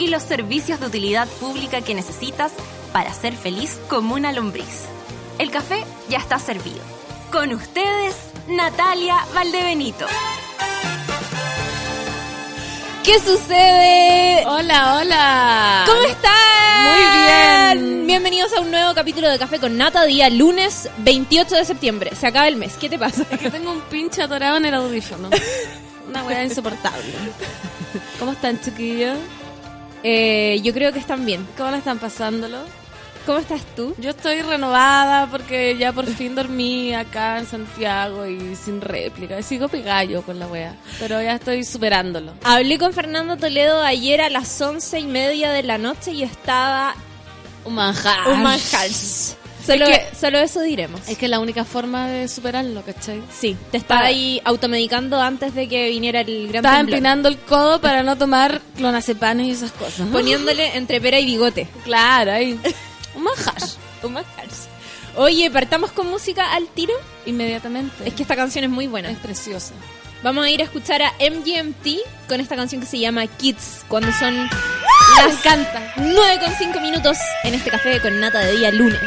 y los servicios de utilidad pública que necesitas para ser feliz como una lombriz. El café ya está servido. Con ustedes, Natalia Valdebenito. ¿Qué sucede? Hola, hola. ¿Cómo están? Muy bien. Bienvenidos a un nuevo capítulo de Café con Nata, día lunes 28 de septiembre. Se acaba el mes. ¿Qué te pasa? Es que tengo un pinche atorado en el audífono. Una weá insoportable. ¿Cómo están, chiquillos? Eh, yo creo que están bien. ¿Cómo la están pasándolo? ¿Cómo estás tú? Yo estoy renovada porque ya por fin dormí acá en Santiago y sin réplica. Sigo pegallo con la wea, pero ya estoy superándolo. Hablé con Fernando Toledo ayer a las once y media de la noche y estaba Un manjar. un manjar. Solo, Es que- solo eso diremos. Es que es la única forma de superarlo, ¿cachai? Sí, te estaba ahí automedicando antes de que viniera el gran Estaba temblor. empinando el codo para no tomar clonacepanes y esas cosas. Poniéndole entre pera y bigote. Claro, ahí. Un manjar. Un manjar. Oye, partamos con música al tiro. Inmediatamente. Es que esta canción es muy buena. es preciosa. Vamos a ir a escuchar a MGMT con esta canción que se llama Kids, cuando son Me las encanta. 9,5 minutos en este café con nata de día lunes.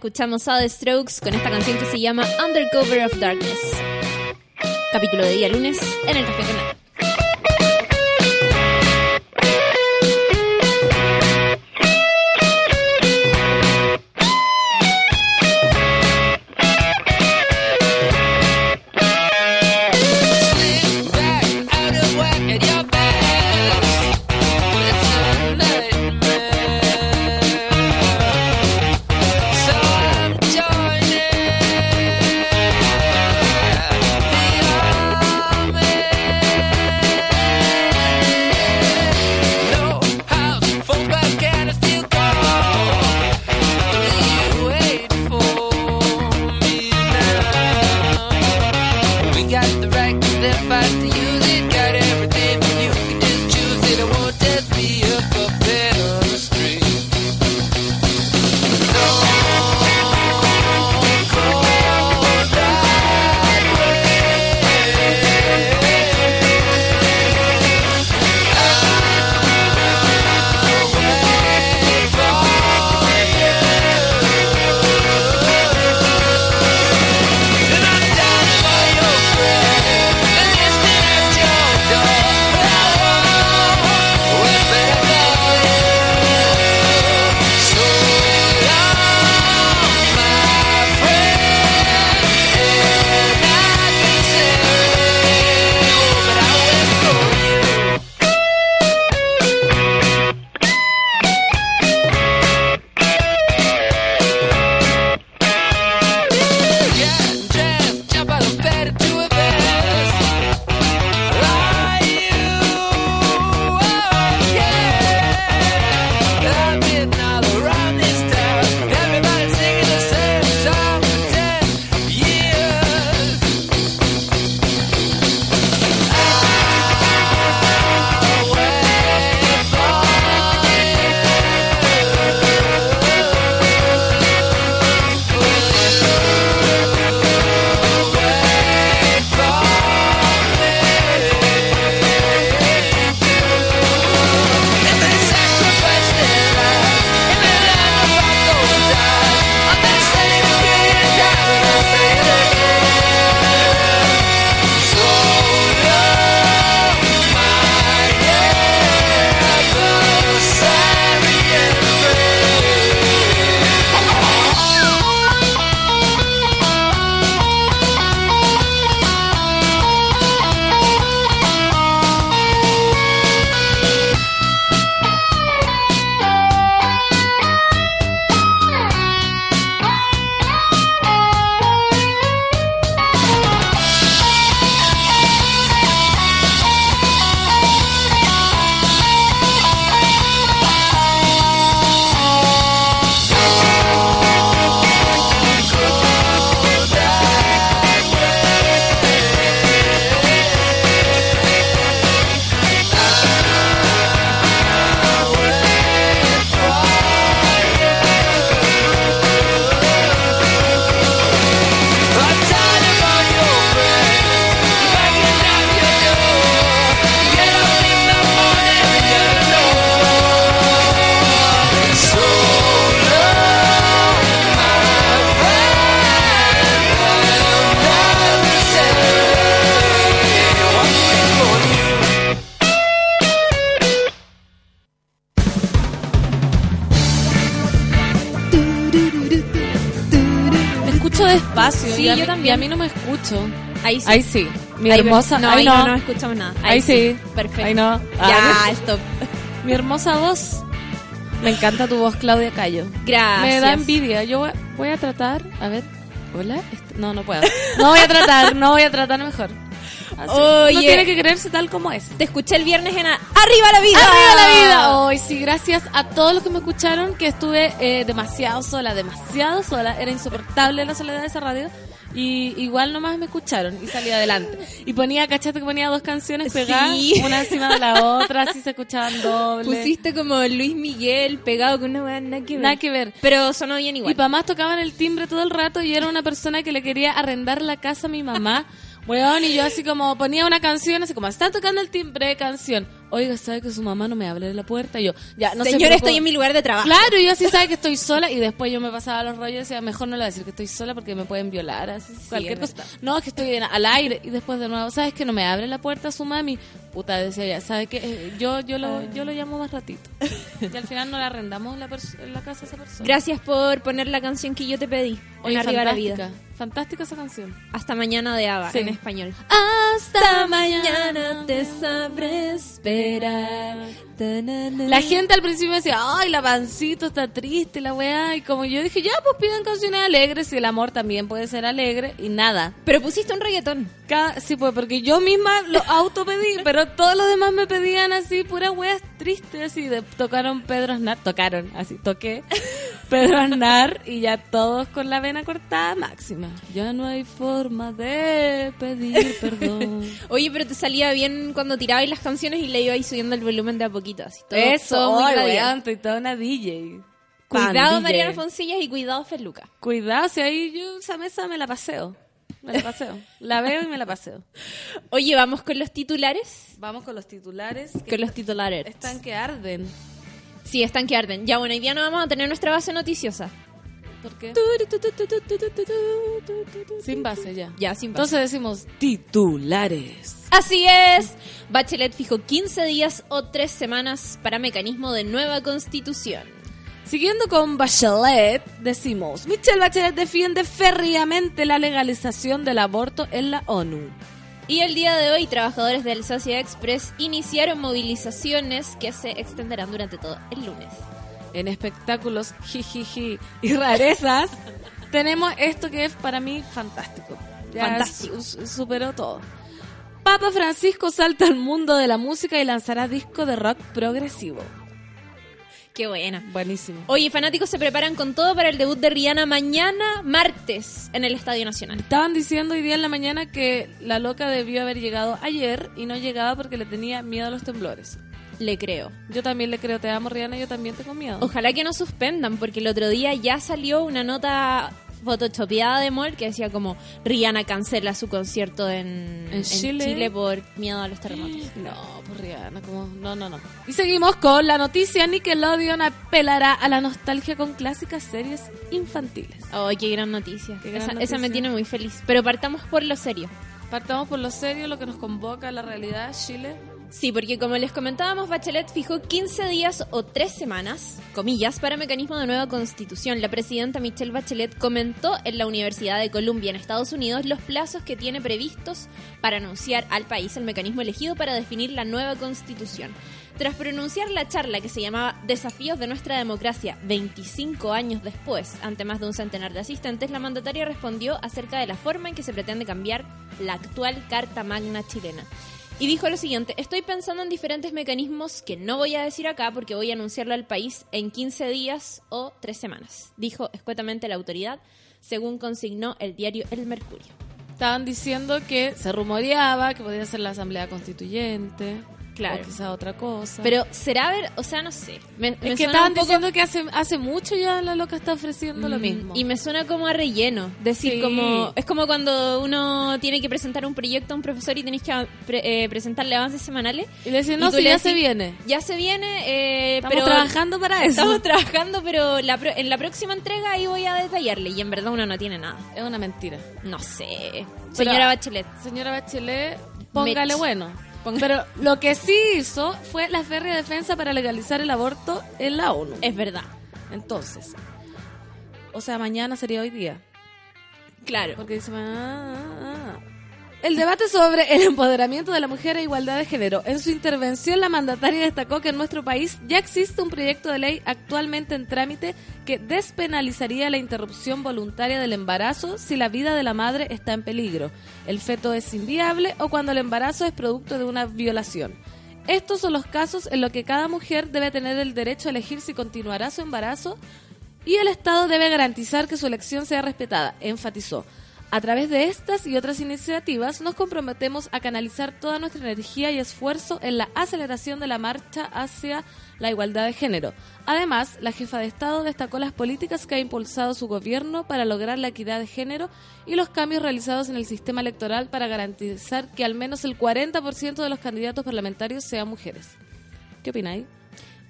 Escuchamos a The Strokes con esta canción que se llama Undercover of Darkness. Capítulo de día lunes en el Café Canal. Ahí sí. Ahí sí. Mi Ahí hermosa. No, ahí no. no, no escuchamos nada. Ahí sí. Perfecto. Ahí no. Ya, Ah, stop. Mi hermosa voz. Me encanta tu voz, Claudia Cayo. Gracias. Me da envidia. Yo voy, voy a tratar. A ver. Hola. No, no puedo. No voy a tratar. No voy a tratar mejor. Así. Oye. Uno tiene que creerse tal como es. Te escuché el viernes en a- ¡Arriba la vida! ¡Arriba la vida! Hoy sí, gracias a todos los que me escucharon, que estuve eh, demasiado sola, demasiado sola. Era insoportable la soledad de esa radio. Y igual nomás me escucharon y salí adelante. Y ponía, cachate que ponía dos canciones pegadas, Sí. una encima de la otra, así se escuchaban doble. Pusiste como Luis Miguel pegado con una weá nada que ver. Nada que ver. Pero sonó bien igual. Y para más tocaban el timbre todo el rato y era una persona que le quería arrendar la casa a mi mamá. Weón, y yo así como ponía una canción, así como, está tocando el timbre, canción. Oiga, ¿sabe que su mamá no me abre de la puerta? Y yo, ya, no sé. Pero estoy en mi lugar de trabajo. Claro, y yo así sabe que estoy sola y después yo me pasaba los rollos y decía, mejor no le voy a decir que estoy sola porque me pueden violar, así, cualquier es cosa. No, es que estoy en- al aire y después de nuevo, ¿sabes que no me abre la puerta su mami? Puta, decía ya, ¿sabe que eh, yo yo lo yo lo llamo más ratito. y al final no le arrendamos la, la casa a esa persona. Gracias por poner la canción que yo te pedí. En Arriba la vida. fantástica esa canción. Hasta mañana de Ava Sí. en español. Hasta mañana te sabré esperar. La gente al principio me decía, ay, la pancito está triste, la weá. Y como yo dije, ya, pues pidan canciones alegres y el amor también puede ser alegre. Y nada. Pero pusiste un reggaetón. Sí, pues porque yo misma lo autopedí, pero todos los demás me pedían así, puras weas tristes, así. De, tocaron Pedro Aznar, tocaron, así, toqué Pedro Aznar y ya todos con la vena cortada máxima. Ya no hay forma de pedir perdón. Oye, pero te salía bien cuando tirabas las canciones y le ibais subiendo el volumen de a poquito. Así, todo, Eso, todo muy weón, estoy toda una DJ. Cuidado DJ. Mariana Foncillas y cuidado Feluca. Cuidado, si ahí yo esa mesa me la paseo. Me la paseo. La veo y me la paseo. Oye, vamos con los titulares. Vamos con los titulares. que Con los titulares. Están que arden. Sí, están que arden. Ya, bueno, hoy día no vamos a tener nuestra base noticiosa. ¿Por qué? Sin base ya. Ya, sin base. Entonces decimos titulares. Así es. Bachelet fijó 15 días o 3 semanas para mecanismo de nueva constitución. Siguiendo con Bachelet, decimos, Michelle Bachelet defiende férreamente la legalización del aborto en la ONU. Y el día de hoy, trabajadores del Sociedad Express iniciaron movilizaciones que se extenderán durante todo el lunes. En espectáculos jijiji y rarezas, tenemos esto que es para mí fantástico. Ya Fantástico. su- superó todo. Papa Francisco salta al mundo de la música y lanzará disco de rock progresivo. Qué buena. Buenísimo. Oye, fanáticos se preparan con todo para el debut de Rihanna mañana, martes, en el Estadio Nacional. Estaban diciendo hoy día en la mañana que la loca debió haber llegado ayer y no llegaba porque le tenía miedo a los temblores. Le creo. Yo también le creo, te amo Rihanna, yo también tengo miedo. Ojalá que no suspendan, porque el otro día ya salió una nota photoshopeada de Mol que decía como Rihanna cancela su concierto en, ¿En Chile? por miedo a los terremotos. No, pues Rihanna, como... No, no, no. Y seguimos con la noticia. Nickelodeon apelará a la nostalgia con clásicas series infantiles. Ay, qué gran noticia. Qué gran esa, noticia. esa me tiene muy feliz. Pero partamos por lo serio. Partamos por lo serio, lo que nos convoca a la realidad, Chile. Sí, porque como les comentábamos, Bachelet fijó 15 días o 3 semanas, comillas, para mecanismo de nueva constitución. La presidenta Michelle Bachelet comentó en la Universidad de Columbia en Estados Unidos los plazos que tiene previstos para anunciar al país el mecanismo elegido para definir la nueva constitución. Tras pronunciar la charla que se llamaba Desafíos de nuestra democracia 25 años después, ante más de un centenar de asistentes, la mandataria respondió acerca de la forma en que se pretende cambiar la actual Carta Magna chilena. Y dijo lo siguiente, estoy pensando en diferentes mecanismos que no voy a decir acá porque voy a anunciarlo al país en 15 días o 3 semanas, dijo escuetamente la autoridad, según consignó el diario El Mercurio. Estaban diciendo que se rumoreaba que podía ser la Asamblea Constituyente. Claro. O quizá otra cosa. Pero será ver, o sea, no sé. Me, me es que suena estaban un poco- diciendo que hace, hace mucho ya la loca está ofreciendo lo Mm, mismo. Y me suena como a relleno. Decir Sí. como. Es como cuando uno tiene que presentar un proyecto a un profesor y tenés que pre- eh, presentarle avances semanales. Y le y no, si le ya decís, se viene. Ya se viene, eh, Estamos pero. trabajando para eso. Estamos trabajando, pero la pro- en la próxima entrega ahí voy a detallarle. Y en verdad uno no tiene nada. Es una mentira. No sé. Pero- Señora Bachelet. Señora Bachelet, póngale Mech. bueno. Pero lo que sí hizo fue la férrea defensa para legalizar el aborto en la ONU. Es verdad. Entonces, o sea, mañana sería hoy día. Claro. Porque dice, ah, ah, ah. El debate sobre el empoderamiento de la mujer e igualdad de género. En su intervención, la mandataria destacó que en nuestro país ya existe un proyecto de ley actualmente en trámite que despenalizaría la interrupción voluntaria del embarazo si la vida de la madre está en peligro, el feto es inviable o cuando el embarazo es producto de una violación. Estos son los casos en los que cada mujer debe tener el derecho a elegir si continuará su embarazo y el Estado debe garantizar que su elección sea respetada, enfatizó. A través de estas y otras iniciativas nos comprometemos a canalizar toda nuestra energía y esfuerzo en la aceleración de la marcha hacia la igualdad de género. Además, la jefa de Estado destacó las políticas que ha impulsado su gobierno para lograr la equidad de género y los cambios realizados en el sistema electoral para garantizar que al menos el 40% de los candidatos parlamentarios sean mujeres. ¿Qué opináis?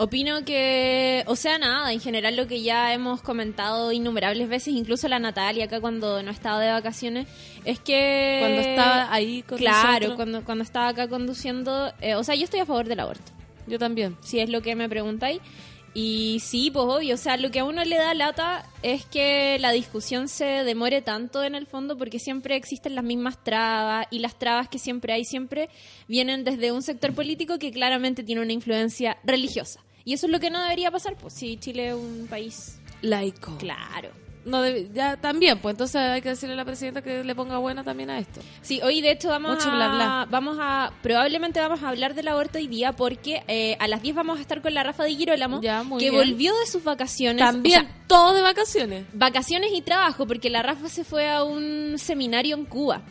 Opino que, o sea, nada, en general lo que ya hemos comentado innumerables veces, incluso la Natalia acá cuando no estaba de vacaciones, es que... Cuando estaba ahí con Claro, nosotros. cuando, cuando estaba acá conduciendo, eh, o sea, yo estoy a favor del aborto, Yo también. si es lo que me preguntáis. Y sí, pues obvio, o sea, lo que a uno le da lata es que la discusión se demore tanto en el fondo porque siempre existen las mismas trabas y las trabas que siempre hay siempre vienen desde un sector político que claramente tiene una influencia religiosa. Y eso es lo que no debería pasar, pues si Chile es un país Laico. claro. No ya también, pues entonces hay que decirle a la presidenta que le ponga buena también a esto. Sí, hoy de hecho vamos Mucho a, bla, bla. vamos a, probablemente vamos a hablar del aborto hoy día porque eh, a las 10 vamos a estar con la Rafa de Girolamo, Ya, que bien. volvió de sus vacaciones. También, o sea, todos de vacaciones. vacaciones y trabajo, porque la Rafa se fue a un seminario en Cuba.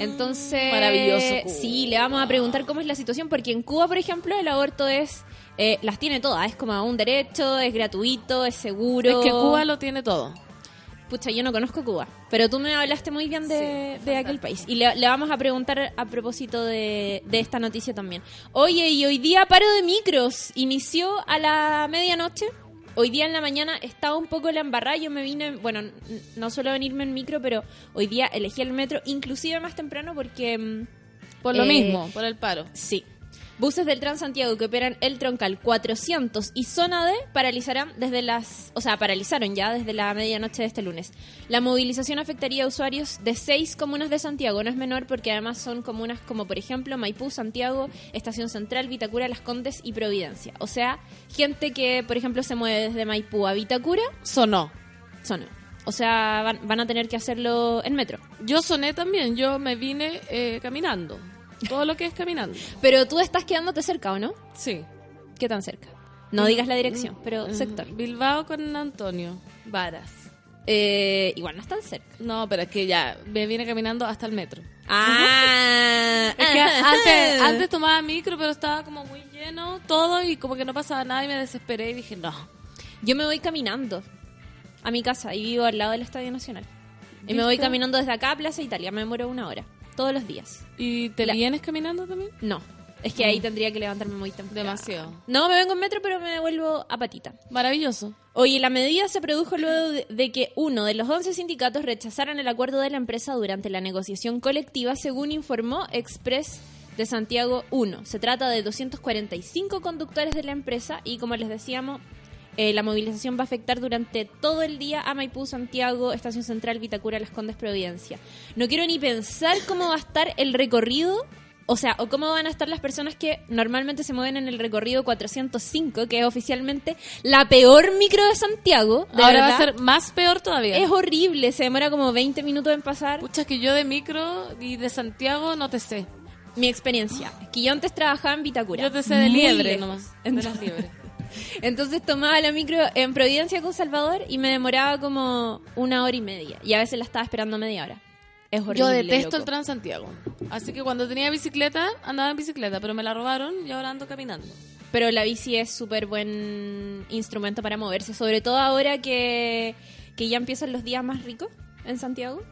Entonces, Maravilloso, Cuba. Sí, le vamos a preguntar cómo es la situación, porque en Cuba, por ejemplo, el aborto es, eh, las tiene todas, es como un derecho, es gratuito, es seguro. Es que Cuba lo tiene todo. Pucha, yo no conozco Cuba, pero tú me hablaste muy bien de, de aquel país. Y le, le vamos a preguntar a propósito de, de esta noticia también. Oye, y hoy día paro de micros. Inició a la medianoche. Hoy día en la mañana estaba un poco la embarrada. Yo me vine, bueno, no suelo venirme en micro, pero hoy día elegí el metro, inclusive más temprano porque... mm, Por lo Eh, mismo, por el paro. Sí. Buses del Transantiago que operan el Troncal 400 y Zona D paralizarán desde las, o sea, paralizaron ya desde la medianoche de este lunes. La movilización afectaría a usuarios de seis comunas de Santiago, no es menor porque además son comunas como por ejemplo Maipú, Santiago, Estación Central, Vitacura, Las Condes y Providencia. O sea, gente que por ejemplo se mueve desde Maipú a Vitacura, Sonó. Zona. O sea, van, van a tener que hacerlo en metro. Yo soné también, yo me vine eh, caminando. Todo lo que es caminando. Pero tú estás quedándote cerca, ¿o no? Sí. ¿Qué tan cerca? No digas la dirección, pero Mm, sector. Bilbao con Antonio. Varas. Eh, igual no están cerca. No, pero es que ya me vine caminando hasta el metro. Ah, Es que antes, antes tomaba micro, pero estaba como muy lleno todo y como que no pasaba nada y me desesperé y dije, no. Yo me voy caminando a mi casa y vivo al lado del Estadio Nacional. Y me voy caminando desde acá a Plaza Italia. Me demoro una hora. Todos los días. ¿Y te La- vienes caminando también? No. Es que ahí tendría que levantarme muy temprano. Demasiado. No, me vengo en metro, pero me devuelvo a patita. Maravilloso. Oye, la medida se produjo luego de, de que uno de los 11 sindicatos rechazaran el acuerdo de la empresa durante la negociación colectiva, según informó Express de Santiago 1. Se trata de 245 conductores de la empresa y, como les decíamos, eh, la movilización va a afectar durante todo el día a Maipú, Santiago, Estación Central, Vitacura, Las Condes, Providencia. No quiero ni pensar cómo va a estar el recorrido o sea, o cómo van a estar las personas que normalmente se mueven en el recorrido 405, que es oficialmente la peor micro de Santiago. De Ahora va a ser más peor todavía. Es horrible, se demora como 20 minutos en pasar. Pucha, que yo de micro y de Santiago no te sé. Mi experiencia, es que yo antes trabajaba en Vitacura. Yo te sé de liebre nomás. De las liebres. entonces tomaba la micro en Providencia con Salvador y me demoraba como una hora y media. Y a veces la estaba esperando media hora. Es horrible. Yo detesto loco. el Transantiago. Así que cuando tenía bicicleta, andaba en bicicleta, pero me la robaron y ahora ando caminando. Pero la bici es súper buen instrumento para moverse, sobre todo ahora que, que ya empiezan los días más ricos en Santiago.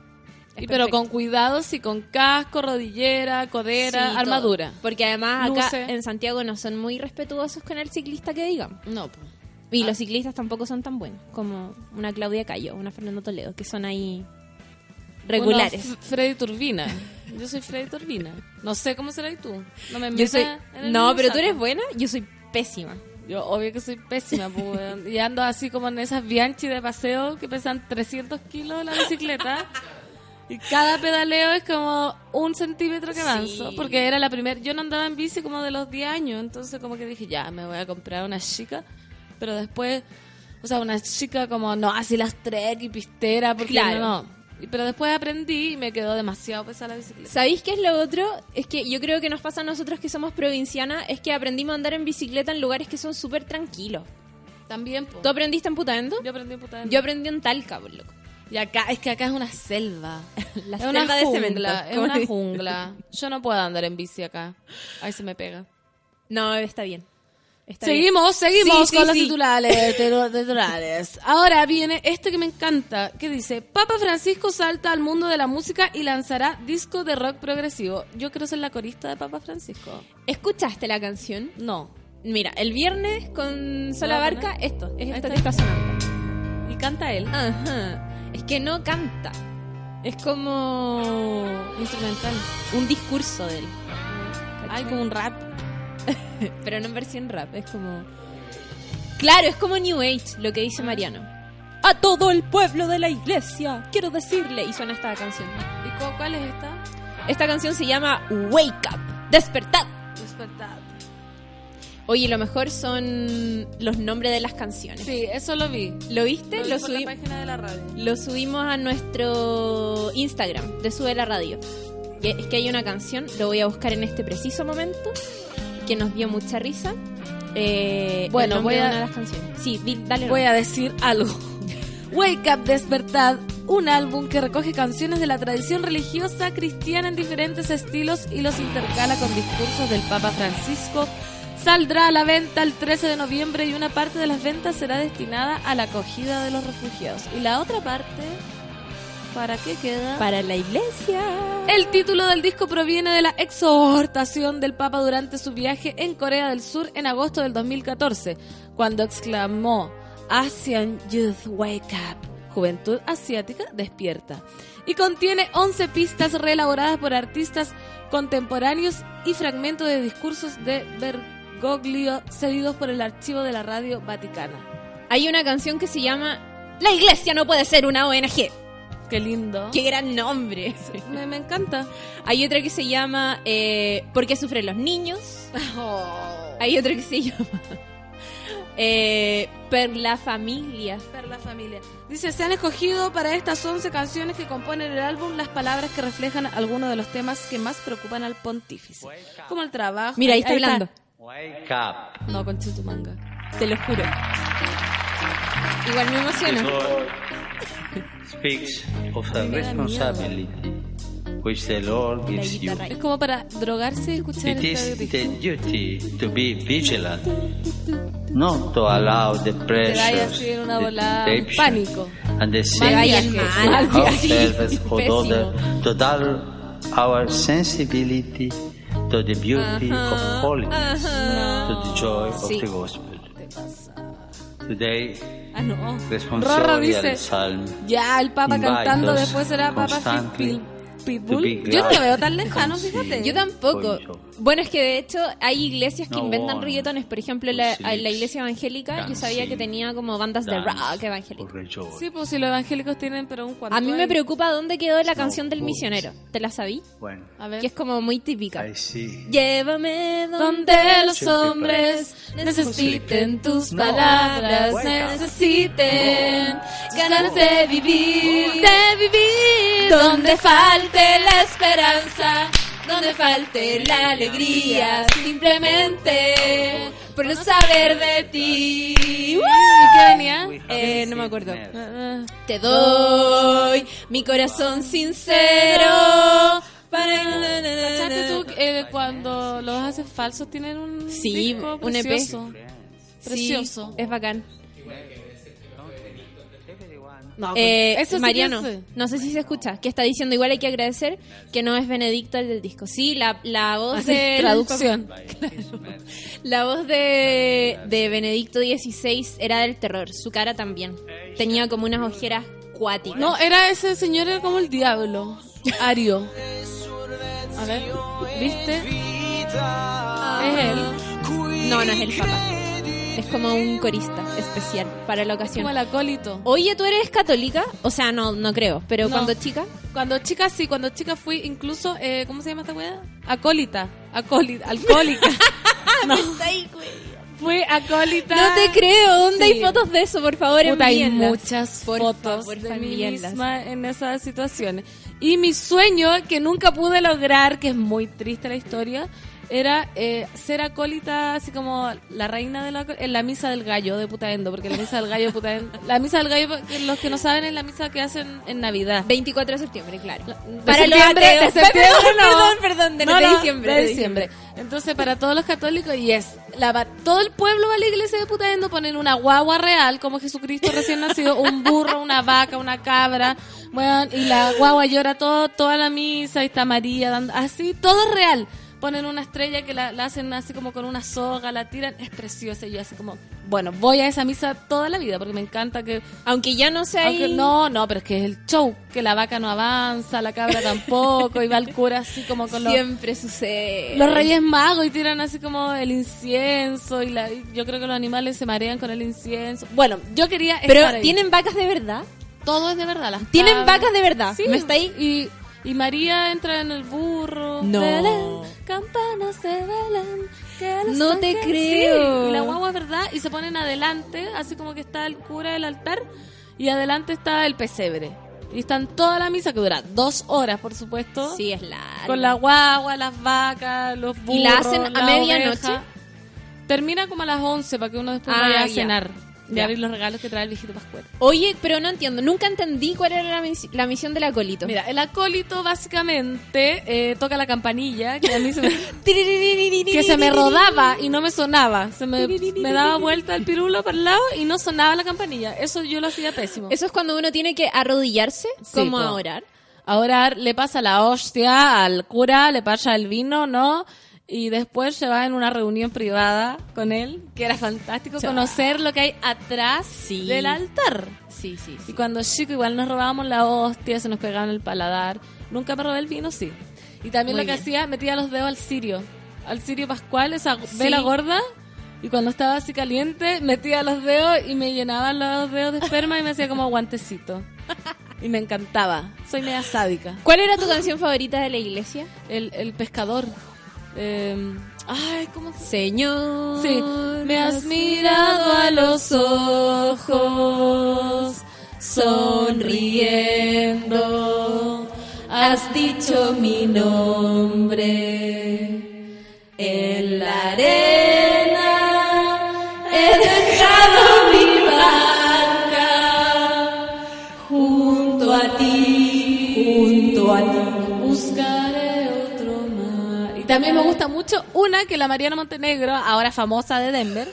Y pero con cuidados y con casco, rodillera, codera, Sí, todo. armadura. Porque además acá en Santiago no son muy respetuosos con el ciclista que digamos. No, pues. Y Ah. los ciclistas tampoco son tan buenos como una Claudia Cayo, una Fernando Toledo, que son ahí regulares. Uno, Freddy Turbina. Yo soy Freddy Turbina. No sé cómo serás tú. No me Yo metas soy... en el No, pero tú saco. eres buena, yo soy pésima. Yo obvio que soy pésima, pues. Y ando así como en esas Bianchi de paseo que pesan 300 kilos la bicicleta. Y cada pedaleo es como un centímetro que avanzo. Sí. Porque era la primera... Yo no andaba en bici como de los 10 años. Entonces como que dije, ya, me voy a comprar una chica. Pero después... O sea, una chica como, no, así las trek y pistera. Porque Claro. no, Pero después aprendí y me quedó demasiado pesada la bicicleta. ¿Sabéis qué es lo otro? Es que yo creo que nos pasa a nosotros que somos provincianas, es que aprendimos a andar en bicicleta en lugares que son súper tranquilos. También, po. ¿Tú aprendiste en Putaendo? Yo aprendí en puta Yo aprendí en Talca, por loco. Y acá, es que acá es una selva. La es una selva de cemento. jungla, es una dice. jungla. Yo no puedo andar en bici acá. Ahí se me pega. No, está bien. Está bien. Seguimos, seguimos Sí, sí, con los sí. titulares, titulares. Ahora viene este que me encanta, que dice, Papa Francisco salta al mundo de la música y lanzará disco de rock progresivo. Yo quiero ser la corista de Papa Francisco. ¿Escuchaste la canción? No. Mira, el viernes con Sola ¿Voy a Barca, esto, es está. que está sonando. Y canta él. Ajá. Que no canta. Es como Instrumental. un discurso de él. Hay como un rap. Pero no en versión rap, es como... Claro, es como New Age, lo que dice Mariano. A todo el pueblo de la iglesia, quiero decirle. Y suena esta canción. ¿Y cu- cuál es esta? Esta canción se llama Wake Up, despertad. Despertad. Oye, lo mejor son los nombres de las canciones. Sí, eso lo vi. ¿Lo viste? Lo vi Lo, por la página de la radio. lo subimos a nuestro Instagram de Sube la Radio. Es que hay una canción, lo voy a buscar en este preciso momento, que nos dio mucha risa. Eh, Bueno, voy a- de una de las canciones. Sí, dale. Voy a decir algo. Wake Up Despertad, un álbum que recoge canciones de la tradición religiosa cristiana en diferentes estilos y los intercala con discursos del Papa Francisco. Saldrá a la venta el 13 de noviembre y una parte de las ventas será destinada a la acogida de los refugiados. Y la otra parte, ¿para qué queda? Para la iglesia. El título del disco proviene de la exhortación del Papa durante su viaje en Corea del Sur en agosto del 2014, cuando exclamó Asian Youth Wake Up, Juventud Asiática despierta, y contiene 11 pistas reelaboradas por artistas contemporáneos y fragmentos de discursos de Bergoglio cedidos por el archivo de la radio Vaticana. Hay una canción que se llama La iglesia no puede ser una ONG. Qué lindo. Qué gran nombre. Me, me encanta. Hay otra que se llama eh, ¿Por qué sufren los niños? Hay otra que se llama eh, Per la familia. Per la familia. Dice, se han escogido para estas 11 canciones que componen el álbum las palabras que reflejan algunos de los temas que más preocupan al pontífice. Como el trabajo. Mira, ahí está hablando. Wake up. No, con manga. Te lo juro. Igual me. Lord speaks of the responsibility which the Lord gives you. Es como para drogarse y escuchar It is the duty to be vigilant, not to allow the pressures, the pánico. and the sins of Sí, service or pésimo. other to dull our sensibility to the beauty of holiness, to the joy Sí. of the gospel. Today, Ah, no. Rorro responsorial dice, psalm ya, el Papa cantando, después será Papa Pitbull. Yo no lo veo tan lejano, fíjate. Yo tampoco. Bueno, es que de hecho hay iglesias que No inventan one reggaetones. Por ejemplo, la, la iglesia evangélica, yo can sabía que tenía como bandas de dance, rock evangélico. or rejoice. Sí, pues si los evangélicos tienen, pero un cuanto A mí me preocupa dónde quedó la No, canción del misionero. ¿Te la sabí? Bueno, A ver. Que es como muy típica. I see. Llévame Donde los hombres necesiten tus palabras, necesiten ganas de vivir, de vivir, donde falte la esperanza, donde falte la alegría, simplemente por no saber de ti. ¿Y qué venía? Eh, no me acuerdo. Ah, Te doy mi corazón sincero para... ¿Cachaste tú eh, cuando los haces falsos tienen un Sí, disco un EP. precioso? Sí, Precioso. es bacán. No, Eh, eso sí que Mariano, sé. no sé si se escucha, que está diciendo igual hay que agradecer que no es Benedicto el del disco. Sí, la, la voz Así, de traducción. La voz de, de Benedicto XVI era del terror, su cara también. Tenía como unas ojeras cuáticas. No, era ese señor, era como el diablo. Ario. A ver, ¿viste? Es él. no, no es el papá. Es como un corista especial para la ocasión. Como el acólito. Oye, ¿tú eres católica? O sea, no, no creo, pero No. cuando chica. Cuando chica, sí, cuando chica fui incluso, eh, ¿cómo se llama esta weá? Acólita. Acólita. Alcohólica. no, fui acólita. No te creo, ¿dónde Sí. hay fotos de eso? Por favor, Puta, hay muchas Por fotos favor, de mí misma en esas situaciones. Y mi sueño, que nunca pude lograr, que es muy triste la historia, era eh, ser acólita, así como la reina de la, en la misa del gallo de Putaendo, porque la misa del gallo de Putaendo, la misa del gallo, los que no saben, es la misa que hacen en Navidad. 24 de septiembre, claro. De Para los septiembre, ateos. de septiembre, Perdón, no. perdón, perdón, de, No, de no, diciembre. de diciembre. Entonces, para todos los católicos, y es la, todo el pueblo va a la iglesia de Putaendo, ponen una guagua real, como Jesucristo recién nacido, un burro, una vaca, una cabra, bueno, y la guagua llora todo, toda la misa, y está María, dando, así, todo es real. Ponen una estrella que la, la hacen así como con una soga, la tiran, es preciosa, y yo así como, bueno, voy a esa misa toda la vida, porque me encanta que Aunque ya no ahí... aunque no, no, pero es que es el show, que la vaca no avanza, la cabra tampoco, y va el cura así como con los, Siempre sucede. los reyes magos y tiran así como el incienso, y, la, y yo creo que los animales se marean con el incienso. Bueno, yo quería Pero estar ahí. ¿tienen vacas de verdad? Todo es de verdad, las ¿Tienen cabras. vacas de verdad? Sí, ¿Me está ahí? y, y María entra en el burro. No. Belén, campanas de Belén. que los No te creo. Sí, y la guagua es verdad, y se ponen adelante, así como que está el cura del altar, y adelante está el pesebre. Y están toda la misa que dura dos horas, por supuesto. Sí, es larga. Con la guagua, las vacas, los burros. ¿Y la hacen a medianoche? Termina como a las 11 para que uno después Ah, vaya a ya. cenar. Ya. abrir los regalos que trae el viejito Pascual. Oye, pero no entiendo. Nunca entendí cuál era la, mis- la misión del acólito. Mira, el acólito básicamente eh, toca la campanilla que a mí se me, que se me rodaba y no me sonaba. Se me, me daba vuelta el pirulo para el lado y no sonaba la campanilla. Eso yo lo hacía pésimo. Eso es cuando uno tiene que arrodillarse, Sí, como po. a orar. Ahora le pasa la hostia al cura, le pasa el vino, ¿no? Y después se va en una reunión privada con él, que era fantástico conocer lo que hay atrás Sí. del altar. Sí, sí, Y cuando chico igual nos robábamos la hostia, se nos pegaban el paladar. Nunca me robé el vino, sí. Y también Muy lo que bien. hacía, metía los dedos al cirio. Al cirio pascual, esa vela gorda. Y cuando estaba así caliente, metía los dedos y me llenaban los dedos de esperma y me hacía como guantecito. Y me encantaba. Soy media sádica. ¿Cuál era tu canción favorita de la iglesia? El, el pescador. Eh, ay, ¿cómo se Señor. Sí, me has mirado a los ojos, sonriendo, has dicho mi nombre. En la arena he dejado Y también me gusta mucho una que la Mariana Montenegro, ahora famosa de Denver,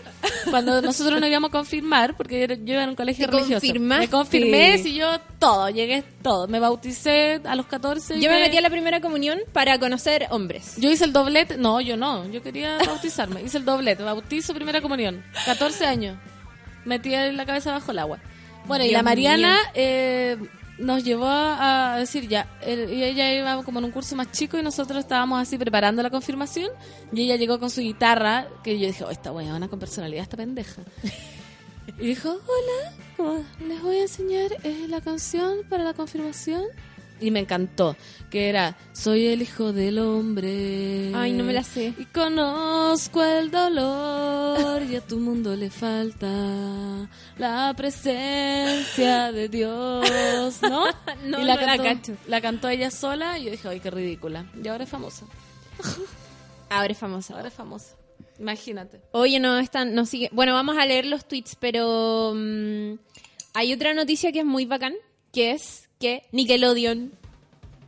cuando nosotros nos íbamos a confirmar, porque yo, yo iba en un colegio ¿Te religioso. confirmaste? Me confirmé, si yo todo, llegué todo. Me bauticé a los 14. y Yo me metí a la primera comunión para conocer hombres. Yo hice el doblete, no, yo no, yo quería bautizarme, hice el doblete, bautizo, primera comunión, 14 años, metí la cabeza bajo el agua. Bueno, y la Mariana eh, nos llevó a decir ya, y ella iba como en un curso más chico y nosotros estábamos así preparando la confirmación y ella llegó con su guitarra, que yo dije, oh, esta buena con personalidad, esta pendeja. Y dijo, hola, como, les voy a enseñar eh, la canción para la confirmación. Y me encantó, que era, soy el hijo del hombre. Ay, no me la sé. Y conozco el dolor y a tu mundo le falta la presencia de Dios, ¿no? No, y la, no la cantó, cacho. la cantó ella sola y yo dije, ay, qué ridícula. Y ahora es famosa, Ahora es famosa. ahora es famosa. Imagínate. Oye, no, están, no sigue. Bueno, vamos a leer los tweets, pero mm, hay otra noticia que es muy bacán, que es que Nickelodeon.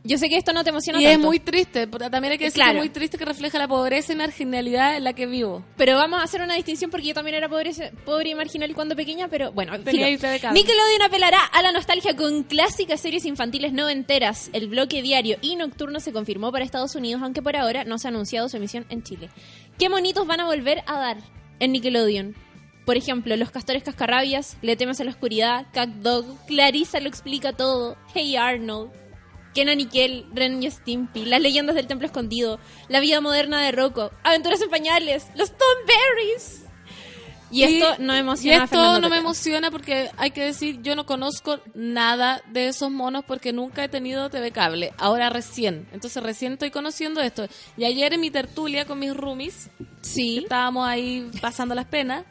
Yo sé que esto no te emociona Y es tanto, muy triste, también hay que decir Claro. que es muy triste que refleja la pobreza y marginalidad en la que vivo. pero vamos a hacer una distinción porque yo también era pobre, pobre y marginal cuando pequeña, pero bueno, Tenía de. Nickelodeon apelará a la nostalgia con clásicas series infantiles no enteras. El bloque diario y nocturno se confirmó para Estados Unidos, aunque por ahora no se ha anunciado su emisión en Chile. ¿Qué monitos van a volver a dar en Nickelodeon? Por ejemplo, Los Castores Cascarrabias, Le temes a la oscuridad, Cat Dog, Clarissa lo explica todo, Hey Arnold, Kenan y Kel, Ren y Stimpy, Las leyendas del templo escondido, La vida moderna de Rocco, Aventuras en pañales, Los Tom Berries. Y, esto no emociona Y esto no me emociona porque hay que decir, yo no conozco nada de esos monos porque nunca he tenido TV cable. Ahora recién. Entonces recién estoy conociendo esto. Y ayer en mi tertulia con mis roomies, Sí. estábamos ahí pasando las penas.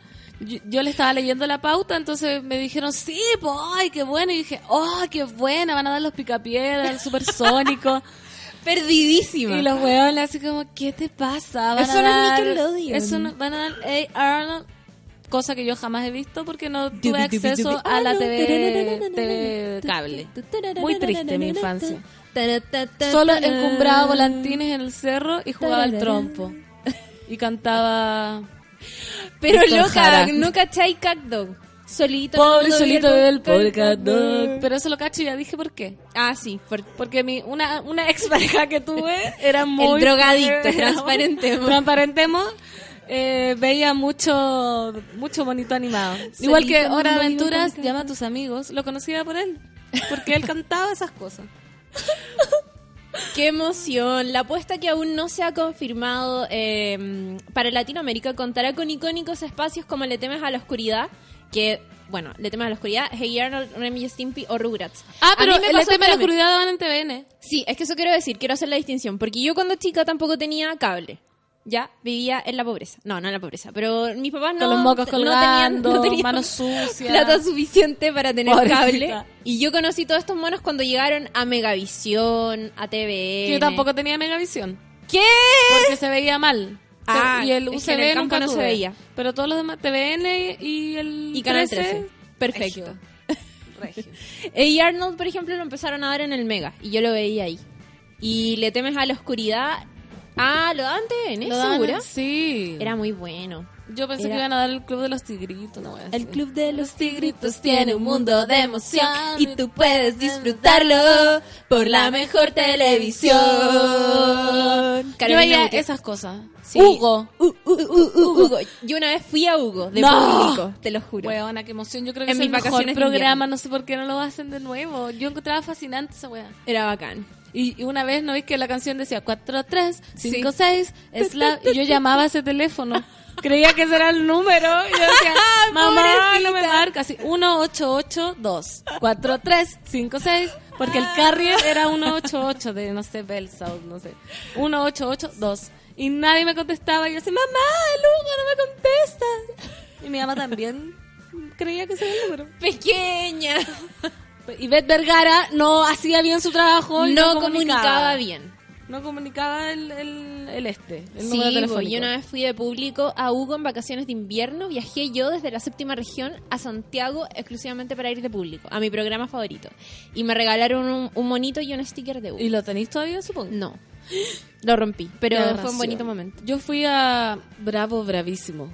Yo, yo le estaba leyendo la pauta, entonces me dijeron, sí, pues, ay, qué bueno. Y dije, oh, qué buena, van a dar los picapiedras, el supersónico. Perdidísima. Y los huevones así como, ¿qué te pasa? Van Eso a no es dar-. Eso no, van a dar Hey Arnold, cosa que yo jamás he visto porque no tuve acceso a la Ah. TV, TV cable. Muy triste mi infancia. Solo encumbraba volantines en el cerro y jugaba al trompo. Y cantaba... Pero Víctor loca, Jara. no cachai Cat Dog. Solito. Pobre solito del pobre Cat cat dog. Pero eso lo cacho y ya dije por qué. Ah, sí. por- Porque mi, una, una ex pareja que tuve era muy... drogadicto, transparentemos. Transparentemos. eh, veía mucho mucho bonito animado. Igual que Solito Hora de Aventuras, llama a tus amigos. Lo conocía por él. Porque él cantaba esas cosas. Qué emoción. La apuesta que aún no se ha confirmado eh, para Latinoamérica contará con icónicos espacios como Le temes a la oscuridad, que, bueno, Le temes a la oscuridad, Hey Arnold, Remy Stimpy o Rugrats. Ah, A pero mí me el pasó, tema de la oscuridad daban en TVN. Sí, es que eso quiero decir, quiero hacer la distinción, porque yo cuando chica tampoco tenía cable. Ya vivía en la pobreza. No, no en la pobreza, pero mis papás no, Con los mocos no tenían, no tenían manos sucias. plata suficiente para tener Pobrecita. cable. Y yo conocí todos estos monos cuando llegaron a Megavisión, a TVN. Que yo tampoco tenía Megavisión. ¿Qué? Porque se veía mal. Ah, y el es que UCB en el campo nunca no se veía. Pero todos los demás, TVN y el Y Canal 13, 13. Perfecto. regio. Y Arnold, por ejemplo, lo empezaron a dar en el Mega. Y yo lo veía ahí. Y le temes a la oscuridad. Ah, lo daban en Lo daban-. Sí. Era muy bueno. Yo pensé Era- que iban a dar el club de los tigritos, no voy a El decir. Club de los Tigritos tiene un mundo de emoción y tú puedes disfrutarlo por la mejor televisión. Yo Carolina veía esas cosas. Sí. Hugo. Uh, uh, uh, uh, Hugo. Yo una vez fui a Hugo, de No. público, te lo juro. Weona, qué emoción. Yo creo que En es el mejor vacaciones de programa. No sé por qué no lo hacen de nuevo. Yo encontraba fascinante esa wea. Era bacán. Y, y una vez, ¿no ves que la canción decía 4, 3, 5, Sí. 6? Es la... Y yo llamaba a ese teléfono. Creía que ese era el número. Y yo decía, mamá, no me marca. Así, 1882, 4, 3, 5, 6. Porque el carrier era 188 de, no sé, Bell South, no sé. 1882. Y nadie me contestaba. Y yo decía, mamá, el Hugo no me contesta. Y mi mamá también creía que ese era el número. Pequeña. Y Beth Vergara no hacía bien su trabajo. y No comunicaba bien. No comunicaba el, el, el este, el Sí, pues, yo una vez fui de público a Hugo en vacaciones de invierno. Viajé yo desde la séptima región a Santiago exclusivamente para ir de público, a mi programa favorito. Y me regalaron un, un monito y un sticker de Hugo. ¿Y lo tenéis todavía, supongo? No, lo rompí, pero fue un bonito momento. Yo fui a Bravo Bravísimo.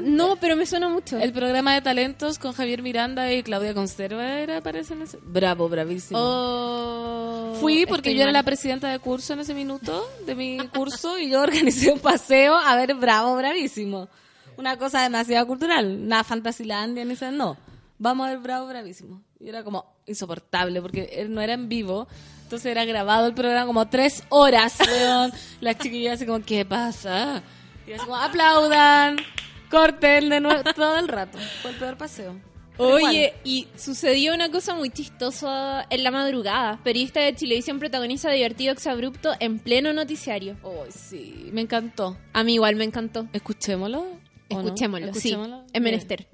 No, pero me suena mucho. El programa de talentos con Javier Miranda y Claudia Conserva era, parece en ese. Bravo, bravísimo. Oh, Fui porque yo era la presidenta de curso en ese minuto, de mi curso, y yo organicé un paseo a ver Bravo Bravísimo. Una cosa demasiado cultural, nada Fantasilandia ni no. Vamos a ver Bravo Bravísimo. Y era como insoportable porque él no era en vivo, entonces era grabado el programa como tres horas, weón. Las chiquillas así como, ¿qué pasa? Y así como, aplaudan, corten de nuevo, todo el rato. Fue el peor paseo. Oye, y sucedió una cosa muy chistosa en la madrugada. Periodista de Chilevisión protagoniza divertido exabrupto en pleno noticiario. Ay, sí, me encantó. A mí igual me encantó. Escuchémoslo. ¿o no? Escuchémoslo, Escuchémoslo. sí, en Bien. menester.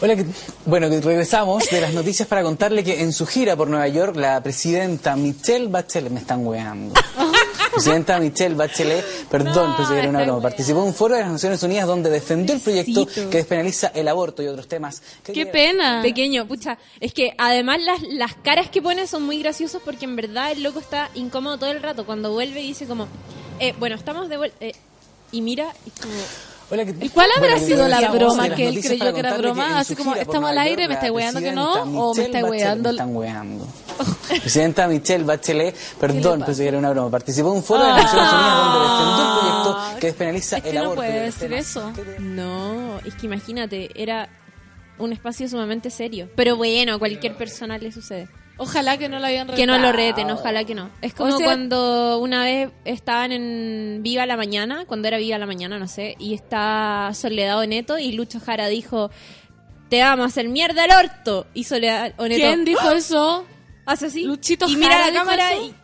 Hola, ¿qué- bueno, regresamos de las noticias para contarle que en su gira por Nueva York, la presidenta Michelle Bachelet, me están weando. presidenta Michelle Bachelet, perdón, pensé que era una broma, participó en un foro de las Naciones Unidas donde defendió el proyecto que despenaliza el aborto y otros temas. Qué pena. Pequeño, pucha. Es que además las, las caras que pone son muy graciosas porque en verdad el loco está incómodo todo el rato. Cuando vuelve y dice como, eh, bueno, estamos de vuelta. y mira, y como, Hola, ¿qué- ¿Y cuál habrá Bueno, sido la broma que él creyó que era broma? Así como, ¿estamos al aire? ¿Me estáis la weando que no? ¿O me Bachelet, weando? Me están weando. Presidenta Michelle Bachelet, perdón, pensé que era una broma, participó en un foro de Naciones Unidas donde defendió el proyecto que despenaliza Es que el no aborto. puede y otros decir eso. no, es que imagínate, era un espacio sumamente serio. Pero bueno, a cualquier persona le sucede. Ojalá que no lo hayan Que no lo retado. reten, ojalá que no. Es como O sea- cuando una vez estaban en Viva la Mañana, cuando era Viva la Mañana, no sé, y está Soledad Oneto y Lucho Jara dijo, te vamos hacer mierda el orto. Y Soledad Oneto ¿Quién dijo eso? hace así Luchito y mira Jara la dijo cámara y,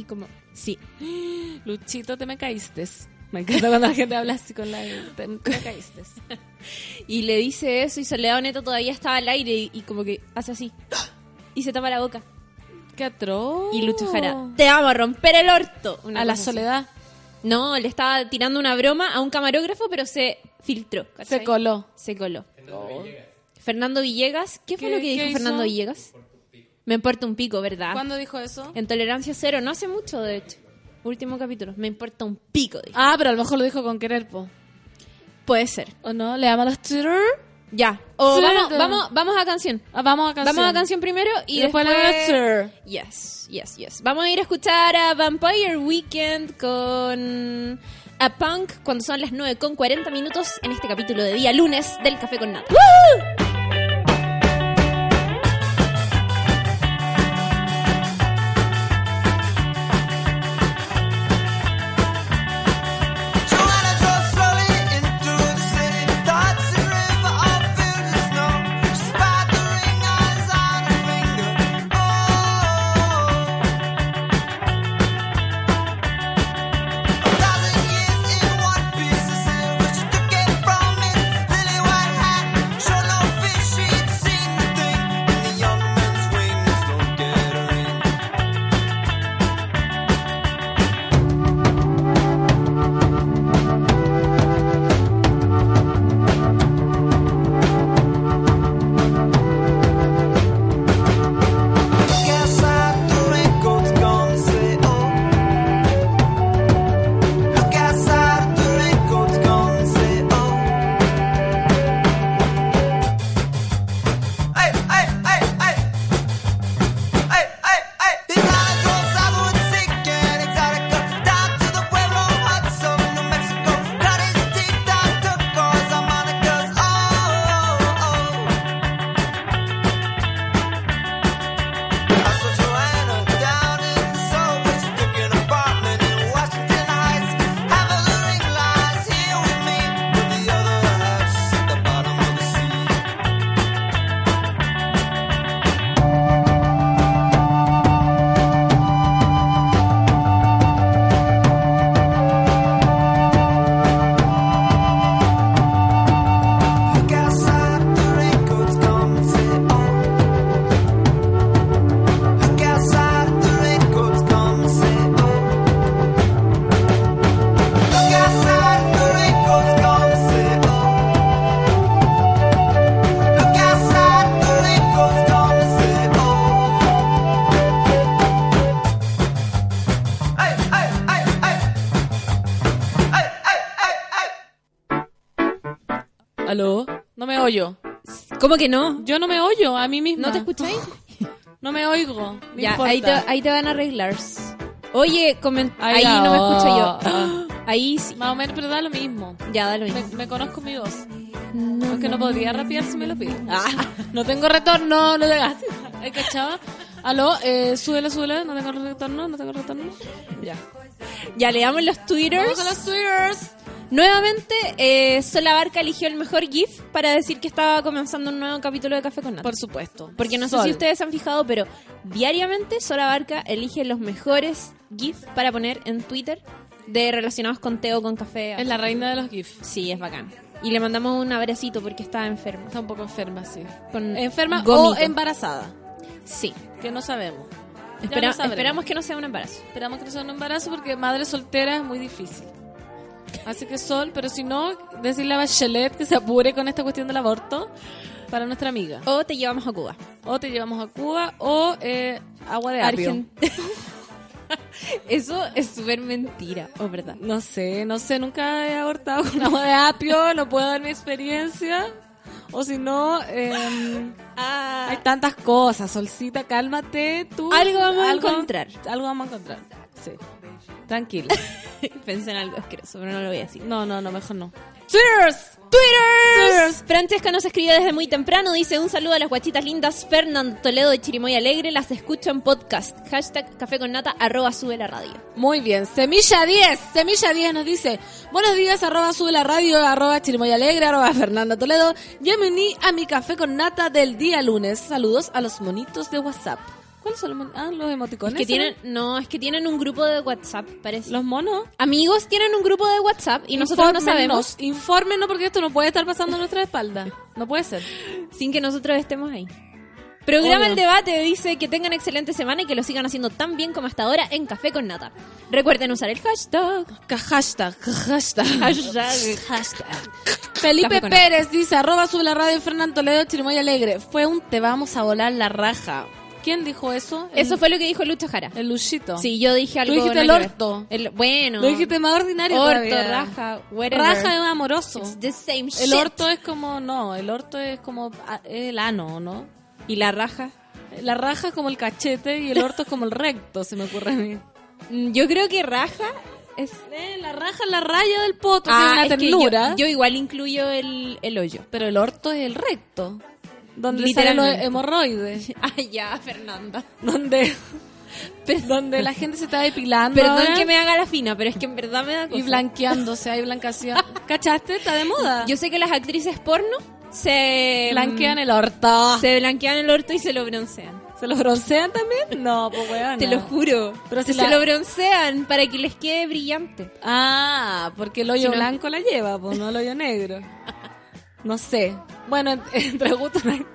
y como, sí. Luchito, te me caíste. Me encanta cuando la gente habla así con la... Te, te caíste. Y le dice eso y Soledad Neto todavía estaba al aire y, y como que hace así. Y se tapa la boca. Qué atroz. Y Lucho Jara, te amo a romper el orto. Una A la así. soledad. No, le estaba tirando una broma a un camarógrafo, pero se filtró. ¿cachai? Se coló. Se coló. Fernando Villegas. ¿Qué fue ¿Qué- lo que dijo hizo? Fernando Villegas? Me importa un pico, ¿verdad? ¿Cuándo dijo eso? En Tolerancia Cero, no hace mucho, de hecho. Último capítulo. Me importa un pico, dijo. Ah, pero a lo mejor lo dijo con querer, po. Puede ser. ¿O no? ¿Le ama a los Twitter? Ya. O Sí, vamos, de- vamos, vamos a canción. Ah, vamos a canción. Vamos a canción primero y, Y después después... Yes, yes, yes. Vamos a ir a escuchar a Vampire Weekend con a Punk cuando son las 9 con 40 minutos en este capítulo de día lunes del Café con Nata. Joanna oyo. ¿Cómo que no? Yo no me oyo a mí misma. ¿No te escucháis? No me oigo. No ya, importa. ahí te, ahí te van a arreglar. Oye, comen- Ay, ahí no me escucho yo. ah. Ahí sí. Más o menos, pero da lo mismo. Ya, da lo mismo. Me, me conozco mi voz. Aunque no podría rapear si me lo piden. Ah, no tengo retorno, no tengas. ¿Hay cachado? Aló, eh, súbelo, súbelo. No tengo retorno, no tengo retorno. Ya. Ya le damos los twitters. Vamos a los twitters. Nuevamente, eh, Sola Barca eligió el mejor GIF para decir que estaba comenzando un nuevo capítulo de Café con Nata. Por supuesto. Porque no sé si ustedes han fijado, pero diariamente Sola Barca elige los mejores GIF para poner en Twitter de relacionados con té o con café. Es la reina de los GIFs. Sí, es bacán. Y le mandamos un abracito porque está enferma. Está un poco enferma, sí. Con Enferma o embarazada. Sí. Que no sabemos. Espera- esperamos que no sea un embarazo. Esperamos que no sea un embarazo porque madre soltera es muy difícil. Así que Sol, pero si no, decirle a Bachelet que se apure con esta cuestión del aborto para nuestra amiga. O te llevamos a Cuba. O te llevamos a Cuba o eh, agua de apio. Eso es súper mentira, o verdad. No sé, no sé, nunca he abortado con agua de apio, no puedo dar mi experiencia. O si no, em, hay tantas cosas. Solcita, cálmate tú. Algo vamos a encontrar. Algo vamos a encontrar. Sí. Tranquila. Pensé en algo asqueroso, pero no lo voy a decir. No, no, no, mejor no. Twitters. Twitter. Francesca nos escribe desde muy temprano. Dice un saludo a las guachitas lindas. Fernando Toledo de Chirimoy Alegre. Las escucho en podcast. Hashtag café con nata. Arroba sube la radio. Muy bien. Semilla 10. Semilla 10 nos dice, buenos días, arroba sube la radio, arroba chirimoy alegre, arroba Fernando Toledo. Ya me uní a mi café con nata del día lunes. Saludos a los monitos de WhatsApp. ¿Cuáles son los, ah, los emoticones? Que tienen, no, es que tienen un grupo de WhatsApp, parece. los monos. amigos tienen un grupo de WhatsApp y nosotros no sabemos Infórmenos, porque esto no puede estar pasando a nuestra espalda. No puede ser. sin que nosotros estemos ahí. Programa Obvio. el debate, dice que tengan excelente semana y que lo sigan haciendo tan bien como hasta ahora en Café con Nata. Recuerden usar el hashtag. Hashtag, hashtag. Hashtag. hashtag. Felipe Pérez dice, arroba sube la radio Fernando Toledo, Chirimoy Alegre. Fue un te vamos a volar la raja. ¿Quién dijo eso? El- Eso fue lo que dijo Lucho Jara. El Luchito. Sí, yo dije algo. dijiste nada el orto. El- bueno. Lo dijiste más ordinario Orto, todavía. raja, whatever. Raja es amoroso. It's the same El shit. orto es como, no, el orto es como ah, el ano, ¿no? ¿Y la raja? La raja es como el cachete y el orto es como el recto, se me ocurre a mí. Mm, Yo creo que raja es... Eh, la raja es la raya del poto, Ah, tiene una es que ternura. yo, yo igual incluyo el, el hoyo. Pero el orto es el recto. Donde salen los hemorroides. Ah, ya, Fernanda. donde, donde la gente se está depilando. Perdón ahora que me haga la fina, pero es que en verdad me da cosa. Y blanqueándose, hay blancación. ¿Cachaste? Está de moda. Yo sé que las actrices porno se... Blanquean el orto. Se blanquean el orto y se lo broncean. ¿Se los broncean también? No, pues weón. Te lo juro. Pero si se la- lo broncean para que les quede brillante. Ah, porque el hoyo Si no- blanco la lleva, pues no el hoyo negro. No sé. Bueno, en- entre gustos no hay,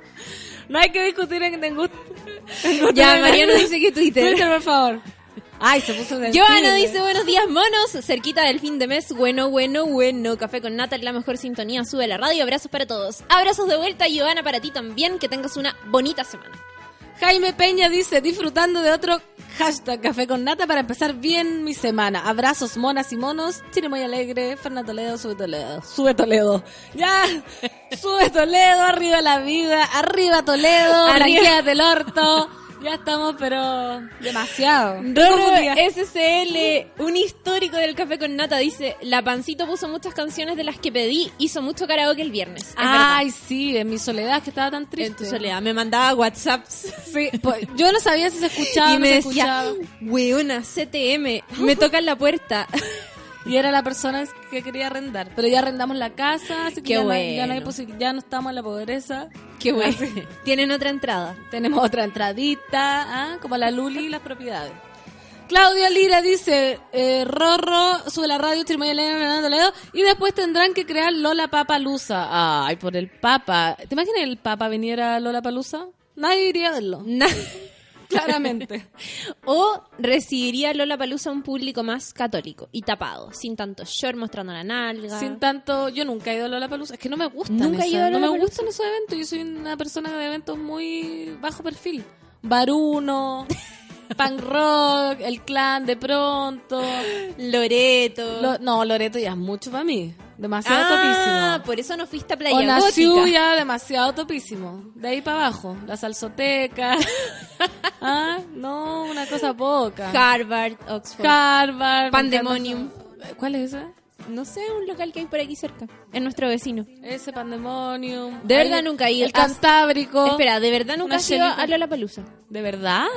no hay que discutir en, en gusto. Ya, Mariano dice que Twitter. Twitter, por favor. Ay, se puso. Joana dice buenos días monos, cerquita del fin de mes, bueno, bueno, bueno, café con nata, la mejor sintonía, sube la radio, abrazos para todos. Abrazos de vuelta, Joana, para ti también, que tengas una bonita semana. Jaime Peña dice, disfrutando de otro hashtag café con nata para empezar bien mi semana. Abrazos monas y monos. Chile muy alegre. Fernando Toledo, sube Toledo. Sube Toledo. Ya. Sube Toledo, arriba la vida. Arriba Toledo. Arriba. Blanqueate el orto. Ya estamos, pero demasiado. Roro. SCL, un histórico del café con nata, dice, la pancito puso muchas canciones de las que pedí, hizo mucho karaoke el viernes. Es Ay, sí, en mi soledad que estaba tan triste. en tu soledad, me mandaba WhatsApps. Sí, pues, yo no sabía si se escuchaba o y no me se decía, escuchaba. weona, CTM, me tocan la puerta. Y era la persona que quería arrendar. Pero ya arrendamos la casa, así que Qué ya, no, ya no hay ya no estamos en la pobreza. Qué bueno. Tienen otra entrada. Tenemos otra entradita, ¿ah? como la Luli y las propiedades. Claudia Lira dice, eh, Rorro, sube la radio, Fernando y después tendrán que crear Lola Papa Lusa. Ay, por el Papa. ¿Te imaginas el Papa viniera a Lola Palusa? Nadie iría a verlo. Na- Claramente. o recibiría Lola Palusa un público más católico y tapado, sin tanto short mostrando la nalga. Sin tanto, yo nunca he ido a Lola Palusa. Es que no me gustan. ¿Nunca he ido a No me gustan esos eventos. Yo soy una persona de eventos muy bajo perfil. Baruno, punk rock, el clan de pronto. Loreto. Lo- no, Loreto ya es mucho para mí. Demasiado ah, topísimo. por eso no fuiste a Playa nació Gótica. demasiado topísimo. De ahí para abajo. La salsoteca. ah, no, una cosa poca. Harvard, Oxford. Harvard. Pandemonium. ¿Cuál es ese? no sé, un local que hay por aquí cerca. Es nuestro vecino. Ese Pandemonium. De verdad nunca he ido. El Cantábrico. Espera, ¿de verdad nunca has ido a Lola Palusa? ¿De verdad?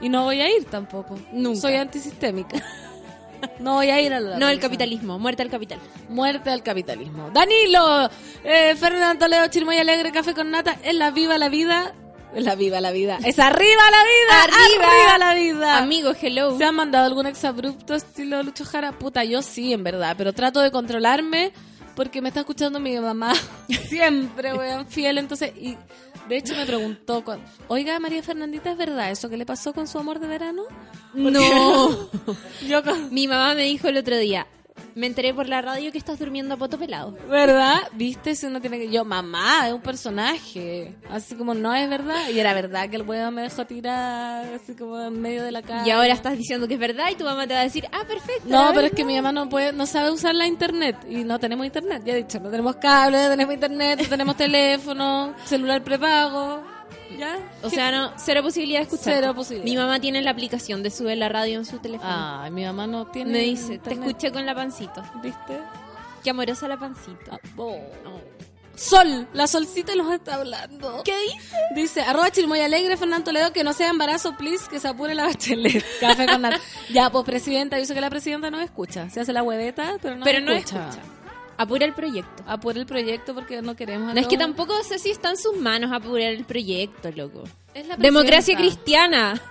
Y no voy a ir tampoco. Nunca. Soy antisistémica. No voy a ir a la No, el capitalismo, muerte al capital. Muerte al capitalismo. Danilo, eh, Fernando Toledo, Chirmoy Alegre, Café con Nata, es la viva la vida. Es la viva la vida. Es arriba la vida. Arriba. Arriba la vida. Amigo, hello. ¿Se han mandado algún exabrupto estilo Lucho Jara? Puta, yo sí, en verdad. Pero trato de controlarme porque me está escuchando mi mamá siempre, weón, fiel. Entonces, y de hecho me preguntó, oiga, María Fernandita, ¿es verdad eso que le pasó con su amor de verano? No. Yo con- Mi mamá me dijo el otro día, me enteré por la radio que estás durmiendo a poto pelado. ¿Verdad? ¿Viste? Si uno tiene que... Yo, mamá, es un personaje. Así como, no es verdad. Y era verdad que el weón me dejó tirar así como en medio de la calle. Y ahora estás diciendo que es verdad y tu mamá te va a decir, ah, perfecto. No, la pero es verdad". que mi mamá no puede, no sabe usar la internet y no tenemos internet, ya he dicho, no tenemos cable, no tenemos internet, no tenemos teléfono, celular prepago, ¿ya? O sea, no, cero posibilidad de escuchar. Cero posibilidad. Mi mamá tiene la aplicación de subir la radio en su teléfono. Ay, mi mamá no tiene me dice, te escuché con la pancito. ¿viste? Qué amorosa la pancito. Oh. Sol, la solcita nos está hablando. ¿Qué dice? Dice, arroba chirmoy alegre, Fernando Toledo, que no sea embarazo, please, que se apure la bachelet. Café con nata. Ya, pues presidenta, yo sé que la presidenta no escucha. Se hace la hueveta, pero no Pero no escucha. Apura el proyecto. Apura el proyecto porque no queremos. No es que tampoco sé si está en sus manos apurar el proyecto, loco. Es la Democracia cristiana.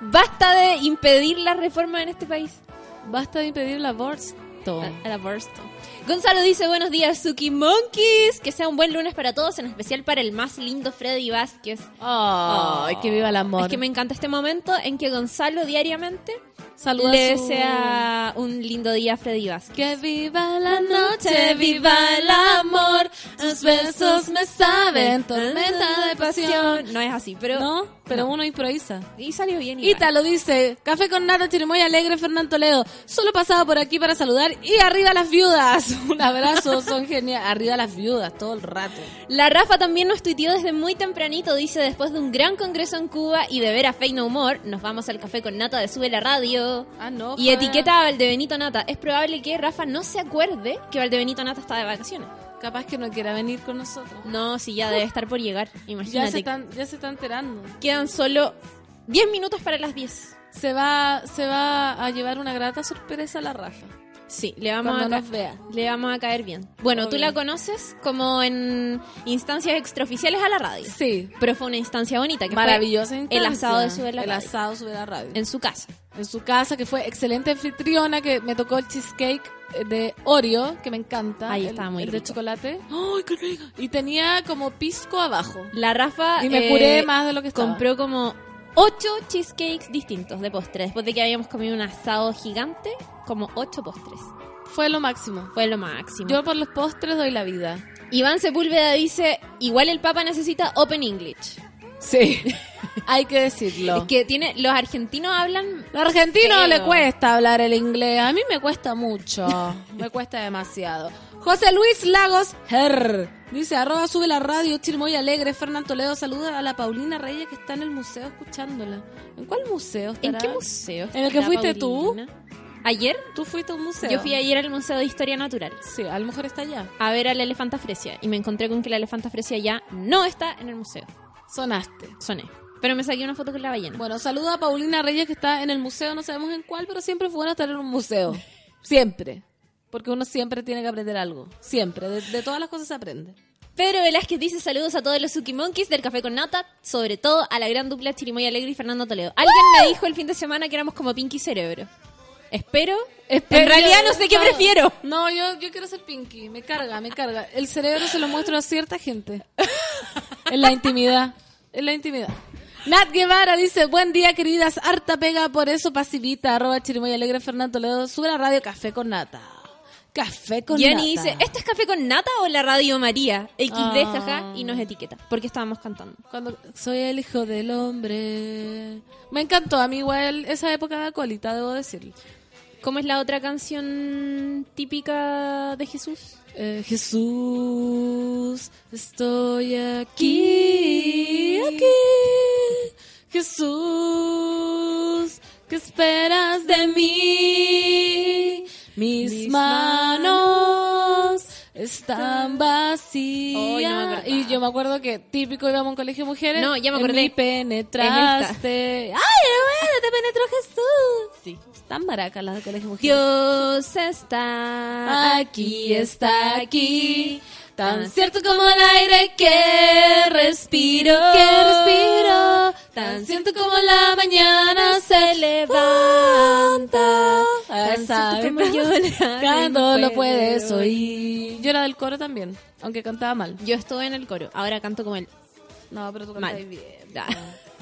Basta de impedir la reforma en este país. Basta de impedir el aborto. El aborto. Gonzalo dice, buenos días, Suki Monkeys. Que sea un buen lunes para todos, en especial para el más lindo Freddy Vázquez. Ay, que viva el amor. Es que me encanta este momento en que Gonzalo diariamente Saluda le su- desea un lindo día a Freddy Vázquez. Que viva la noche, viva el amor. Tus besos me saben, tormenta de pasión. No es así, pero... No, pero No. uno improvisa. Y salió bien. igual. Ita lo dice, café con nata, chirimoya alegre, Fernando Toledo. Solo pasaba por aquí para saludar y arriba las viudas. Un abrazo, son geniales. Arriba las viudas, todo el rato. La Rafa también nos tuiteó desde muy tempranito, dice, después de un gran congreso en Cuba y de ver a Fey No More, nos vamos al café con Nata de Sube la Radio. Ah, no. Y etiqueta a Valdebenito Nata. Es probable que Rafa no se acuerde que Valdebenito Nata está de vacaciones. Capaz que no quiera venir con nosotros. No, si ya debe estar por llegar, Ya se, imagínate. están, ya se está enterando. Quedan solo 10 minutos para las 10. Se va, se va a llevar una grata sorpresa a la Rafa. Sí, le vamos, Cuando a ca- nos vea. le vamos a caer bien. Bueno, tú la conoces como en instancias extraoficiales a la radio. Sí. Pero fue una instancia bonita. Que fue Maravillosa El instancia. asado de Sube la El Radio. asado sube la radio. En su casa. en su casa, que fue excelente anfitriona, que me tocó el cheesecake eh, de Oreo, que me encanta. Ahí el- estaba muy El de rico. chocolate. ¡Ay, qué rico! Y tenía como pisco abajo. La Rafa Y me eh, curé más de lo que estaba. compró como ocho cheesecakes distintos de postre. Después de que habíamos comido un asado gigante, como ocho postres. Fue lo máximo. Fue lo máximo. Yo por los postres doy la vida. Iván Sepúlveda dice, igual el Papa necesita Open English. Sí. Hay que decirlo. Es que tiene, los argentinos hablan... Los argentinos le cuesta hablar el inglés. A mí me cuesta mucho. me cuesta demasiado. José Luis Lagos Herr. Dice, arroba sube la radio, muy alegre. Fernán Toledo saluda a la Paulina Reyes que está en el museo escuchándola. ¿En cuál museo ¿En estará? qué museo? ¿En el que fuiste tú? ¿Ayer? ¿Tú fuiste a un museo? Yo fui ayer al Museo de Historia Natural Sí, a lo mejor está allá. a ver a la elefanta fresia y me encontré con que la elefanta fresia ya no está en el museo. Sonaste. Soné. Pero me saqué una foto con la ballena. Bueno, saluda a Paulina Reyes que está en el museo, no sabemos en cuál, pero siempre fue bueno estar en un museo. Siempre. Porque uno siempre tiene que aprender algo. Siempre. De, de todas las cosas se aprende. Pedro Velázquez dice saludos a todos los Suki Monkeys del Café con Nata, sobre todo a la gran dupla Chirimoy Alegre y Fernando Toledo. Alguien me dijo el fin de semana que éramos como Pinky Cerebro. Espero. Espero- en realidad no sé qué prefiero. No, yo, yo quiero ser Pinky. Me carga, me carga. El cerebro se lo muestro a cierta gente. En la intimidad. En la intimidad. Nat Guevara dice, buen día queridas, harta pega, por eso pasivita, arroba chirimoy alegre Fernando Toledo, sube la radio Café con Nata. Café con Gianni Nata. dice, ¿esto es Café con Nata o la Radio María? XD, Ah. jaja, y nos etiqueta, porque estábamos cantando. Cuando soy el hijo del hombre. Me encantó, a mí igual esa época de acolita, debo decirlo. ¿Cómo es la otra canción típica de Jesús? Eh, Jesús, estoy aquí, aquí. Jesús, ¿qué esperas de mí? Mis, Mis manos están vacías. No y yo me acuerdo que típico íbamos a un colegio de mujeres. No, ya me acordé. mí penetraste. ¡Ay, bueno, te penetró Jesús! Sí. Están maracas las de colegio mujeres. Dios está Aquí está aquí, tan cierto como el aire que respiro, que respiro, tan cierto como la mañana se levanta. Tan cierto como yo la Cuando lo puedes oír. Yo era del coro también, aunque cantaba mal. Yo estuve en el coro, ahora canto como él. No, pero tú Mal. cantas bien.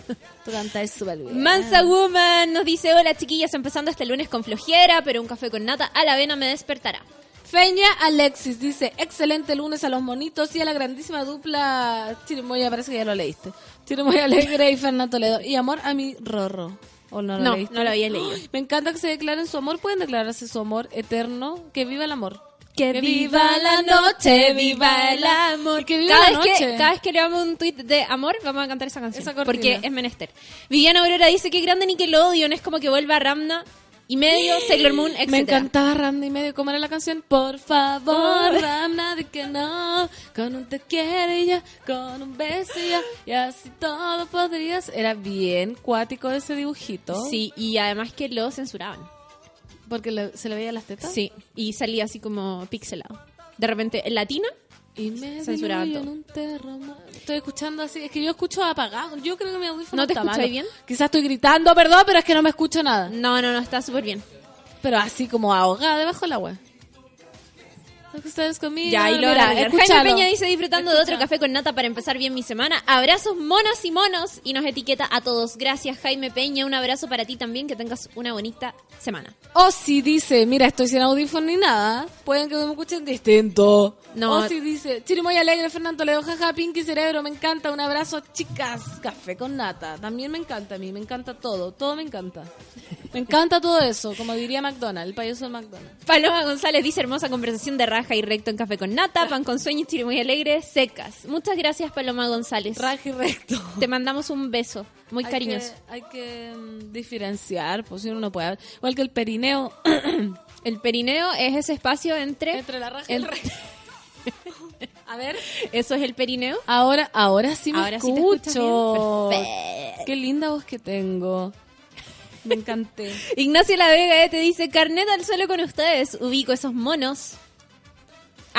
Da. Tú cantas súper bien. Mansa Woman nos dice, hola chiquillas, empezando este lunes con flojera, pero un café con nata a la avena me despertará. Feña Alexis dice, excelente lunes a los monitos y a la grandísima dupla Chirimoya, parece que ya lo leíste. Chirimoya Alegre y Fernando Toledo. Y amor a mi Rorro. ¿O no lo No, leíste? no lo había leído. Me encanta que se declaren su amor. Pueden declararse su amor eterno. Que viva el amor. Que viva la noche, viva el amor. Que viva cada la vez noche. Que, cada vez que leamos un tweet de amor, vamos a cantar esa canción. Esa porque es menester. Viviana Aurora dice que grande Nickelodeon es como que vuelva Ramna y medio, Sailor Moon, etc. Me encantaba Ramna y medio. ¿Cómo era la canción? Por favor, Ramna, de que no. Con un te quiero y ya, con un beso y ya. Y así todo podrías. Era bien cuático ese dibujito. Sí, y además que lo censuraban. Porque le- se le veía las tetas. Sí, y salía así como pixelado. De repente, en latina, Y me Censuraba diluyo todo. en un. Estoy escuchando así. Es que yo escucho apagado. Yo creo que mi audífono ¿No te está malo. bien? Quizás estoy gritando, perdón, pero es que no me escucho nada. no, no, no, está súper bien. Pero así como ahogada debajo del agua. Ustedes conmigo. Ya, y Jaime. Peña dice disfrutando de otro café con nata para empezar bien mi semana. Abrazos monos y monos y nos etiqueta a todos. Gracias Jaime Peña, un abrazo para ti también, que tengas una bonita semana. O si dice, mira, estoy sin audífono ni nada, pueden que me escuchen distinto. No. O si dice, Chirimoy Alegre, Fernando Toledo, jaja, Pinky Cerebro, me encanta, un abrazo, chicas, café con nata. También me encanta a mí, me encanta todo, todo me encanta. Me encanta todo eso, como diría McDonald's, el payaso de McDonald's. Paloma González dice hermosa conversación de raja y recto en café con nata, pan con sueños, muy alegre, secas. Muchas gracias Paloma González. Raja y recto. Te mandamos un beso, muy Hay cariñoso. que- Hay que, mm, diferenciar, pues si uno no puede. Igual que el perineo. El perineo es ese espacio entre... Entre la raja y el recto. A ver. Eso es el perineo. Ahora, ahora sí me Ahora sí te escucho. Perfecto. Qué linda voz que tengo. Me encanté. Ignacio La Vega eh, te dice, carnet al suelo con ustedes, ubico esos monos.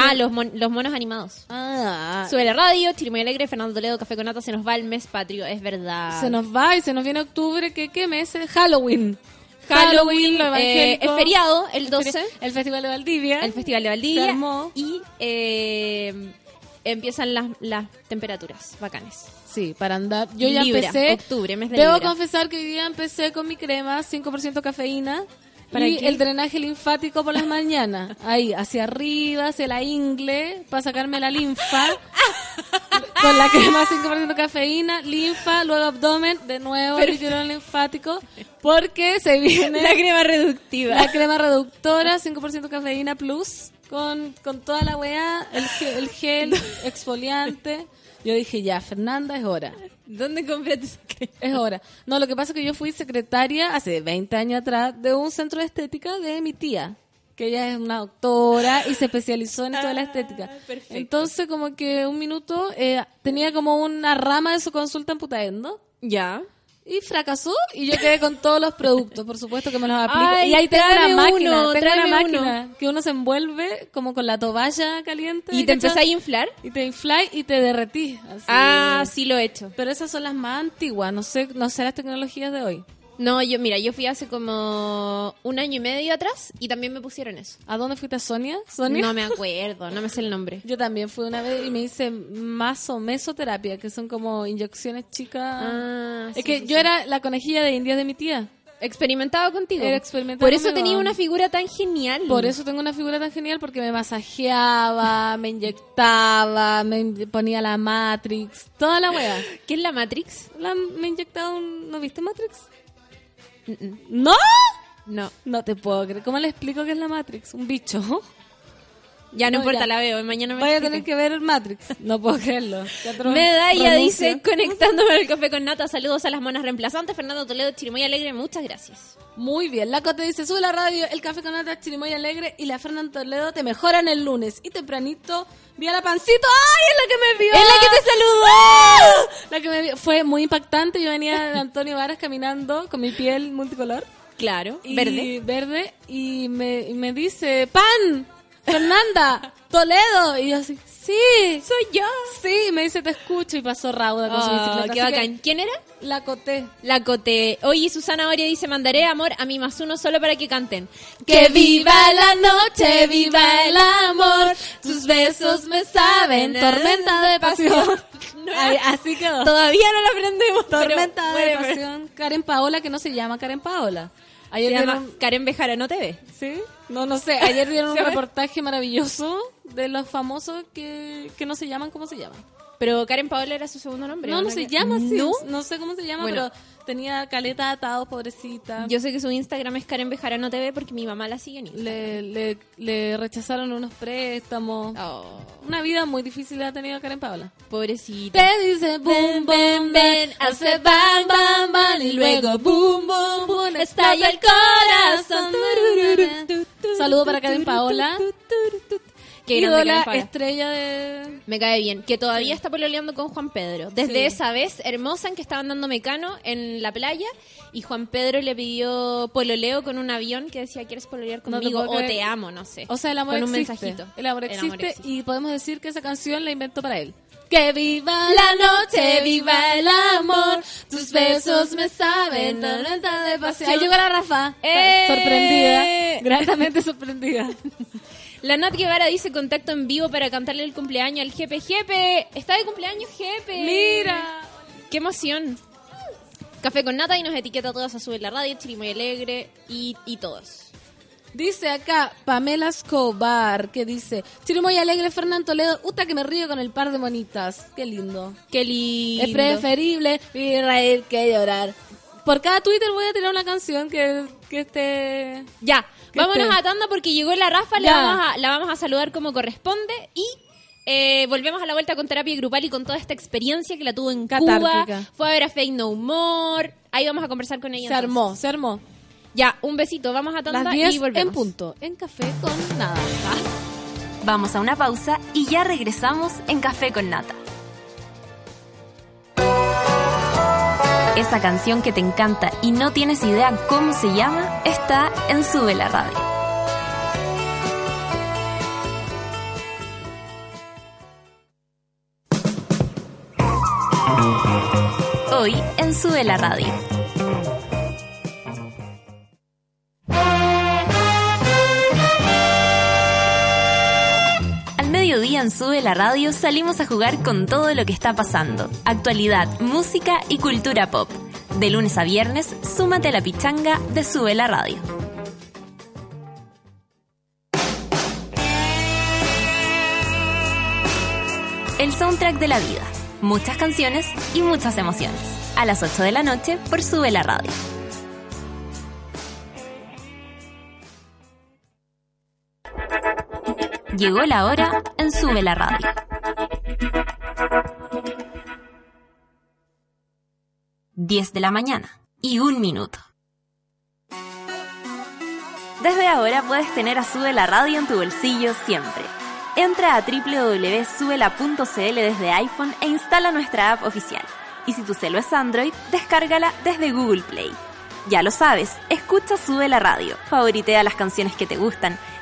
Ah, los, mon- los monos animados. Ah, Sube la radio, Chiri muy alegre, Fernando Toledo, Café con Nata, se nos va el mes patrio, es verdad. se nos va y se nos viene octubre. ¿Qué, qué mes? es? Halloween. Halloween, lo eh, es feriado, el 12, El Festival de Valdivia. el Festival de Se Valdivia. armó. Y eh, empiezan las, las temperaturas bacanes. Sí, para andar. Yo ya Libra, empecé. octubre, mes de Debo Libra. confesar que hoy día empecé con mi crema, 5% cafeína. ¿Para y qué? el drenaje linfático por las mañanas. Ahí, hacia arriba, hacia la ingle, para sacarme la linfa. con la crema 5% cafeína, linfa, luego abdomen, de nuevo el líquido linfático. Porque se viene La crema reductiva. la crema reductora, 5% cafeína plus, con, con toda la weá, el, el gel exfoliante. Yo dije, ya, Fernanda, es hora. ¿Dónde compraste esa crema? Es hora. No, lo que pasa es que yo fui secretaria hace 20 años atrás de un centro de estética de mi tía, que ella es una doctora y se especializó en toda la estética. perfecto. Entonces, como que un minuto eh, tenía como una rama de su consulta en Putaendo. Ya. Y fracasó y yo quedé con todos los productos, por supuesto que me los aplico. Ay, y ahí tengo una máquina, uno, tengo una tráeme máquina que uno se envuelve como con la toalla caliente. ¿Y te empezás a inflar? Y te infláis y te derretís. así. Ah, sí lo he hecho. Pero esas son las más antiguas, no sé, no sé las tecnologías de hoy. No, yo, mira, yo fui hace como un año y medio atrás y también me pusieron eso. ¿A dónde fuiste, Sonia? ¿Sonia? No me acuerdo, no me sé el nombre. Yo también fui una vez y me hice maso, mesoterapia, que son como inyecciones chicas. Ah, es sí, que sí, yo sí. era la conejilla de indias de mi tía. Experimentado contigo. Era experimentado Por eso conmigo. tenía una figura tan genial. Por eso tengo una figura tan genial, porque me masajeaba, me inyectaba, me ponía la Matrix, toda la wea. ¿Qué es la Matrix? La- me inyectaba un... ¿No viste Matrix? ¿No? No. No te puedo creer. ¿Cómo le explico qué es la Matrix? Un bicho. Ya no, No, importa, ya. la veo. Mañana me Voy a explico. tener que ver Matrix. No puedo creerlo. Medalla dice, conectándome al café con nata, saludos a las monas reemplazantes, Fernando Toledo, Chirimoy Alegre, muchas gracias. Muy bien. La Cote dice, sube la radio, el café con nata, chirimoy alegre y la Fernanda Toledo te mejoran el lunes. Y tempranito vi a la pancito. ¡Ay, es la que me vio! ¡Es la que te saludó! La que me vio. Fue muy impactante. Yo venía de Antonio Varas caminando con mi piel multicolor. Claro, y verde. verde y me, y me dice pan Fernanda Toledo y yo así sí Soy yo. sí me dice te escucho y pasó rauda con su Oh, bicicleta qué bacán. que ¿Quién era? la coté La Cote. Oye, Susana Oria dice, mandaré amor a mi más uno solo para que canten. que viva la noche viva el amor tus besos me saben tormenta de pasión así quedó Todavía no la aprendemos. pero tormenta de pasión Karen Paola que no se llama Karen Paola Se ayer llama dieron Karen Bejara, ¿no te ve? ¿Sí? No, no sé. Ayer dieron un ¿Se reportaje maravilloso de los famosos que, que no se llaman como se llaman. Pero Karen Paola era su segundo nombre. No, no ¿o se llama así. ¿No? No sé cómo se llama, Bueno. pero tenía caleta atados, pobrecita. Yo sé que su Instagram es Karen Bejara, no te ve porque mi mamá la sigue en Instagram. le, le, le rechazaron unos préstamos. Oh, Una vida muy difícil ha tenido Karen Paola. pobrecita. Te dice boom, boom, ven, hace bam, bam, bam, y luego boom, boom, boom, estalla el corazón. Saludo para Karen Paola. Qué ídola, estrella de... Me cae bien. Que todavía está pololeando con Juan Pedro. Desde Sí. esa vez hermosa en que estaban dando mecano en la playa y Juan Pedro le pidió pololeo con un avión que decía, ¿quieres pololear No te conmigo? o te amo, no sé. O sea, el amor Con un existe. mensajito. El amor El existe, amor existe. y podemos decir que esa canción la inventó para él. Que viva la noche, viva el amor, tus besos me saben, no de pasión. Ahí llegó la Rafa, ¡Eh! sorprendida, gratamente sorprendida. La Nat Guevara dice contacto en vivo para cantarle el cumpleaños al Jepe. Jepe, está de cumpleaños Jepe. Mira. Qué emoción. Café con nata y nos etiqueta a todos a subir la radio, Chirimoy Alegre y, y todos. Dice acá Pamela Escobar, que dice, Chirimoy Alegre, Fernán Toledo, uta que me río con el par de monitas. Qué lindo. Qué lindo. Es preferible reír que llorar. Por cada Twitter voy a tirar una canción que, que esté... Ya, ¿Qué vámonos a tanda porque llegó la Rafa, la vamos, a, la vamos a saludar como corresponde y eh, volvemos a la vuelta con terapia grupal y con toda esta experiencia que la tuvo en Catártica. Cuba. Fue a ver a Fake No More. Ahí vamos a conversar con ella. Se entonces. armó, se armó. Ya, un besito, vamos a tanda Las y 10 volvemos. en punto, en café con nada. Vamos a una pausa y ya regresamos en Café con Nata. Esa canción que te encanta y no tienes idea cómo se llama está en Sube la Radio. Hoy en Sube la Radio. Mediodía en Sube la Radio salimos a jugar con todo lo que está pasando. Actualidad, música y cultura pop. De lunes a viernes, súmate a la pichanga de Sube la Radio. El soundtrack de la vida. Muchas canciones y muchas emociones. A las 8 de la noche por Sube la Radio. Llegó la hora en Sube la Radio. Diez de la mañana y un minuto. Desde ahora puedes tener a Sube la Radio en tu bolsillo siempre. Entra a www.subela.cl desde iPhone e instala nuestra app oficial. Y si tu celo es Android, descárgala desde Google Play. Ya lo sabes, escucha Sube la Radio, favoritea las canciones que te gustan,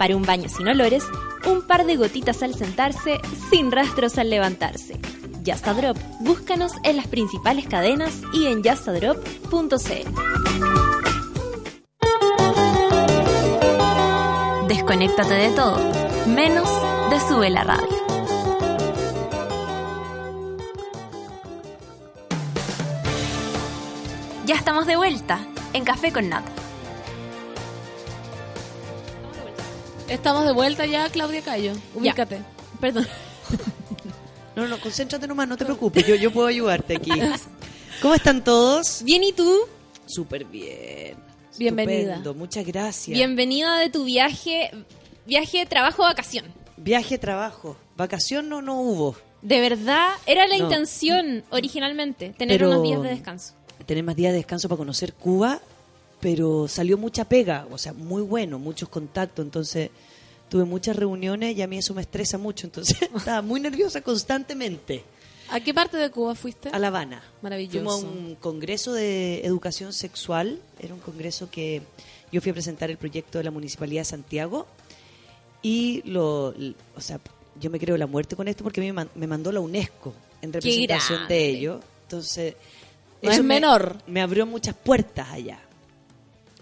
Para un baño sin olores, un par de gotitas al sentarse, sin rastros al levantarse. Just Drop, búscanos en las principales cadenas y en justadrop.cl. Desconéctate de todo, menos de Sube la Radio. Ya estamos de vuelta en Café con Nata. Estamos de vuelta ya, Claudia Cayo. Ubícate. Perdón. No, no, concéntrate nomás, no te preocupes, yo, yo puedo ayudarte aquí. ¿Cómo están todos? Bien, ¿y tú? Súper bien. Bienvenida. Estupendo, Muchas gracias. Bienvenida de tu viaje, viaje, trabajo, vacación. Viaje, trabajo. Vacación no, no hubo. De verdad, era la No. intención originalmente, tener Pero- unos días de descanso. Tener más días de descanso para conocer Cuba, pero salió mucha pega, o sea, muy bueno, muchos contactos, entonces tuve muchas reuniones y a mí eso me estresa mucho, entonces estaba muy nerviosa constantemente. ¿A qué parte de Cuba fuiste? A La Habana. Maravilloso. Fuimos a un congreso de educación sexual. Era un congreso que yo fui a presentar el proyecto de la Municipalidad de Santiago. Y lo, o sea, yo me creo la muerte con esto porque a mí me, man- me mandó la UNESCO en representación de ello. Entonces, No es me- menor. Me abrió muchas puertas allá.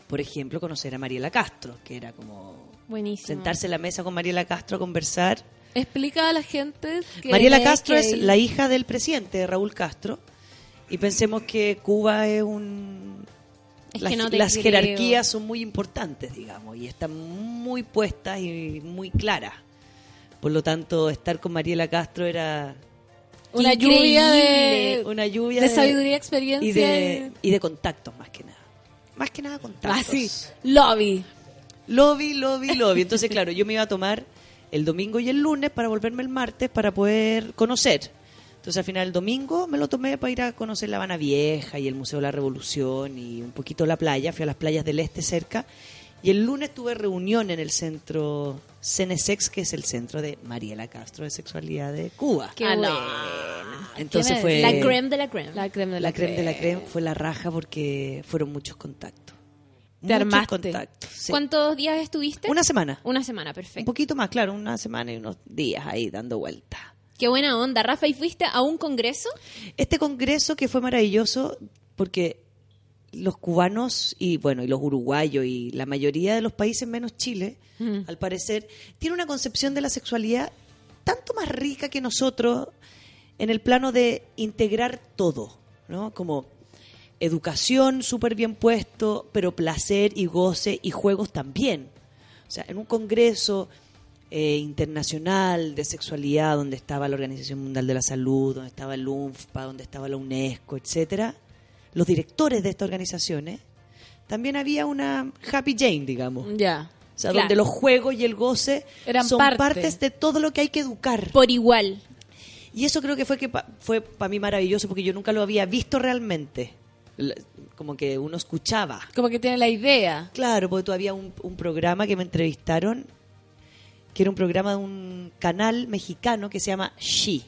Por ejemplo, conocer a Mariela Castro, que era como Buenísimo. sentarse en la mesa con Mariela Castro a conversar. Explica a la gente que... Mariela Castro que- es la hija del presidente, de Raúl Castro, y pensemos que Cuba es un... Es las que no te las creo. jerarquías son muy importantes, digamos, y están muy puestas y muy claras. Por lo tanto, estar con Mariela Castro era Una lluvia de, increíble. Una lluvia de de- sabiduría, experiencia. y de, y de contactos más que nada. Más que nada contactos. Así, lobby. Lobby, lobby, lobby. Entonces, claro, yo me iba a tomar el domingo y el lunes para volverme el martes para poder conocer. Entonces, al final, el domingo me lo tomé para ir a conocer La Habana Vieja y el Museo de la Revolución y un poquito la playa. Fui a las playas del este cerca. Y el lunes tuve reunión en el centro Cenesex, que es el centro de Mariela Castro de Sexualidad de Cuba. Qué Ah, no. buena. Entonces fue... La creme de la creme. La creme de la, la creme de la creme. fue la raja porque fueron muchos contactos. Te muchos armaste. contactos. sí. ¿Cuántos días estuviste? Una semana. Una semana, Un perfecto. poquito más, claro, una semana y unos días ahí dando vuelta. Qué buena onda, Rafa. ¿Y fuiste a un congreso? Este congreso que fue maravilloso porque los cubanos y bueno, y los uruguayos y la mayoría de los países menos Chile, al parecer, tiene una concepción de la sexualidad tanto más rica que nosotros en el plano de integrar todo, ¿no? Como educación súper bien puesto, pero placer y goce y juegos también. O sea, en un congreso eh, internacional de sexualidad donde estaba la Organización Mundial de la Salud, donde estaba el UNFPA, donde estaba la UNESCO, etcétera, los directores de estas organizaciones, también había una Happy Jane, digamos. Ya. O sea, Claro. donde los juegos y el goce Eran son parte. partes de todo lo que hay que educar. Por igual. Y eso creo que fue que pa- fue para mí maravilloso porque yo nunca lo había visto realmente. Como que uno escuchaba. Como que tiene la idea. Claro, porque todavía un, un programa que me entrevistaron, que era un programa de un canal mexicano que se llama She,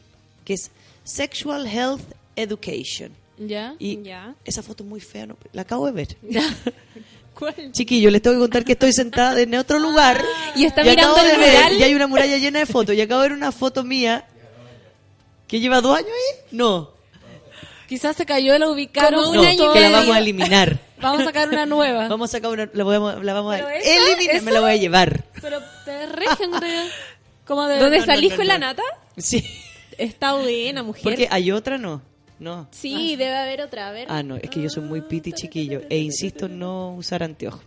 que es Sexual Health Education. ¿Ya? Y Ya. esa foto es muy fea, ¿no? la acabo de ver. ¿Cuál? Chiquillo, les tengo que contar que estoy sentada en otro lugar. Y está acabo mirando el de ver, mural. Y hay una muralla llena de fotos. Y acabo de ver una foto mía que lleva dos años ahí. No, Quizás se cayó, la ubicaron. Como no, un año y que la medio. vamos a eliminar. Vamos a sacar una nueva. Vamos a sacar una, la, vamos, la vamos a Pero esa- eliminar, me esa- la voy a llevar. Pero te regen, creo. Como de... ¿Dónde no, no, salís no, con no. la nata? Sí, Está buena, mujer. porque hay otra, no. No. Sí, debe haber otra. A ver. Ah, no, es que yo soy muy piti chiquillo e insisto en no usar anteojos.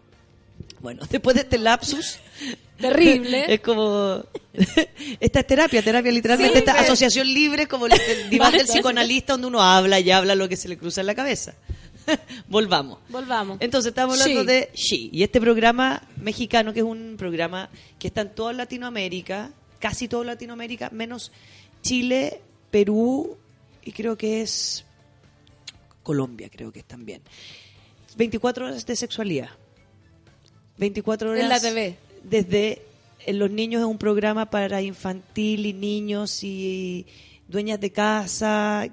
Bueno, después de este lapsus, Terrible. es como esta es terapia, terapia literalmente Sí, esta pero- asociación libre como el, el diván del psicoanalista donde uno habla y habla lo que se le cruza en la cabeza. Volvamos. Volvamos. Entonces estamos hablando de She y este programa mexicano que es un programa que está en toda Latinoamérica, casi toda Latinoamérica, menos Chile, Perú y creo que es Colombia, creo que es también. 24 horas de sexualidad. 24 horas En la TV. Desde en Los Niños es un programa para infantil y niños y dueñas de casa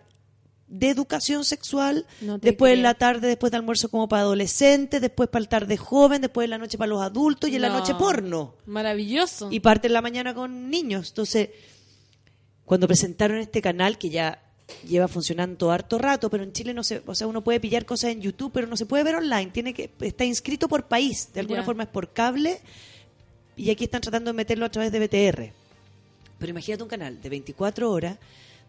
de educación sexual, No después en la tarde, después de almuerzo como para adolescentes, después para el tarde joven, después en la noche para los adultos y en la No. noche porno. Maravilloso. Y parte en la mañana con niños. Entonces, cuando presentaron este canal, que ya lleva funcionando harto rato, pero en Chile no se, o sea, uno puede pillar cosas en YouTube, pero no se puede ver online, tiene que, está inscrito por país, de alguna forma es por cable, y aquí están tratando de meterlo a través de BTR. Pero imagínate un canal de 24 horas,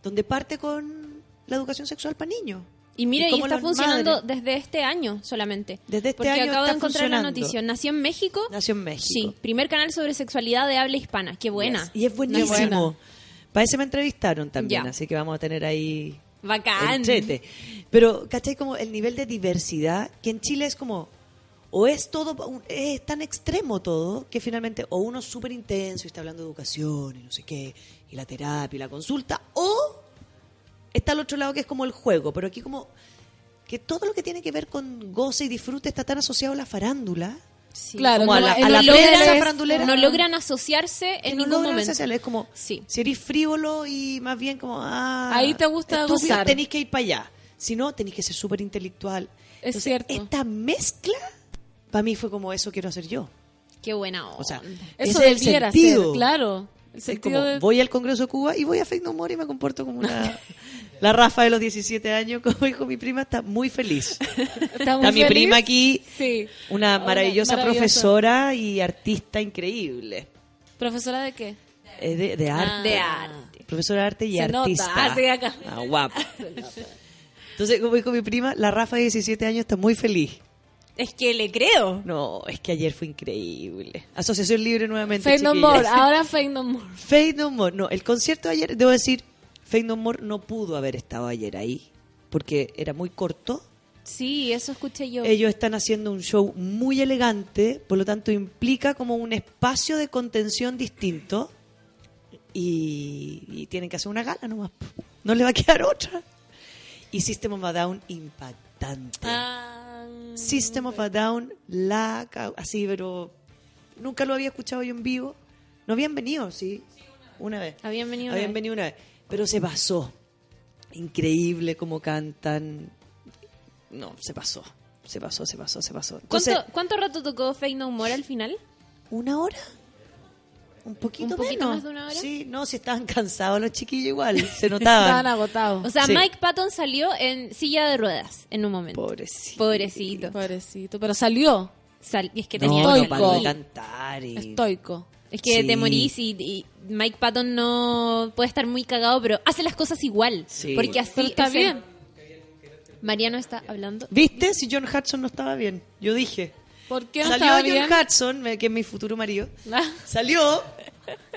donde parte con la educación sexual para niños. Y mira, y, está funcionando madres- desde este año solamente. Desde este Porque año acabo de está encontrar la noticia. Nació en México. Nació en México. Sí, primer canal sobre sexualidad de habla hispana. Qué buena. Yes. Y es buenísimo. Para ese me entrevistaron también, Ya. así que vamos a tener ahí Bacán. el. Pero, ¿cachai? Como el nivel de diversidad, que en Chile es como, o es todo, es tan extremo todo, que finalmente, o uno es súper intenso y está hablando de educación y no sé qué, y la terapia y la consulta, o está al otro lado que es como el juego, pero aquí como que todo lo que tiene que ver con goce y disfrute está tan asociado a la farándula. Sí. Claro, como a no- la, no a la logran- prensa farandulera. No logran asociarse en no ningún logran momento. hacerlo. Es como, Sí. si eres frívolo y más bien como, ah, Ahí te gusta gozar. tenéis que ir para allá. Si no, tenéis que ser súper intelectual. Es cierto. Esta mezcla, para mí fue como eso quiero hacer yo. Qué buena onda. O sea, Eso ese es el sentido. ser, claro. El Es como, de- voy al Congreso de Cuba y voy a Fake No More y me comporto como una... La Rafa de los 17 años, como dijo mi prima, está muy feliz. Está muy Está mi feliz. prima aquí, Sí. una maravillosa, profesora y artista increíble. ¿Profesora de qué? Es de, de arte. Ah. de arte. Profesora de arte y Se nota. artista. Ah, sí, acá. Ah, guapa. Entonces, como dijo mi prima, la Rafa de 17 años está muy feliz. Es que le creo. No, es que ayer fue increíble. Asociación Libre nuevamente. Fake no more. Ahora fake no more. Fake No More. No, el concierto de ayer, debo decir, Faith No More no pudo haber estado ayer ahí porque era muy corto. Sí, eso escuché yo. Ellos están haciendo un show muy elegante, por lo tanto implica como un espacio de contención distinto y, y tienen que hacer una gala nomás. No le va a quedar otra. Y System of a Down impactante. Ah, System of a Down, la así, pero nunca lo había escuchado yo en vivo. No habían venido, sí, una vez. Habían venido una Habían vez. venido una vez, pero se pasó. Increíble cómo cantan. No, se pasó. Se pasó, se pasó, se pasó. Entonces, ¿Cuánto, ¿Cuánto rato tocó Fake No More al final? ¿Una hora? Un poquito, ¿Un poquito menos. más de una hora? Sí, no, si estaban cansados los chiquillos igual, se Estaban notaban. agotados. O sea, Sí. Mike Patton salió en silla de ruedas en un momento. Pobrecito. Pobrecito. Pobrecito, pero salió Sal- y es que No, tenía no Estoico. paró de cantar y... estoico. Es que Sí. te morís y, y Mike Patton no puede estar muy cagado, pero hace las cosas igual. Sí. Porque así Pero está es el- bien. Mariano está hablando. ¿Viste? Si John Hudson no estaba bien. Yo dije. ¿Por qué no Salió estaba John bien? Hudson, que es mi futuro marido. Ah. Salió.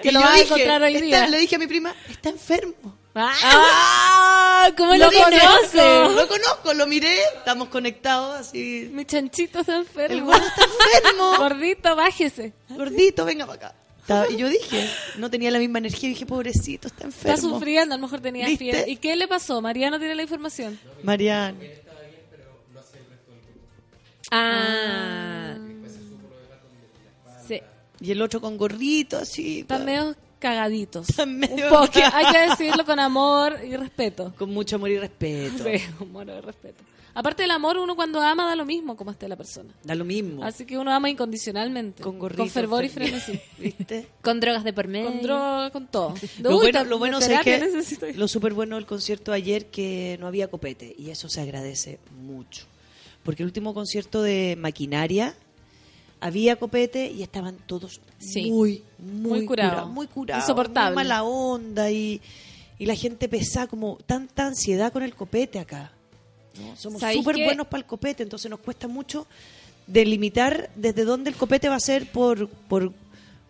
Que y lo vas a dije, encontrar hoy "Está-" día. Le dije a mi prima, está enfermo. ¡Ah! ¿Cómo lo, Lo conoce? Lo conozco, lo miré, estamos conectados así. Mi chanchito está El enfermo. gordo está enfermo. Gordito, bájese. Gordito, venga para acá. Estaba- y yo dije, no tenía la misma energía, dije, pobrecito, está Está enfermo. sufriendo, a lo mejor tenía ¿Viste? fiebre. ¿Y qué le pasó? Mariano tiene la información. Mariano. Ah. Sí. Y el otro con gorrito, así. Están medio cagaditos. Están medio- Un poco, hay que decirlo con amor y respeto. Con mucho amor y respeto. Sí, amor y respeto. Aparte del amor, uno cuando ama da lo mismo como esté la persona. Da lo mismo. Así que uno ama incondicionalmente. Con gorrito. Con fervor y frenesí. ¿Viste? Con drogas de por medio. Con droga, con todo. Lo Uy, bueno, lo bueno es que necesito lo súper bueno del concierto de ayer que no había copete y eso se agradece mucho. Porque el último concierto de Maquinaria había copete y estaban todos Sí. muy, muy, Muy curado. curados, muy curados, Insoportable. muy mala onda y, y la gente pesada como tanta ansiedad con el copete acá. ¿No? Somos ¿Sabéis súper buenos para el copete, entonces nos cuesta mucho delimitar desde dónde el copete va a ser por por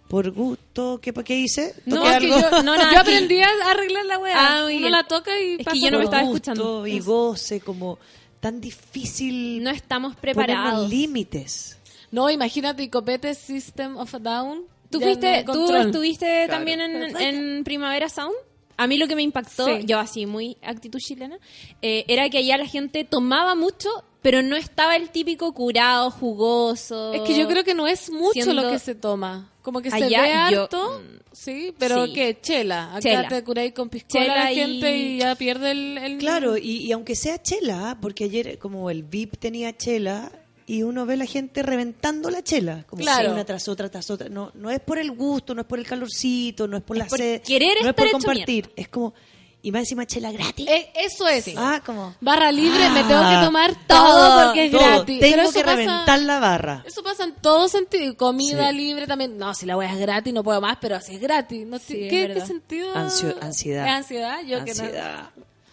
por gusto, ¿qué, qué hice? No, ¿Toqué Es que algo? yo, No, nada, yo aprendí a arreglar la wea. Ah, Uno la toca y Es que yo no me estaba gusto escuchando. y goce, como tan difícil No estamos preparados. límites. No, imagínate, copete System of a Down. ¿Tú, fuiste, no ¿tú control. estuviste también en, en Primavera Sound? A mí lo que me impactó, Sí. yo así muy actitud chilena, eh, era que allá la gente tomaba mucho, pero no estaba el típico curado, jugoso. Es que yo creo que no es mucho Siendo- lo que se toma. Como que se ve yo- harto, sí, pero sí. ¿qué? Chela. Acá Chela. te curáis con piscola Chela la y- gente y... ya pierde el... el- Claro, y, y aunque sea chela, porque ayer como el VIP tenía chela y uno ve la gente reventando la chela, como Claro. una tras otra, tras otra. No, no es por el gusto, no es por el calorcito, no es por la por sed, querer no es por compartir. Es como, y más encima chela gratis. Eh, eso es. Ah, como... Barra libre, me Ah, tengo que tomar todo, porque es todo. gratis. Tengo Pero que pasa- reventar la barra. Eso pasa en todo sentido. Comida Sí. libre también. No, si la wea es gratis, no puedo más, pero si es gratis. No, Sí, ¿qué, es ¿qué verdad. sentido? Ansio- ansiedad. ¿Es ansiedad? Yo que no.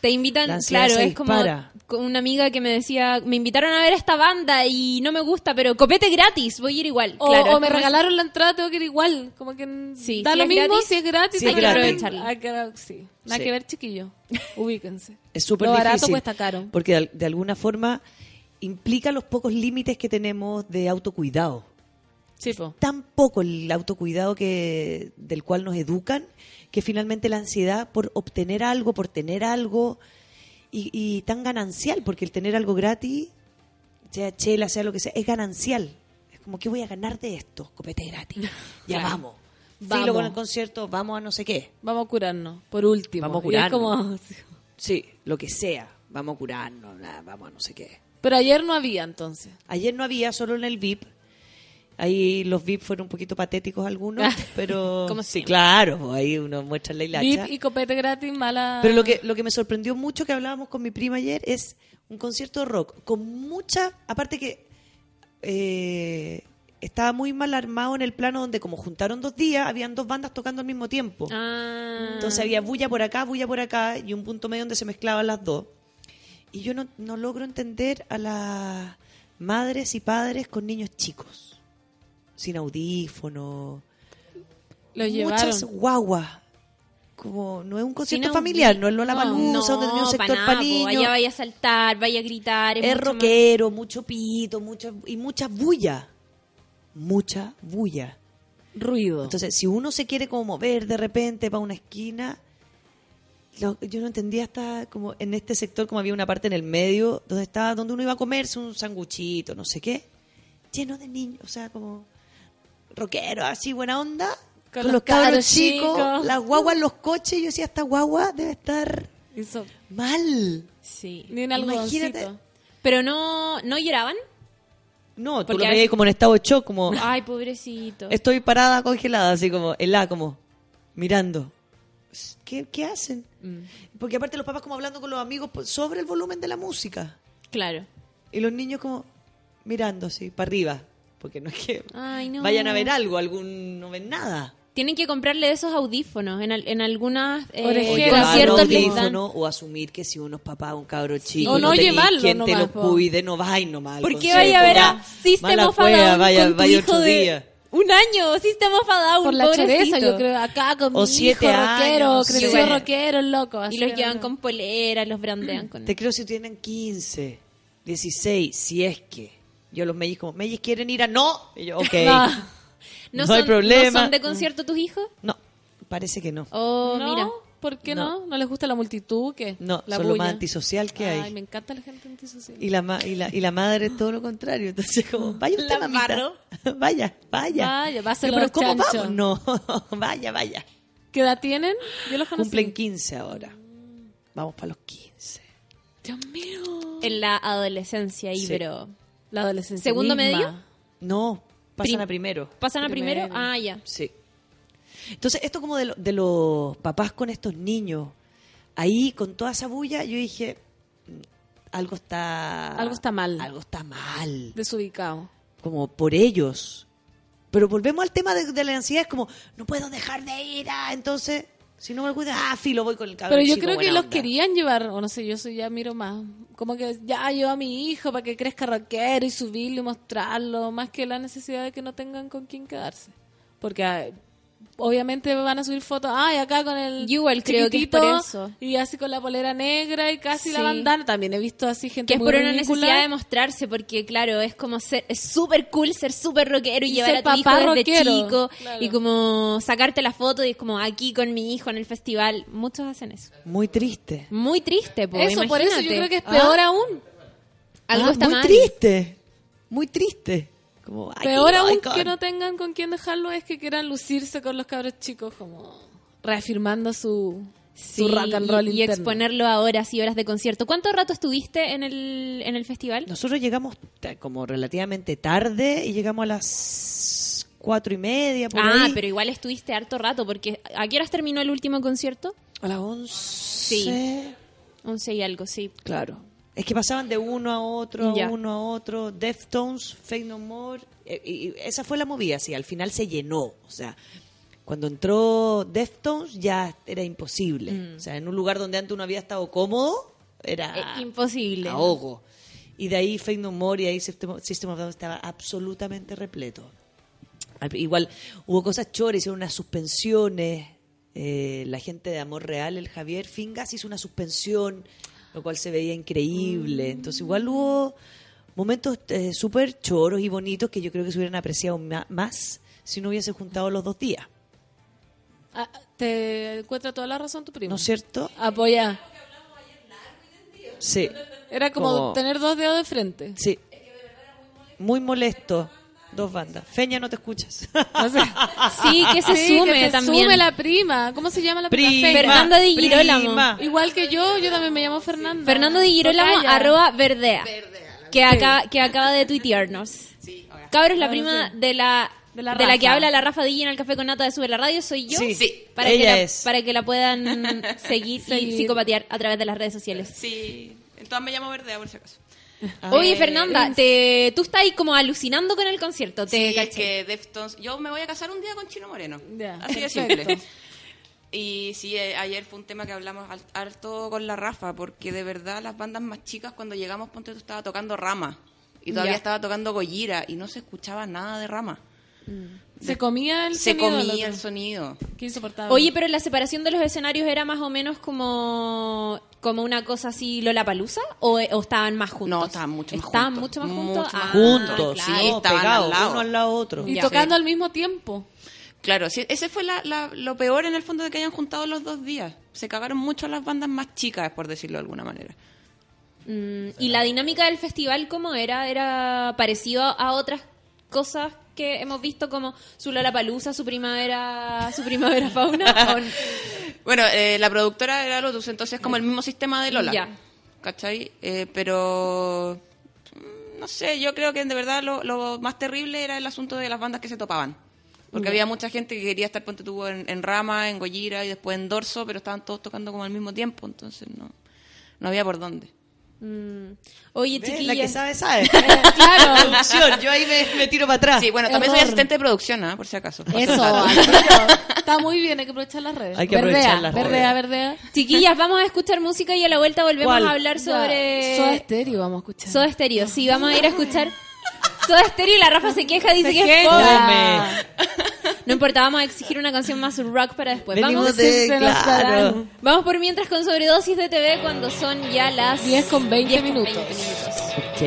Te invitan, claro, se es como dispara. con una amiga que me decía, me invitaron a ver a esta banda y no me gusta, pero copete gratis, voy a ir igual. O, claro, o es me regalaron la entrada, tengo que ir igual. Como que Sí, da si lo es mismo gratis, si es gratis. si hay que aprovecharlo. Hay que- sí. Nada Sí. que ver, chiquillo. Ubíquense. Es súper difícil. barato cuesta caro. Porque de, de alguna forma implica los pocos límites que tenemos de autocuidado. Sí, po. Tan poco el autocuidado que del cual nos educan que finalmente la ansiedad por obtener algo, por tener algo y, y tan ganancial, porque el tener algo gratis, sea chela, sea lo que sea, es ganancial. Es como que voy a ganar de esto, copete gratis. Ya Claro. vamos. Vamos. Filo con el concierto, vamos a no sé qué. Vamos a curarnos, por último. Vamos a es curarnos. como- Sí, lo que sea. Vamos a curarnos, nada, vamos a no sé qué. Pero ayer no había, entonces. Ayer no había, solo en el VIP. Ahí los VIP fueron un poquito patéticos algunos, pero... Como sí, claro, ahí uno muestra la hilacha. VIP y copete gratis, mala. Pero lo que, lo que me sorprendió mucho que hablábamos con mi prima ayer es un concierto de rock con mucha... Aparte que eh, estaba muy mal armado en el plano donde como juntaron dos días, habían dos bandas tocando al mismo tiempo. Ah. Entonces había bulla por acá, bulla por acá y un punto medio donde se mezclaban las dos. Y yo no, no logro entender a las madres y padres con niños chicos, sin audífono. Los llevaron. Muchas guaguas como no es un concierto no, familiar, no es Lola Palusa, donde tenía un sector para. Allá vaya a saltar, vaya a gritar. es mucho más- rockero, mucho pito, mucha, y mucha bulla. Mucha bulla. Ruido. Entonces, si uno se quiere como mover de repente para una esquina, lo- yo no entendía hasta como en este sector, como había una parte en el medio, donde estaba, donde uno iba a comerse un sanguchito, no sé qué, lleno de niños, o sea, como rockeros, así, buena onda, Con con, los cabros chicos, chicos. las guaguas en los coches, yo decía, esta guagua debe estar Hizo- mal. Sí. Ni un Imagínate. algodoncito. Pero no, no lloraban. No, tú Porque lo a veías como en estado de shock, como Ay, pobrecito. estoy parada congelada, así como helada, como mirando. ¿Qué, qué hacen? Mm. Porque aparte los papás como hablando con los amigos sobre el volumen de la música. Claro. Y los niños como mirando así, para arriba. Porque no es que Ay, no. vayan a ver algo, algún no ven nada. Tienen que comprarle esos audífonos en, al- en algunas eh, Orejeras. Conciertos audífono, o asumir que si uno es papá, un cabro chico, O no tenéis llevarlo quien te nomás, lo po. cuide, no vais nomás. al ¿Por qué concierto, vaya a ver a System of a Down vaya, con tu vaya hijo otro de día. un año? System of a Down, Por la choreza, yo creo, acá con O mi siete hijo años, rockero, no creció Bueno. rockero, loco. así Y los llevan con polera, los brandean con... Te creo si tienen 15, 16, si es que. Yo los mellis como, mellis quieren ir a no. Y yo, ok. No. No hay son, problema. ¿No son de concierto tus hijos? No, parece que no. Oh, no, mira. ¿por qué No. no? no? les gusta la multitud? ¿Qué? No, la son lo más antisocial que hay. Ay, me encanta la gente antisocial. Y la, ma- y, la, y la madre es todo lo contrario. Entonces, como, vaya usted, La mamita. Vaya, vaya. Vaya, va a ser Pero los ¿cómo chanchos. vamos? No, vaya, vaya. ¿Qué edad tienen? Yo los conocí. Cumplen 15 ahora. Vamos para los 15. Dios mío. En la adolescencia ahí, Sí. La adolescencia. ¿Segundo misma. medio? No, pasan Prim- a primero. ¿Pasan a primero? Ah, ya. Sí. Entonces, esto como de, lo- de los papás con estos niños, ahí con toda esa bulla, yo dije, mm, algo está... Algo está mal. Algo está mal. Desubicado. Como por ellos. Pero volvemos al tema de, de la ansiedad, es como, no puedo dejar de ir, ah, entonces, si no me cuidan, ah, filo, voy con el cabrón Pero yo chico, creo que los onda. querían llevar, o no sé, yo soy ya miro más. Como que ya llevo a mi hijo para que crezca rockero y subirlo y mostrarlo, más que la necesidad de que no tengan con quién quedarse. Porque ah, obviamente van a subir fotos, ay, acá con el Yo igual creo que es por eso. y así con la polera negra y casi la bandana. También he visto así gente Que es por una ridícula. necesidad de mostrarse, porque claro, es como ser, es súper cool ser súper rockero y, Y llevar a tu hijo papá desde rockero, chico claro. y como sacarte la foto y es como aquí con mi hijo en el festival. Muchos hacen eso. Muy triste. Muy triste, po, Eso, por eso yo creo que es peor Ah. aún. Algo Ah, está muy mal. triste. Muy triste. Como, Peor aún que no tengan con quién dejarlo es que quieran lucirse con los cabros chicos, como reafirmando su, Sí, su rock and roll y, y exponerlo a horas y horas de concierto. ¿Cuánto rato estuviste en el, en el festival? Nosotros llegamos como relativamente tarde y llegamos a las cuatro y media, por ah, ahí. pero igual estuviste harto rato, porque ¿a qué horas terminó el último concierto? A las once. Once y algo, sí. Claro. Es que pasaban de uno a otro, a uno a otro. Deftones, Fake No More. eh, y esa fue la movida, sí. Al final se llenó. O sea, cuando entró Deftones ya era imposible. Mm. O sea, en un lugar donde antes uno había estado cómodo, era Eh, imposible. ahogo. Y de ahí Fake No More y ahí System of System of Down estaba absolutamente repleto. Al- Igual hubo cosas choras, hicieron unas suspensiones. eh, la gente de Amor Real, el Javier Fingas, hizo una suspensión, lo cual se veía increíble. Entonces, igual hubo momentos eh, súper choros y bonitos que yo creo que se hubieran apreciado más si no hubiese juntado los dos días. Ah, te encuentra toda la razón tu primo. ¿No es cierto? Apoya. Sí, Era como, Como- tener dos dedos de frente. sí. Muy molesto. Dos bandas. Feña, no te escuchas. No sé. Sí, que se Sí, sume que se también. sume la prima. ¿Cómo se llama la prima? Prima, Feña. Fernanda Di Girolamo. prima. Igual que yo, yo también me llamo Fernanda. Fernando Di Girolamo, Tocaya. arroba verdea. Que, acaba, que acaba de tuitearnos. Cabros, la prima sí. de la, De de la la, que habla la Rafa Dilla en el Café con Nata de Sube la Radio soy yo. Sí. Sí. Para, Ella que la, es. para que la puedan seguir, y Seguir. psicopatear a través de las redes sociales. Sí, entonces me llamo Verdea por si acaso. Oye, Fernanda, te, tú estás ahí como alucinando con el concierto. Te Sí, es que Deftones... Yo me voy a casar un día con Chino Moreno. Así de simple. Y sí, eh, ayer fue un tema que hablamos harto con la Rafa, porque de verdad las bandas más chicas cuando llegamos, ponte tú estaba tocando Rama. Y todavía estaba tocando Gojira y no se escuchaba nada de Rama. Se comía el Se sonido del comía el sonido. Qué insoportable. Oye, pero la separación de los escenarios era más o menos como como una cosa así Lola Palusa o, o estaban más juntos. No, estaban mucho más Estaban juntos. mucho más Mucho juntos. más Ah, Juntos, claro. sí, estaban pegados, al lado. uno al lado otro. y ya. tocando Sí. al mismo tiempo. Claro, sí, ese fue la- la- lo peor en el fondo de que hayan juntado los dos días. Se cagaron mucho las bandas más chicas, por decirlo de alguna manera. Mm, y la dinámica del festival, ¿cómo era? ¿Era parecido a otras cosas que hemos visto como su Lola Palusa, su primavera, su primavera fauna? ¿O n- Bueno, eh, la productora era Lotus, entonces es como el mismo sistema de Lola. Ya. ¿Cachai? Eh, pero. mm, No sé, yo creo que de verdad lo, lo más terrible era el asunto de las bandas que se topaban. Porque había mucha gente que quería estar, ponte tú, en, en Rama, en Gojira y después en Dorso, pero estaban todos tocando como al mismo tiempo, entonces no, no había por dónde. Mm. Oye, ¿Ves? La que chiquillas. sabe, sabe. claro. Producción, yo ahí me, me tiro para atrás. Sí, bueno, también soy asistente de producción, ¿ah? por si acaso. Eso. Está muy bien, hay que aprovechar las redes. Hay que verdea, aprovechar las verdea, redes. verdea. Chiquillas, vamos a escuchar música y a la vuelta volvemos ¿Cuál? a hablar sobre Soda Stereo vamos a escuchar. Soda Stereo. Sí, vamos a ir a escuchar Soda Stereo y la Rafa se queja, dice Se que es queja. fome. No importa, vamos a exigir una canción más rock para después. Venimos Vamos, de, claro. vamos por mientras con sobredosis de TV cuando son ya las 10 con 20 10 con minutos. 20 minutos. Ok.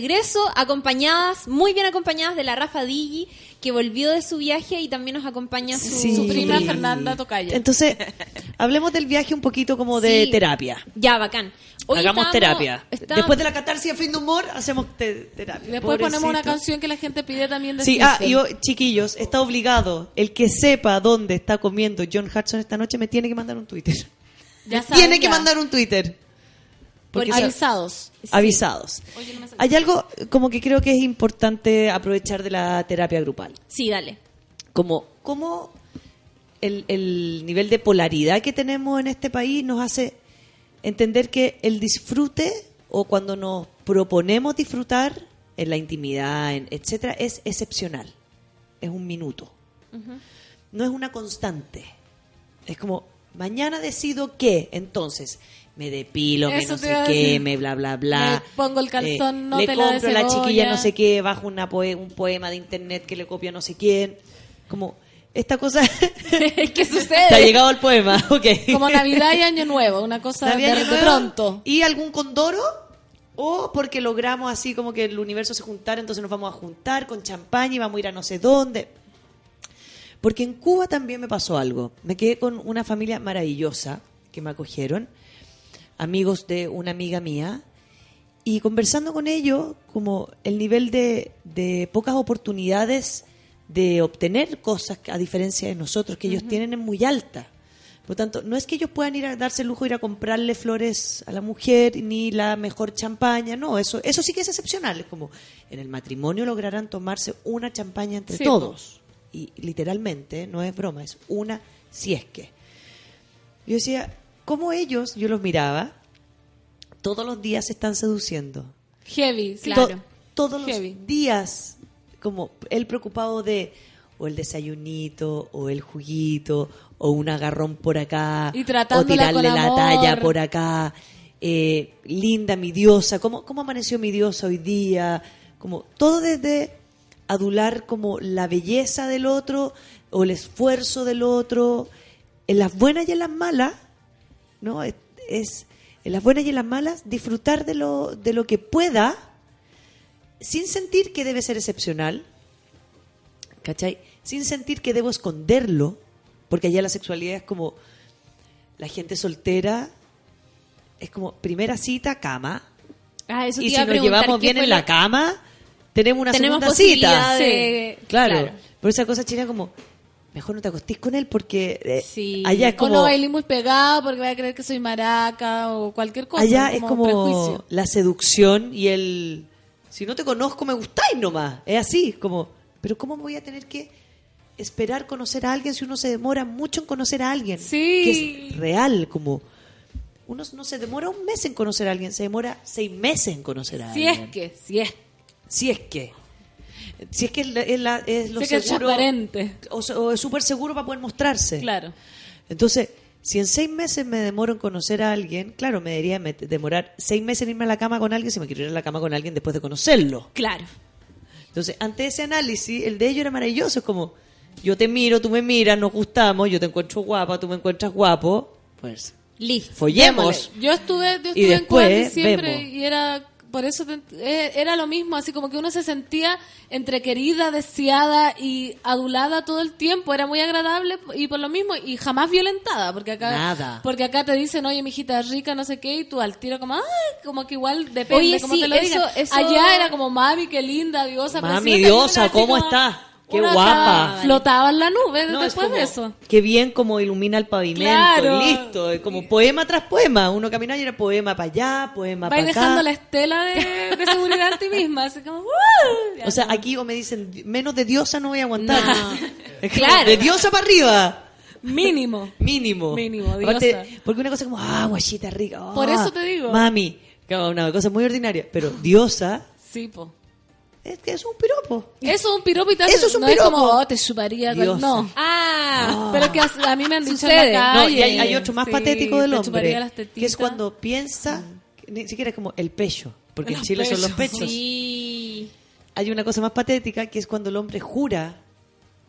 Regreso, acompañadas, muy bien acompañadas de la Rafa Digi, que volvió de su viaje y también nos acompaña su, Sí. Su prima. Fernanda Tocaya. Entonces, hablemos del viaje un poquito como de Sí. terapia. Ya, bacán. Hoy Hagamos terapia. Después de la catarsis de fin de humor, hacemos te- terapia. Después ponemos una Pobrecito. canción que la gente pide también de Sí, ah, y yo, chiquillos, está obligado. El que sepa dónde está comiendo John Hudson esta noche me tiene que mandar un Twitter. Ya saben, tiene que ya. mandar un Twitter. Porque Porque sa- avisados. avisados. Oye, no. Hay algo como que creo que es importante aprovechar de la terapia grupal. Sí, dale. Como, como el, el nivel de polaridad que tenemos en este país nos hace entender que el disfrute o cuando nos proponemos disfrutar en la intimidad, en- etcétera, es excepcional. Es un minuto. No es una constante. Es como, mañana decido que, entonces, me depilo, me no sé a qué, me bla, bla, bla. Me pongo el calzón, no le te compro a la chiquilla no sé qué, bajo una poe- un poema de internet que le copia no sé quién. Como, esta cosa... ¿Qué Te ha sucede? llegado el poema, ok. Como Navidad y Año Nuevo, una cosa de, pronto. ¿Y algún condoro? O porque logramos así como que el universo se juntara, entonces nos vamos a juntar con champaña y vamos a ir a no sé dónde. Porque en Cuba también me pasó algo. Me quedé con una familia maravillosa que me acogieron, amigos de una amiga mía, y conversando con ellos, como el nivel de, de pocas oportunidades de obtener cosas, a diferencia de nosotros, que ellos tienen es muy alta. Por lo tanto, no es que ellos puedan ir a darse el lujo de ir a comprarle flores a la mujer, ni la mejor champaña, no, eso, eso sí que es excepcional. Es como en el matrimonio lograrán tomarse una champaña entre Sí, todos. Y literalmente, no es broma, es una si es que. Yo decía, ¿cómo ellos, yo los miraba, todos los días se están seduciendo? Heavy. To- todos los días, como él preocupado de o el desayunito, o el juguito, o un agarrón por acá, Y o tirarle la amor. talla por acá, eh, linda mi diosa, ¿cómo, ¿cómo amaneció mi diosa hoy día? Como todo desde adular como la belleza del otro o el esfuerzo del otro, en las buenas y en las malas, ¿no? Es, es en las buenas y en las malas disfrutar de lo, de lo que pueda sin sentir que debe ser excepcional, ¿cachai? Sin sentir que debo esconderlo, porque allá la sexualidad es como la gente soltera, es como primera cita, cama, Ah, eso y si nos llevamos ¿qué bien en la cama, tenemos una Tenemos segunda cita. de- Claro. claro. Pero esa cosa china como, mejor no te acostís con él porque eh, Sí. allá es O como... no bailé muy pegado porque va a creer que soy maraca o cualquier cosa. Allá es como prejuicio. la seducción y el... Si no te conozco, me gustáis nomás. Es así, como... Pero ¿cómo voy a tener que esperar conocer a alguien si uno se demora mucho en conocer a alguien? Sí. Que es real, como... Uno no se demora un mes en conocer a alguien, se demora seis meses en conocer a Si alguien. es que, si es, Si es que. Si es que es, la- es la- es lo si es que es seguro. o, o es súper seguro para poder mostrarse. Claro. Entonces, si en seis meses me demoro en conocer a alguien, claro, me debería demorar seis meses en irme a la cama con alguien si me quiero ir a la cama con alguien después de conocerlo. Claro. Entonces, ante ese análisis, el de ellos era maravilloso. Es como, yo te miro, tú me miras, nos gustamos, yo te encuentro guapa, tú me encuentras guapo. Pues, Listo. follemos. Yo estuve, yo Y estuve en Cuba en diciembre vemos. y era por eso te- eh, era lo mismo, así como que uno se sentía entre querida, deseada y adulada todo el tiempo, era muy agradable y por lo mismo y jamás violentada, porque acá Nada. porque acá te dicen, "Oye, mi hijita es rica, no sé qué", y tú al tiro como, "Ay, como que igual depende Oye, cómo sí, te lo eso- digan". eso- Allá era como, "Mami, qué linda, diosa, Mami, preciosa", diosa, ¿cómo como- está? Qué guapa. Flotaba en la nube No, es después como, de eso. Qué bien como ilumina el pavimento, Claro. listo. Es como poema tras poema. Uno caminaba y era poema para allá, poema Va para dejando acá. la estela de, de seguridad en ti misma, así como, "Uh". O sea, aquí o me dicen, menos de diosa no voy a aguantar. Es como, Claro. De diosa para arriba. Mínimo. Mínimo. Mínimo, Aparte, diosa. porque una cosa como, ah, guachita rica. ah, Por eso te digo. Mami. Una cosa muy ordinaria. Pero diosa Sí, po. Es que es un piropo. Eso es un piropo y te Eso es un no piropo. es como, oh, te chuparía. No. Ah, Pero que a, a mí me han dicho Sucede. en la No, y hay, hay otro más Sí, patético del hombre. Que es cuando piensa, ni siquiera es como el pecho. Porque en Chile son los pechos. pechos. sí. Hay una cosa más patética que es cuando el hombre jura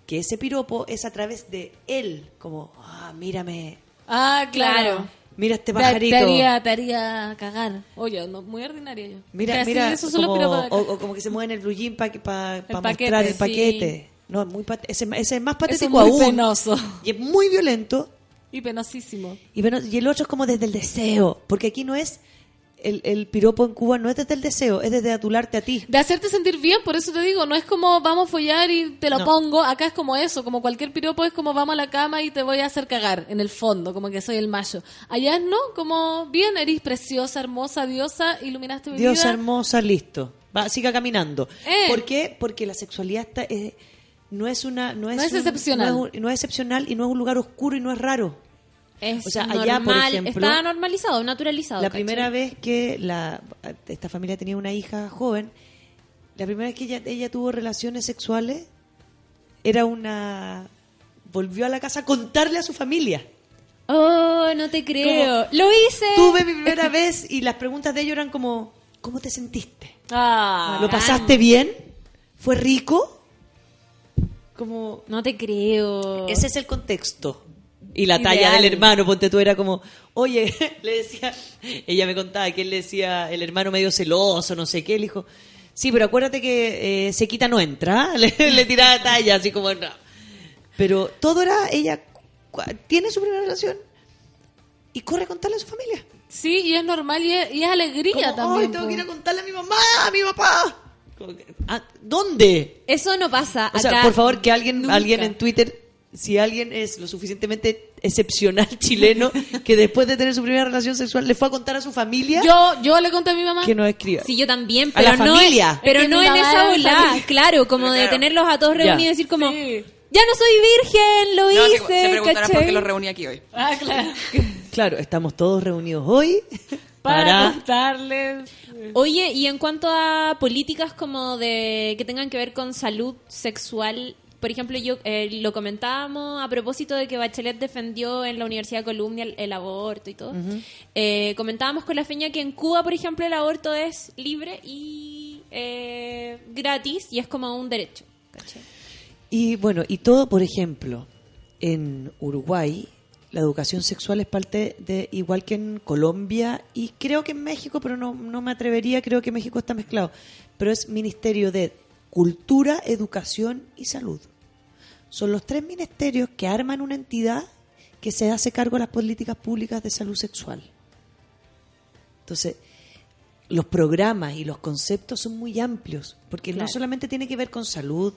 que ese piropo es a través de él. Como, ah, mírame, Ah, claro. Mira este Te, pajarito. te haría, te haría cagar. Oye, no, muy ordinaria yo. Mira, Casi mira, los como, o, o como que se mueve en el blue jean para paquete, mostrar el sí. paquete. No, muy pat- ese, ese es más Ese es patético muy aún. penoso. Y es muy violento. Y penosísimo. Y, y el otro es como desde el deseo. Porque aquí no es. El, el piropo en Cuba no es desde el deseo, es desde atularte a ti. De hacerte sentir bien, por eso te digo, no es como vamos a follar y te lo No. pongo, acá es como eso, como cualquier piropo es como vamos a la cama y te voy a hacer cagar, en el fondo, como que soy el macho. Allá es no, como bien, eres preciosa, hermosa, diosa, iluminaste mi Dios vida. hermosa, listo. Va, siga caminando. Eh. ¿Por qué? Porque la sexualidad está, eh, no es una no es, No es un- excepcional. no es, no es excepcional y no es un lugar oscuro y no es raro. Es O sea, normal, allá, por ejemplo, está normalizado, naturalizado. La ¿cachai? primera vez que la, esta familia tenía una hija joven, la primera vez que ella, ella tuvo relaciones sexuales, era una... Volvió a la casa a contarle a su familia. Oh, no te creo. Lo hice. Tuve mi primera vez y las preguntas de ellos eran como, ¿cómo te sentiste? Ah, ¿Lo pasaste bien? ¿Fue rico? Como... No te creo. Ese es el contexto. Y la Ideal. talla del hermano, ponte tú, era como, oye, le decía, ella me contaba que él le decía, el hermano medio celoso, no sé qué, él dijo, sí, pero acuérdate que eh, se quita no entra, le, le tiraba talla, así como, no. Pero todo era, ella tiene su primera relación y corre a contarle a su familia. Sí, y es normal y es, y es alegría Como, también. Ay, tengo que ir a contarle a mi mamá, a mi papá. "Ah, ¿Dónde? Eso no pasa. O sea, por favor, que alguien, nunca. alguien en Twitter, si alguien es lo suficientemente excepcional chileno, que después de tener su primera relación sexual le fue a contar a su familia Yo, yo le conté a mi mamá. que no escriba. Sí, yo también, A pero la no, familia. pero Es que no en esa familia. claro, como Pero de claro. tenerlos a todos reunidos y decir como, Sí. ya no soy virgen, lo No, se, hice, se preguntarán por qué los reuní aquí hoy. Ah, claro. Claro, estamos todos reunidos hoy Para, para... contarles. Oye, y en cuanto a políticas como de que tengan que ver con salud sexual, por ejemplo, yo eh, lo comentábamos a propósito de que Bachelet defendió en la Universidad de Columbia el, el aborto y todo. Eh, comentábamos con la feña que en Cuba, por ejemplo, el aborto es libre y eh, gratis y es como un derecho. ¿cachai? Y bueno, y todo, por ejemplo, en Uruguay, la educación sexual es parte de, igual que en Colombia y creo que en México, pero no, no me atrevería, creo que México está mezclado, pero es Ministerio de Cultura, Educación y Salud. Son los tres ministerios que arman una entidad que se hace cargo de las políticas públicas de salud sexual. Entonces, los programas y los conceptos son muy amplios, porque no solamente tiene que ver con salud,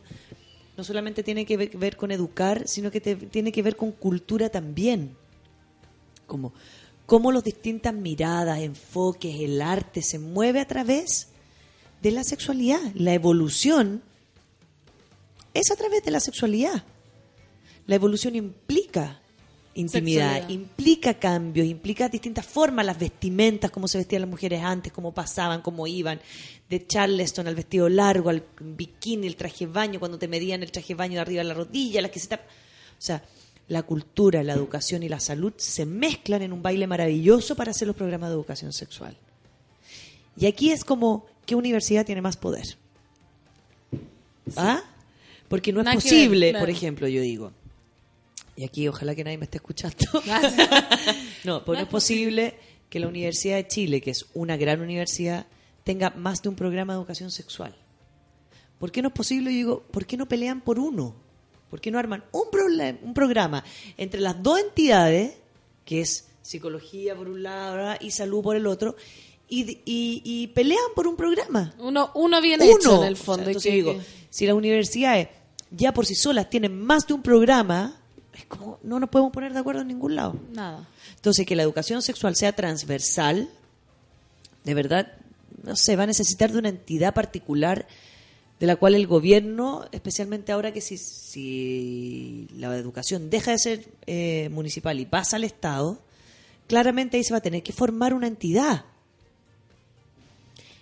no solamente tiene que ver, ver con educar, sino que te- tiene que ver con cultura también. Como cómo las distintas miradas, enfoques, el arte se mueve a través de la sexualidad. La evolución es a través de la sexualidad. La evolución implica intimidad, Sexualidad. implica cambios, implica distintas formas, las vestimentas, cómo se vestían las mujeres antes, cómo pasaban, cómo iban, de Charleston al vestido largo, al bikini, el traje de baño, cuando te medían el traje de baño de arriba de la rodilla, las que se tap- O sea, la cultura, la educación y la salud se mezclan en un baile maravilloso para hacer los programas de educación sexual. Y aquí es como, ¿qué universidad tiene más poder? ¿Ah? Porque no es Nada que ver, posible, claro. por ejemplo, yo digo, y aquí ojalá que nadie me esté escuchando. no, pues no es posible que la Universidad de Chile, que es una gran universidad, tenga más de un programa de educación sexual. ¿Por qué no es posible? Yo digo, ¿por qué no pelean por uno? ¿Por qué no arman un, un programa entre las dos entidades, que es psicología por un lado ¿verdad? y salud por el otro, y, y- y pelean por un programa? Uno, uno bien uno. hecho en el fondo. O sea, entonces que- digo, si las universidades ya por sí solas tienen más de un programa, es como no nos podemos poner de acuerdo en ningún lado. Nada. Entonces, que la educación sexual sea transversal, de verdad, no sé, va a necesitar de una entidad particular de la cual el gobierno, especialmente ahora que si, si la educación deja de ser eh, municipal y pasa al Estado, claramente ahí se va a tener que formar una entidad.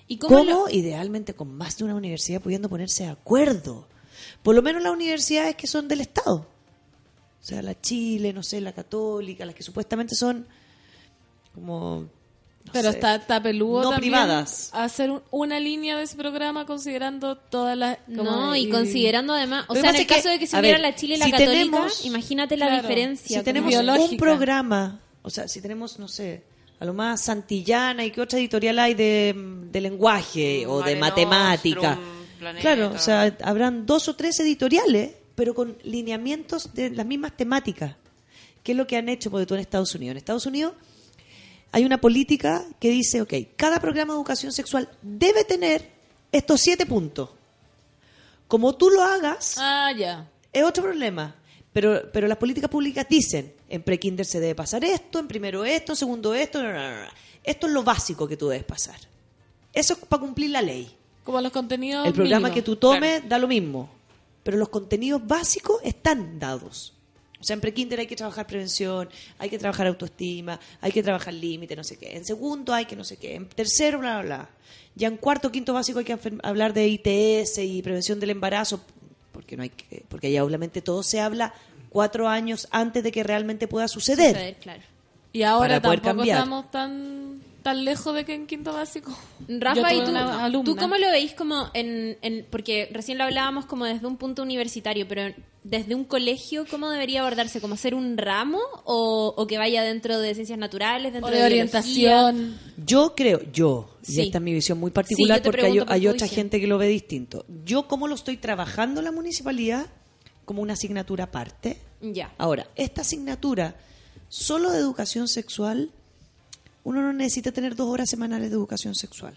¿Y cómo ¿Cómo? lo- Idealmente con más de una universidad pudiendo ponerse de acuerdo. Por lo menos las universidades que son del Estado. O sea, la Chile, no sé, la Católica, las que supuestamente son como... no Pero sé, está, está peludo no también privadas. hacer un- una línea de ese programa considerando todas las... No, y considerando además, o sea, en el que, caso de que se a uniera ver, la Chile y la si Católica, tenemos- imagínate la Claro, diferencia. Si tenemos biológica. un programa O sea, si tenemos, no sé, a lo más Santillana y qué otra editorial hay de, de lenguaje o de matemática. Nostrum, Planeta. Claro, o sea, habrán dos o tres editoriales, pero con lineamientos de las mismas temáticas. ¿Qué es lo que han hecho, porque tú en Estados Unidos? En Estados Unidos hay una política que dice, ok, cada programa de educación sexual debe tener estos siete puntos. Como tú lo hagas, Ah, ya. es otro problema. Pero, pero las políticas públicas dicen, en prekinder se debe pasar esto, en primero esto, en segundo esto, esto es lo básico que tú debes pasar. Eso es para cumplir la ley. Como los contenidos. El programa mínimos. que tú tomes da lo mismo, pero los contenidos básicos están dados. O sea, en prekinder hay que trabajar prevención, hay que trabajar autoestima, hay que trabajar límite, no sé qué. En segundo hay que no sé qué. En tercero, bla, bla, bla. Ya en cuarto, quinto básico hay que hablar de ITS y prevención del embarazo, porque no hay que, porque ahí obviamente todo se habla cuatro años antes de que realmente pueda suceder. Suceder, claro. Y ahora para poder tampoco cambiar. estamos tan, tan lejos de que en quinto básico. Rafa, ¿y tú, tú cómo lo veis como en, en- Porque recién lo hablábamos como desde un punto universitario, pero desde un colegio, ¿cómo debería abordarse? ¿Como ser un ramo o, o que vaya dentro de ciencias naturales, O dentro de biología? orientación. Yo creo, yo, y Sí. esta es mi visión muy particular porque hay, hay otra visión. gente que lo ve distinto. Yo, ¿cómo lo estoy trabajando en la municipalidad? Como una asignatura aparte. Ya. Ahora, esta asignatura solo de educación sexual, uno no necesita tener dos horas semanales de educación sexual.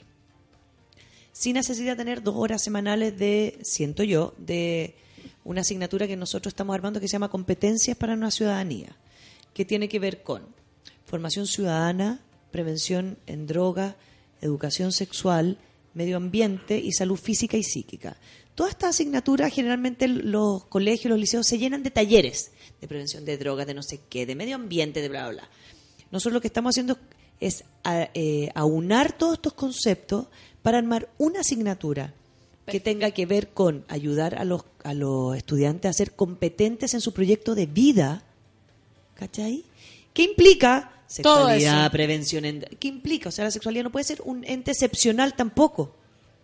Sí necesita tener dos horas semanales de, siento yo, de una asignatura que nosotros estamos armando que se llama Competencias para una Ciudadanía, que tiene que ver con formación ciudadana, prevención en droga, educación sexual, medio ambiente y salud física y psíquica. Todas estas asignaturas, generalmente los colegios, los liceos se llenan de talleres de prevención de drogas, de no sé qué, de medio ambiente, de bla, bla, bla. Nosotros lo que estamos haciendo es a- eh, aunar todos estos conceptos para armar una asignatura que tenga que ver con ayudar a los, a los estudiantes a ser competentes en su proyecto de vida, ¿cachai? ¿Qué implica? Sexualidad, prevención, en- ¿qué implica? O sea, la sexualidad no puede ser un ente excepcional tampoco.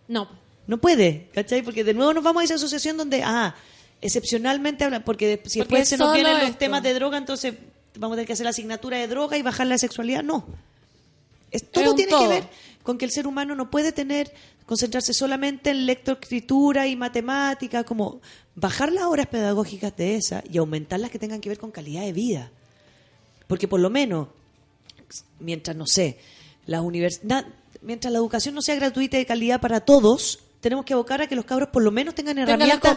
No. No puede, ¿cachai? Porque de nuevo nos vamos a esa asociación donde, ah, excepcionalmente hablan, porque si Porque después se nos vienen los esto. temas de droga, entonces vamos a tener que hacer la asignatura de droga y bajar la sexualidad. No. Es, todo tiene todo. que ver con que el ser humano no puede tener, concentrarse solamente en lectoescritura y matemática, como bajar las horas pedagógicas de esa y aumentar las que tengan que ver con calidad de vida. Porque por lo menos, mientras, no sé, las universidad, mientras la educación no sea gratuita y de calidad para todos, tenemos que abocar a que los cabros por lo menos tengan herramientas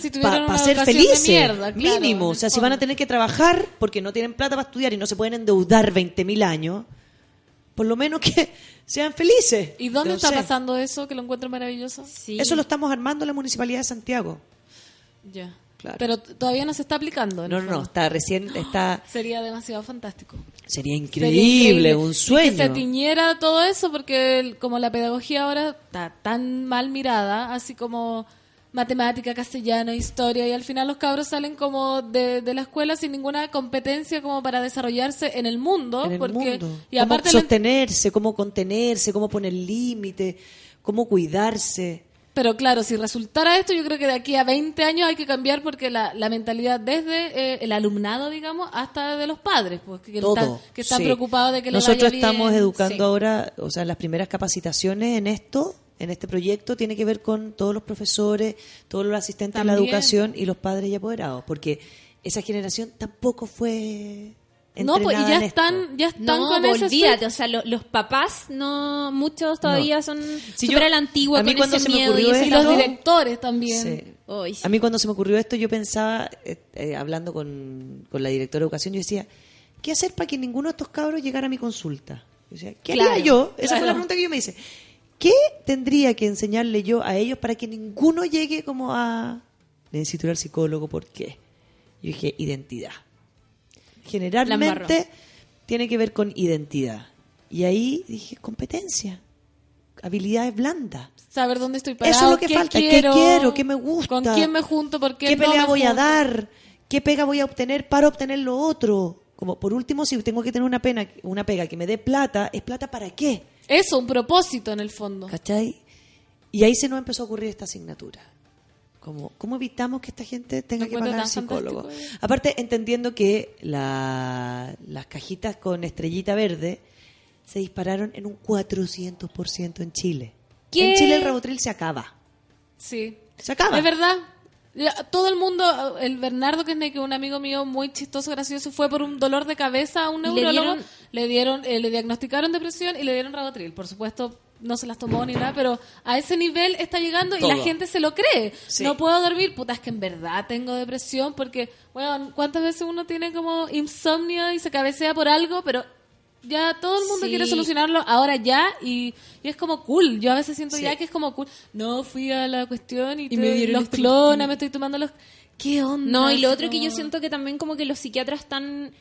si para ser felices, mierda, claro, mínimo. O sea, si van a tener que trabajar porque no tienen plata para estudiar y no se pueden endeudar 20.000 años, por lo menos que sean felices. ¿Y dónde está sé. pasando eso que lo encuentro maravilloso? Sí. Eso lo estamos armando en la Municipalidad de Santiago. Ya. Claro. Pero todavía no se está aplicando. No, no, no, está recién, está... Sería demasiado fantástico. Sería Sería increíble, un Y sueño. que se tiñera todo eso porque el- como la pedagogía ahora está tan mal mirada, así como matemática, castellano, historia, y al final los cabros salen como de, de la escuela sin ninguna competencia como para desarrollarse en el mundo. en el porque, mundo. Y cómo aparte sostenerse, cómo contenerse, cómo poner límite, cómo cuidarse. Pero claro, si resultara esto, yo creo que de aquí a 20 años hay que cambiar porque la, la mentalidad desde eh, el alumnado, digamos, hasta de los padres, pues, que, Todo. están, que están sí. preocupados de que Nosotros vaya estamos educando Sí. ahora, o sea, las primeras capacitaciones en esto, en este proyecto, tiene que ver con todos los profesores, todos los asistentes de la educación y los padres y apoderados, porque esa generación tampoco fue No, pues ya esto. están, ya están No, con olvídate, switch. o sea, lo- los papás no, muchos todavía son Si yo- a la antigua a mí con cuando ese se me miedo ocurrió y ese Y los esto- directores también. Sí. Sí. A mí cuando se me ocurrió esto, yo pensaba, eh, eh, hablando con, con la directora de educación, yo decía, ¿qué hacer para que ninguno de estos cabros llegara a mi consulta? Yo decía, ¿qué Claro, haría yo? Esa fue la pregunta que yo me hice. ¿Qué tendría que enseñarle yo a ellos para que ninguno llegue como a... Necesito ir al psicólogo, ¿por qué? Yo dije, identidad. Generalmente tiene que ver con identidad. Y ahí dije, competencia, habilidades blandas. Saber dónde estoy parado, Eso es lo que qué falta. ¿Qué quiero, quiero? ¿Qué me gusta? ¿Con quién me junto? ¿Por qué, ¿Qué no pelea me voy a dar? ¿Qué pega voy a obtener para obtener lo otro? Como por último, si tengo que tener una pena, una pega que me dé plata, ¿es plata para qué? Eso, un propósito en el fondo. ¿Cachai? Y ahí se nos empezó a ocurrir esta asignatura. Como, ¿Cómo evitamos que esta gente tenga que pagar tan psicólogo? fantástico. Aparte, entendiendo que la- las cajitas con estrellita verde se dispararon en un 400% en Chile. ¿Qué? En Chile el Rabotril se acaba. Sí. Se acaba. Es verdad. Ya, Todo el mundo, el Bernardo, que es un amigo mío muy chistoso, gracioso, fue por un dolor de cabeza a un ¿Y le neurólogo. dieron- Le dieron, eh, le diagnosticaron depresión y le dieron Rabotril. Por supuesto, no se las tomó ni nada, pero a ese nivel está llegando y la gente se lo cree. Sí. No puedo dormir, puta, es que en verdad tengo depresión porque, bueno, ¿cuántas veces uno tiene como insomnio y se cabecea por algo? Pero ya todo el mundo Sí. quiere solucionarlo ahora ya y, y es como cool. Yo a veces siento Sí. ya que es como cool. No fui a la cuestión y, Y te- me dieron los este clones, me estoy tomando los... ¿Qué onda? No, y lo otro que yo siento que también como que los psiquiatras están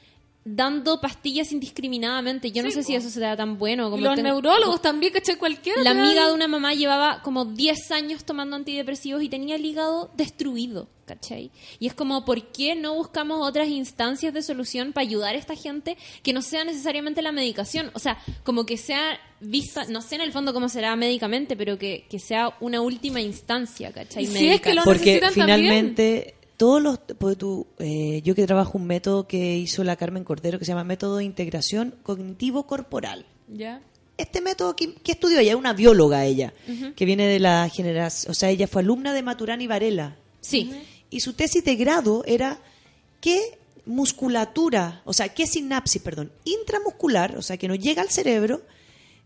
dando pastillas indiscriminadamente. Yo no sé si eso será tan bueno. Como los tengo- neurólogos también, ¿cachai? Cualquiera. La amiga de una mamá llevaba como 10 años tomando antidepresivos y tenía el hígado destruido, ¿cachai? Y es como, ¿por qué no buscamos otras instancias de solución para ayudar a esta gente que no sea necesariamente la medicación? O sea, como que sea vista, no sé en el fondo cómo será médicamente, pero que, que sea una última instancia, ¿cachai? Y si es que lo. Porque necesitan finalmente todos los pues tú, eh, yo que trabajo un método que hizo la Carmen Cordero que se llama método de integración cognitivo corporal. Ya. Este método que, que estudió ella, una bióloga ella, que viene de la generación, o sea, ella fue alumna de Maturana y Varela. Sí. Y su tesis de grado era qué musculatura, o sea, qué sinapsis, perdón, intramuscular, o sea, que no llega al cerebro,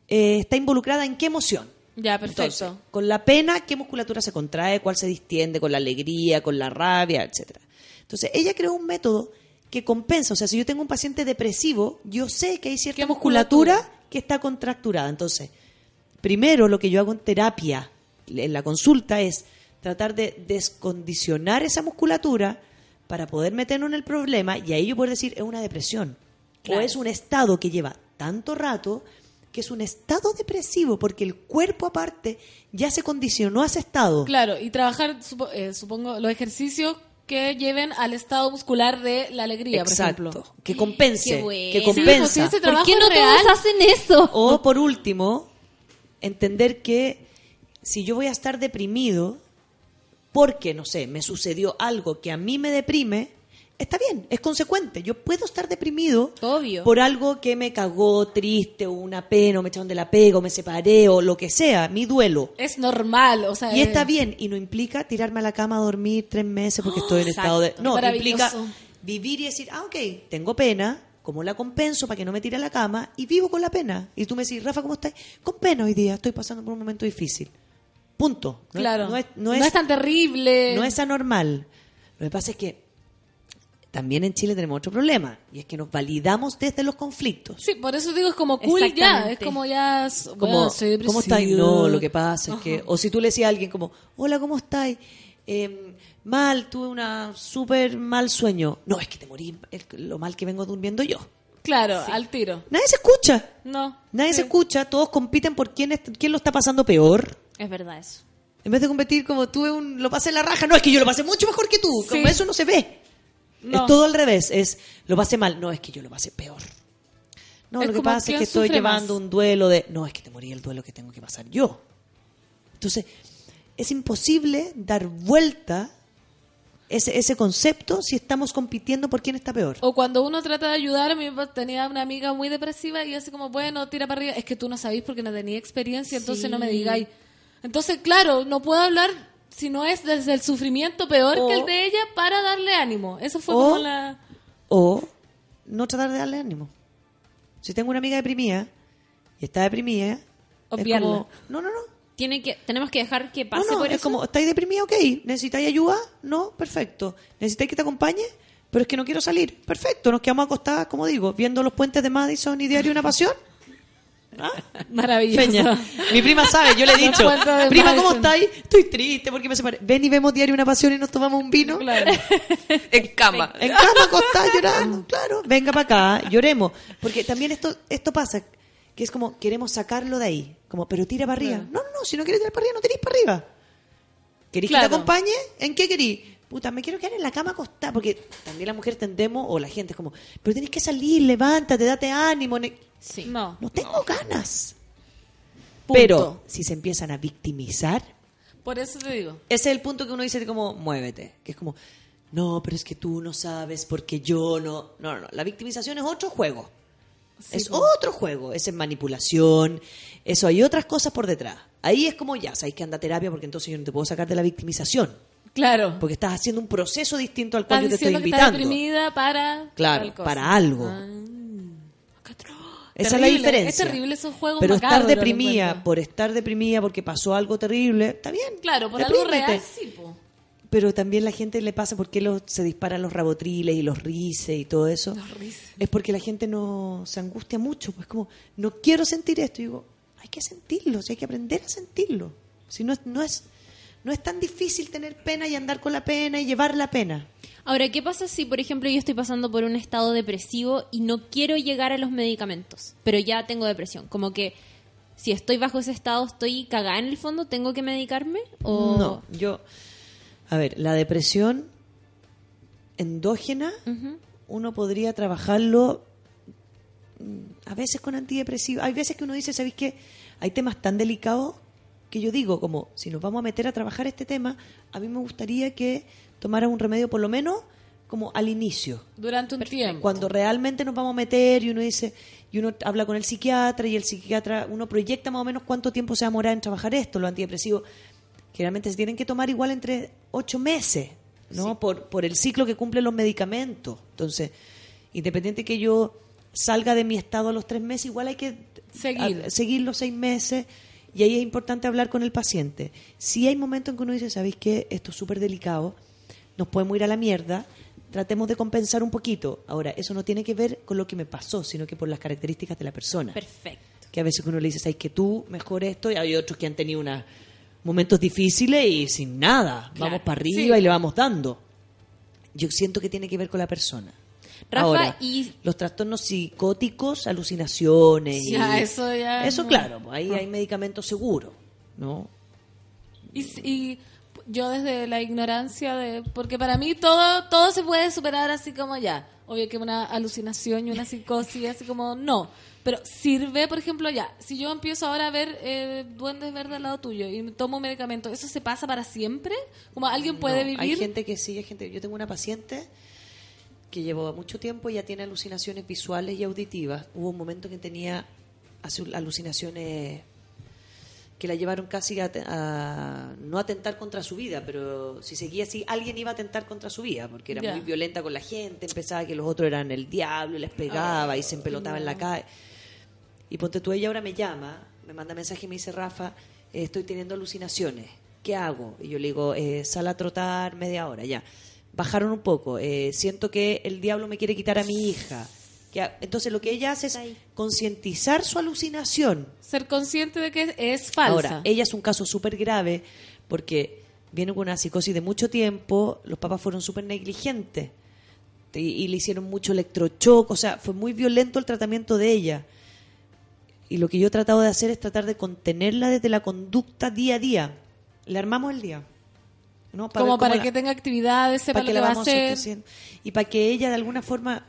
eh, está involucrada en qué emoción. Ya, perfecto. Entonces, con la pena, ¿qué musculatura se contrae? ¿Cuál se distiende? ¿Con la alegría? ¿Con la rabia? Etcétera. Entonces, ella creó un método que compensa. O sea, si yo tengo un paciente depresivo, yo sé que hay cierta ¿Qué musculatura, musculatura? que está contracturada. Entonces, primero lo que yo hago en terapia, en la consulta, es tratar de descondicionar esa musculatura para poder meternos en el problema y ahí yo puedo decir, es una depresión. Claro. O es un estado que lleva tanto rato que es un estado depresivo, porque el cuerpo aparte ya se condicionó a ese estado. Claro, y trabajar, supo- eh, supongo, los ejercicios que lleven al estado muscular de la alegría, Exacto. por ejemplo. Que compense. Qué. Que Sí, pues sí, ese ¿Por qué no real. todos hacen eso? O por último, entender que si yo voy a estar deprimido porque, no sé, me sucedió algo que a mí me deprime, está bien, es consecuente. Yo puedo estar deprimido Obvio. por algo que me cagó triste o una pena o me echaron de la pega o me separé o lo que sea, mi duelo. Es normal, o sea... Y está bien, y no implica tirarme a la cama a dormir tres meses porque estoy en estado de... No, implica vivir y decir, ah, ok, tengo pena, ¿cómo la compenso para que no me tire a la cama? Y vivo con la pena. Y tú me decís, Rafa, ¿cómo estás? Con pena hoy día, estoy pasando por un momento difícil. Punto. No Claro. No es, no No es, es tan terrible. no es anormal. Lo que pasa es que también en Chile tenemos otro problema, y es que nos validamos desde los conflictos. Sí, por eso digo, es como cool ya. Es como ya... como, bueno, ¿cómo estáis? No, lo que pasa es que, o si tú le decías a alguien como, hola, ¿cómo estáis? Eh, mal, tuve una súper mal sueño. No, es que te morí es lo mal que vengo durmiendo yo. Claro, al tiro. Nadie se escucha. No. Nadie Sí. se escucha, todos compiten por quién, es- quién lo está pasando peor. Es verdad eso. En vez de competir como tuve un, lo pasé en la raja, no, es que yo lo pasé mucho mejor que tú. Como Sí. eso no se ve. No. Es todo al revés, es lo pasé mal, no, es que yo lo pasé peor. No, Es lo que pasa es que estoy llevando más. un duelo de, no, es que te morí el duelo que tengo que pasar yo. Entonces, es imposible dar vuelta ese, ese concepto si estamos compitiendo por quién está peor. O cuando uno trata de ayudar, a mí tenía una amiga muy depresiva y así como, bueno, tira para arriba. Es que tú no sabís porque no tenía experiencia, entonces no me digáis. Entonces, claro, no puedo hablar si no es desde el sufrimiento peor O- que el de ella para darle ánimo. Eso fue O- como la... O no tratar de darle ánimo. Si tengo una amiga deprimida y está deprimida, es Obviarla. como, no, no, no, Tiene que, tenemos que dejar que pase no, no, por es eso. como, ¿estáis deprimida? Ok. ¿Necesitáis ayuda? No, perfecto. ¿Necesitáis que te acompañe? Pero es que no quiero salir. Perfecto, nos quedamos acostadas, como digo, viendo los puentes de Madison y Diario Una Pasión. Maravilloso. Peña. Mi prima sabe, yo le he dicho, prima, ¿cómo estáis? Estoy triste porque me separé. Ven y vemos Diario Una Pasión y nos tomamos un vino. Claro. En cama. En cama acostada llorando, claro. Venga para acá, lloremos. Porque también esto, esto pasa, que es como, queremos sacarlo de ahí. Como, pero tira para arriba. No, no, no, si no quieres tirar para arriba, no tirís para arriba. ¿Querís que te acompañe? ¿En qué querís? Puta, me quiero quedar en la cama acostada, porque también la mujer tendemos, o la gente es como, pero tenés que salir, levántate, date ánimo. ne- Sí. No. No tengo ganas. Punto. Pero si se empiezan a victimizar, Por eso te digo. Ese es el punto que uno dice como, muévete. Que es como, no, pero es que tú no sabes porque yo no. No, no, no. La victimización es otro juego. es otro juego. Es manipulación. Eso hay otras cosas por detrás. Ahí es como, ya, sabes que anda terapia porque entonces yo no te puedo sacar de la victimización. Claro. Porque estás haciendo un proceso distinto al cual Estás yo te estoy que estás invitando. deprimida para. Claro, para algo. Ah. Esa es la diferencia. es terrible esos juegos Pero estar deprimida por estar deprimida porque pasó algo terrible, está bien. Claro, por algo real, sí, po. Pero también la gente le pasa porque lo- se disparan los rabotriles y los rices y todo eso. Es porque la gente no se angustia mucho. Pues como, no quiero sentir esto. Y digo, hay que sentirlo, si hay que aprender a sentirlo. Si no, no, es, no es tan difícil tener pena y andar con la pena y llevar la pena. Ahora, ¿qué pasa si, por ejemplo, yo estoy pasando por un estado depresivo y no quiero llegar a los medicamentos, pero ya tengo depresión? Como que si estoy bajo ese estado, estoy cagada en el fondo, ¿tengo que medicarme? O... No, yo. A ver, la depresión endógena, uno podría trabajarlo mm, a veces con antidepresivos. Hay veces que uno dice, ¿sabéis qué? Hay temas tan delicados que yo digo, como si nos vamos a meter a trabajar este tema, a mí me gustaría que tomara un remedio por lo menos como al inicio. Durante un tiempo. Cuando realmente nos vamos a meter y uno dice, y uno habla con el psiquiatra y el psiquiatra, uno proyecta más o menos cuánto tiempo se va a demorar en trabajar esto, los antidepresivos. Generalmente se tienen que tomar igual entre ocho meses, ¿no? Por, por el ciclo que cumplen los medicamentos. Entonces, independiente que yo salga de mi estado a los tres meses, igual hay que Seguir. a- seguir los seis meses. Y ahí es importante hablar con el paciente. Si hay momentos en que uno dice, ¿sabéis qué? Esto es súper delicado, nos podemos ir a la mierda, tratemos de compensar un poquito. Ahora, eso no tiene que ver con lo que me pasó, sino que por las características de la persona. Perfecto. Que a veces uno le dice, ¿sabes que tú mejor esto? Y hay otros que han tenido una, momentos difíciles y sin nada. Vamos para arriba Sí. y le vamos dando. Yo siento que tiene que ver con la persona. Rafa, Ahora, y- los trastornos psicóticos, alucinaciones. y- Ya, eso ya Eso, no- claro, pues ahí hay medicamentos seguros, ¿no? Y, y yo desde la ignorancia de... Porque para mí todo, todo se puede superar así como ya. Obvio que una alucinación y una psicosis, así como no. Pero sirve, por ejemplo, ya. Si yo empiezo ahora a ver eh, duendes verdes al lado tuyo y tomo un medicamento, ¿eso se pasa para siempre? Como alguien puede No, vivir... Hay gente que sí, hay gente. Yo tengo una paciente que llevó mucho tiempo y ya tiene alucinaciones visuales y auditivas. Hubo un momento que tenía alucinaciones que la llevaron casi a, a- no atentar contra su vida, pero si seguía así, alguien iba a atentar contra su vida, porque era muy violenta con la gente, empezaba que los otros eran el diablo, y les pegaba y se empelotaba en la calle. Y ponte tú, ella ahora me llama, me manda mensaje y me dice, Rafa, eh, estoy teniendo alucinaciones, ¿qué hago? Y yo le digo, eh, sal a trotar media hora, ya. Bajaron un poco, eh, siento que el diablo me quiere quitar a mi hija. Que entonces lo que ella hace es concientizar su alucinación. Ser consciente de que es falsa. Ahora, ella es un caso súper grave porque viene con una psicosis de mucho tiempo, los papás fueron súper negligentes y, y le hicieron mucho electrochoc, o sea, fue muy violento el tratamiento de ella. Y lo que yo he tratado de hacer es tratar de contenerla desde la conducta día a día. Le armamos el día. ¿No? como para la- que tenga actividades, sepa para lo que que la va a hacer. Y para que ella de alguna forma,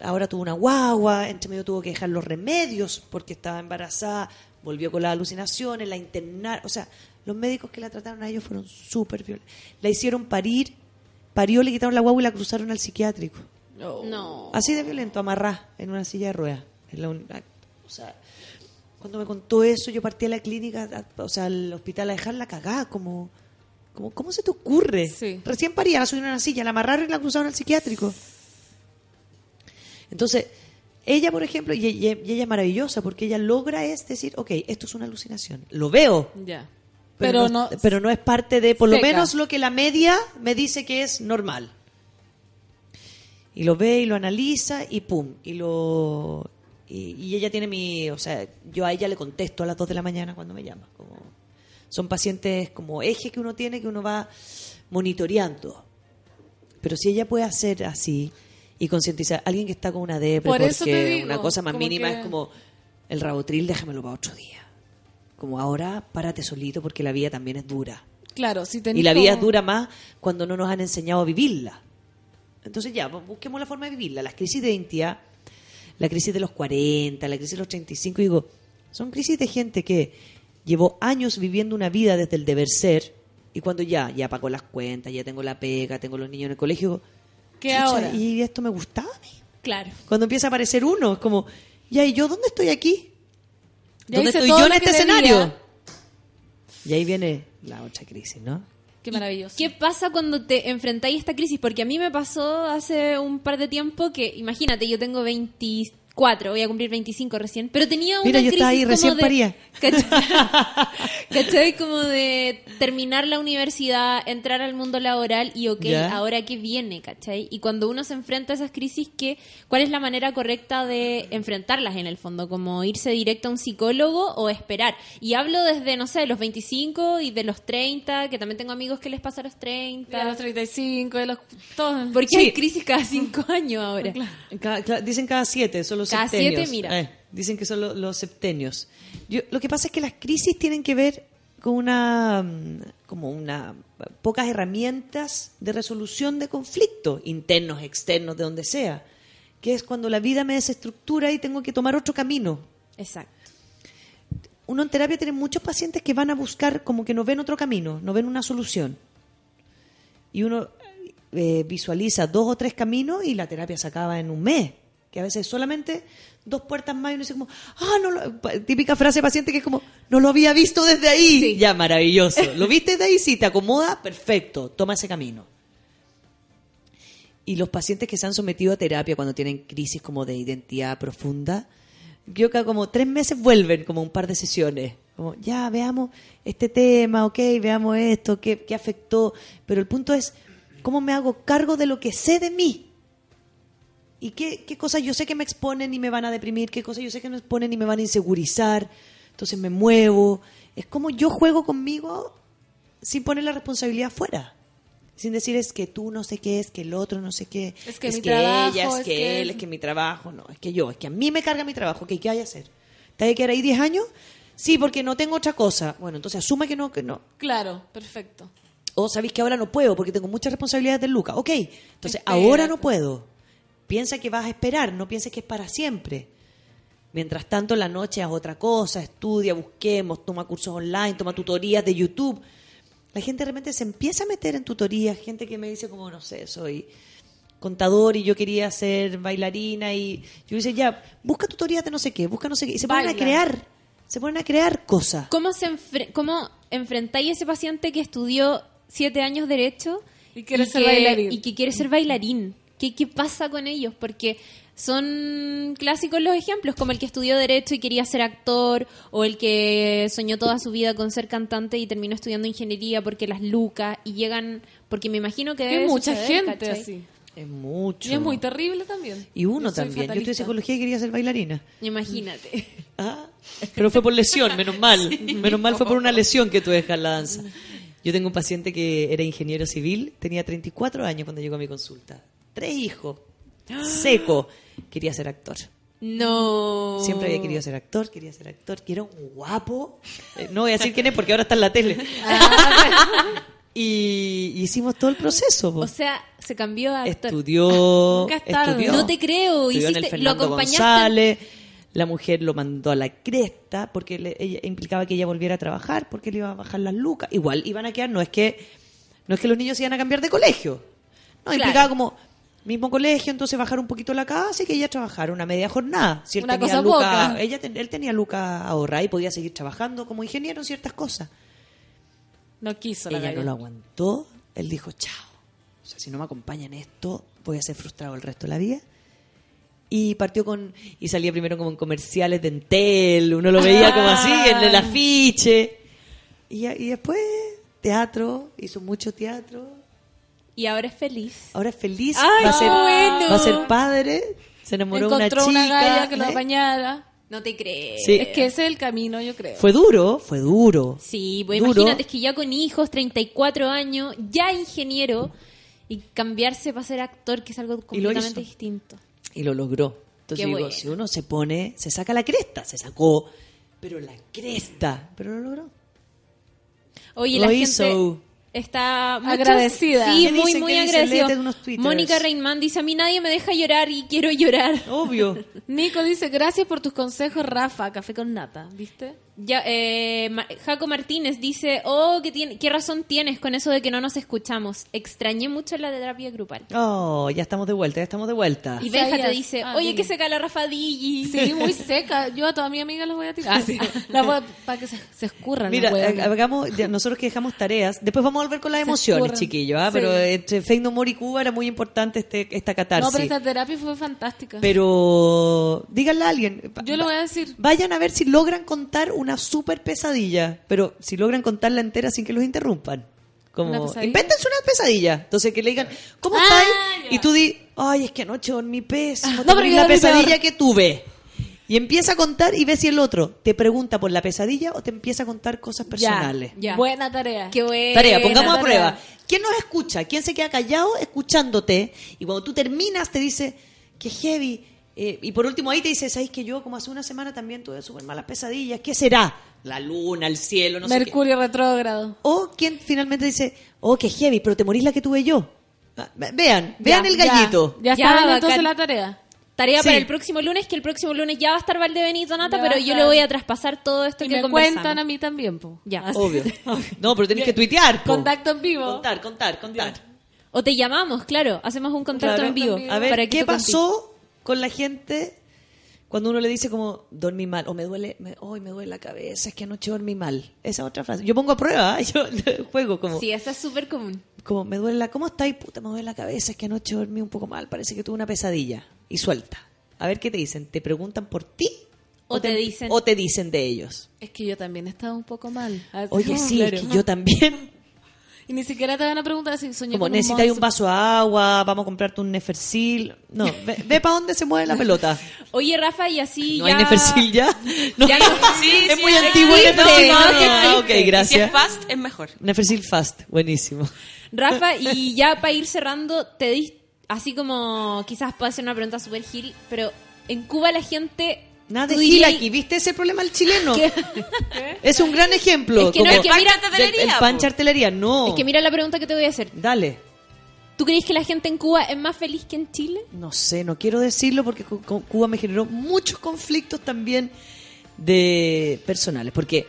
ahora tuvo una guagua, entre medio tuvo que dejar los remedios porque estaba embarazada, volvió con las alucinaciones, la internaron, o sea, los médicos que la trataron a ellos fueron súper violentos. La hicieron parir, parió, le quitaron la guagua y la cruzaron al psiquiátrico. No. Así de violento, amarrá en una silla de ruedas. En la uni- o sea, cuando me contó eso, yo partí a la clínica, a- o sea, al hospital a dejarla cagada, como, como ¿cómo se te ocurre? Sí. Recién paría, la subieron a una silla, la amarraron y la cruzaron al psiquiátrico. Entonces, ella, por ejemplo, y, y- y ella es maravillosa porque ella logra es decir, ok, esto es una alucinación. Lo veo, Ya. pero, Pero, no, no, pero no es parte de, por lo menos lo que la media me dice que es normal. Y lo ve y lo analiza y pum, y lo y, y ella tiene mi, o sea, yo a ella le contesto a las 2 de la mañana cuando me llama, como son pacientes como eje que uno tiene que uno va monitoreando. Pero si ella puede hacer así y concientizar alguien que está con una depre Por porque digo, una cosa más mínima que- es como el rabotril, déjamelo para otro día. Como ahora, párate solito porque la vida también es dura. Claro, si Y tenés la vida como- es dura más cuando no nos han enseñado a vivirla. Entonces ya, bu- busquemos la forma de vivirla. Las crisis de identidad, la crisis de los 40, la crisis de los 35, digo, son crisis de gente que llevó años viviendo una vida desde el deber ser Y cuando ya, ya pago las cuentas, ya tengo la pega, tengo los niños en el colegio, ¿Qué chucha, ahora? ¿Y esto me gustaba a mí? Claro. Cuando empieza a aparecer uno, es como, ya, ¿y yo dónde estoy aquí? Ya ¿Dónde estoy yo en este que debía. escenario? Y ahí viene la otra crisis, ¿no? Qué maravilloso. ¿Qué pasa cuando te enfrentáis a esta crisis? Porque a mí me pasó hace un par de tiempo que, imagínate, yo tengo 24, voy a cumplir 25 recién, pero tenía una Mira, yo crisis estaba ahí, como recién de- paría. ¿Cachai? ¿Cachai? Como de terminar la universidad, entrar al mundo laboral y, ok, Ya. ahora qué viene, ¿cachai? Y cuando uno se enfrenta a esas crisis, ¿qué, ¿cuál es la manera correcta de enfrentarlas en el fondo? ¿Como irse directo a un psicólogo o esperar? Y hablo desde, no sé, los 25 y de los 30, que también tengo amigos que les pasa a los 30. De los 35, de los... Todos. Porque Sí. hay crisis cada cinco años ahora. Cada- cada- dicen cada siete, son los Cada septenios. siete, mira. Eh, dicen que son lo- los septenios. Yo, lo que pasa es que las crisis tienen que ver con una mm, como una pocas herramientas de resolución de conflictos internos, externos, de donde sea, que es cuando la vida me desestructura y tengo que tomar otro camino. Exacto. Uno en terapia tiene muchos pacientes que van a buscar como que no ven otro camino, no ven una solución. Y uno eh, visualiza dos o tres caminos y la terapia se acaba en un mes. Que a veces solamente dos puertas más y uno dice como, ah, no lo- típica frase de paciente que es como, no lo había visto desde ahí. Ya, maravilloso. ¿Lo viste desde ahí? Sí, te acomoda, perfecto, toma ese camino. Y los pacientes que se han sometido a terapia cuando tienen crisis como de identidad profunda, yo que como tres meses vuelven como un par de sesiones. Como, ya, veamos este tema, ok, veamos esto, qué, qué afectó. Pero el punto es, ¿cómo me hago cargo de lo que sé de mí? ¿Y qué, qué cosas yo sé que me exponen y me van a deprimir? ¿Qué cosas yo sé que me exponen y me van a insegurizar? Entonces me muevo. Es como yo juego conmigo sin poner la responsabilidad fuera. Sin decir es que tú no sé qué, es que el otro no sé qué. Es que es mi que trabajo, ella, es, es que, que- él, es que mi trabajo. No, es que yo, es que a mí me carga mi trabajo. ¿Qué, qué hay que hacer? ¿Te hay que quedar ahí 10 años? Sí, porque no tengo otra cosa. Bueno, entonces asume que no, que no. Claro, perfecto. O sabéis que ahora no puedo porque tengo muchas responsabilidades de Luca. Ok, entonces Espera. ahora no puedo. Piensa que vas a esperar, no pienses que es para siempre. Mientras tanto, en la noche haz otra cosa, estudia, busquemos, toma cursos online, toma tutorías de YouTube. La gente de repente se empieza a meter en tutorías, gente que me dice como, no sé, soy contador y yo quería ser bailarina y yo dice, ya, busca tutorías de no sé qué, busca no sé qué. Y se ponen a crear, se ponen a crear cosas. ¿Cómo, se enfre- ¿Cómo enfrentáis a ese paciente que estudió siete años Derecho Y quiere ser que- bailarín. Y que quiere ser bailarín? ¿Qué, ¿Qué pasa con ellos? Porque son clásicos los ejemplos, como el que estudió Derecho y quería ser actor, o el que soñó toda su vida con ser cantante y terminó estudiando ingeniería porque las lucas, y llegan, porque me imagino que debe Hay mucha suceder, gente ¿cachai? así. Es mucho. Y es muy terrible también. Y uno Yo también. Yo estudié psicología y quería ser bailarina. Imagínate. Ah, pero fue por lesión, menos mal. Menos mal fue por una lesión que tuve que dejar la danza. Yo tengo un paciente que era ingeniero civil, tenía 34 años cuando llegó a mi consulta. Tres hijos, seco. Quería ser actor. No. Siempre había querido ser actor, quería ser actor, que era un guapo. Eh, no voy a decir quién es porque ahora está en la tele. y, y hicimos todo el proceso. po. O sea, se cambió a actor. Estudió, estudió. No te creo, Estudió en el hiciste- lo acompañaste. González. La mujer lo mandó a la cresta porque le- ella, implicaba que ella volviera a trabajar porque le iba a bajar las lucas. Igual iban a quedar, no es que no es que los niños se iban a cambiar de colegio. No, implicaba como mismo colegio, entonces bajar un poquito la casa y que ella trabajara una media jornada. Si él Una tenía cosa lucas- poca. ella ten- él tenía lucas ahorradas y podía seguir trabajando como ingeniero en ciertas cosas. No quiso la Ella no lo aguantó. Él dijo, chao. O sea, si no me acompaña en esto, voy a ser frustrado el resto de la vida. Y partió con... Y salía primero como en comerciales de Entel. Uno lo veía como así, en el afiche. Y, y después, teatro. Hizo mucho teatro. Y ahora es feliz. Ahora es feliz. Ay, va, a ser, qué bueno. va a ser padre. Se enamoró de una Encontró chica. una galla que lo ¿eh? apañara. No te crees. Sí. Es que ese es el camino, yo creo. Fue duro, fue duro. Sí, pues Duro. imagínate, es que ya con hijos, 34 años, ya ingeniero, y cambiarse para ser actor, que es algo completamente distinto. Y lo logró. Entonces Qué digo, bueno. si uno se pone, se saca la cresta, se sacó, pero la cresta, pero lo logró. Oye, Lo la hizo. gente está muchos- Agradecida. Sí, ¿Qué muy, muy twitters. Mónica Reinman dice, a mí nadie me deja llorar y quiero llorar. Obvio. Nico dice, gracias por tus consejos, Rafa, café con nata, ¿viste? Ya, eh, Jaco Martínez dice, oh, ¿qué, tiene, ¿qué razón tienes con eso de que no nos escuchamos? Extrañé mucho la terapia grupal. Oh, ya estamos de vuelta, ya estamos de vuelta. Y Benja te dice, Ah, oye, dime. que seca la Rafa Digi. Sí, muy seca. Yo a todas mis amigas las voy a tirar. para que se, se escurran. Mira, las hagamos, nosotros que dejamos tareas, después vamos a volver con las Se emociones, chiquillos, ¿ah? Sí. pero entre Fake No More y Cuba era muy importante este, esta no, catarsis. pero esta terapia fue fantástica. Pero díganle a alguien. Yo lo voy a decir. Vayan a ver si logran contar una super pesadilla, pero si logran contarla entera sin que los interrumpan. ¿Una Como, invéntense una pesadilla. Entonces que le digan, ¿cómo Ah, estás? Y tú di, ay, es que anoche dormí pésimo, No, pero yo la pesadilla que tuve. Y empieza a contar y ve si el otro te pregunta por la pesadilla o te empieza a contar cosas personales. Ya. Buena tarea. Qué buena. Tarea, pongamos a prueba. ¿Quién nos escucha? ¿Quién se queda callado escuchándote? Y cuando tú terminas te dice, qué heavy. Eh, y por último ahí te dice, ¿sabes que yo como hace una semana también tuve súper malas pesadillas? ¿Qué será? La luna, el cielo, no sé qué. Mercurio retrógrado. O quien finalmente dice, oh, qué heavy, pero te morís la que tuve yo. Ah, ve- Vean, vean Ya, el gallito. Ya, ya Ya, saben entonces la tarea. Tarea Sí. para el próximo lunes, que el próximo lunes ya va a estar Valdebenito Nata, pero yo le voy a traspasar todo esto Y que me cuentan a mí también, po. Ya. Obvio. No, pero tenés que tuitear. po. Contacto en vivo. Contar, contar, contar. O te llamamos, claro, hacemos un contacto Claro. en vivo. A ver, para que ¿qué pasó con la gente cuando uno le dice como dormí mal o me duele, me, hoy me duele la cabeza, es que anoche dormí mal? Esa otra frase. Yo pongo a prueba, ¿eh? yo juego como, Sí, esa es súper común. como me duele la, ¿cómo está? Y puta, me duele la cabeza, es que anoche dormí un poco mal, parece que tuve una pesadilla. Y suelta. A ver qué te dicen. ¿Te preguntan por ti? O te dicen- O te dicen de ellos. Es que yo también he estado un poco mal. Así Oye, como, sí, claro. es que yo también. Y ni siquiera te van a preguntar si soñé Como con un necesitas un vaso de agua, vamos a comprarte un Nefercil. No, ve, para dónde se mueve la pelota. Oye, Rafa, y así ¿No ya... hay Nefercil ya? No. Ya no- Sí, es sí, muy antiguo el no, no, ah, ok, Y si gracias. es fast, es mejor. Nefercil Fast, buenísimo. Rafa, y ya para ir cerrando, te di así como quizás puede ser una pregunta super gil, pero en Cuba la gente... Nada de gil aquí, ¿viste ese problema el chileno? ¿Qué? Es un gran ejemplo. Es que no, como es que mira- del- el pan chartelería, no. Es que mira la pregunta que te voy a hacer. Dale. ¿Tú crees que la gente en Cuba es más feliz que en Chile? No sé, no quiero decirlo porque Cu- Cu- Cuba me generó muchos conflictos también de personales, porque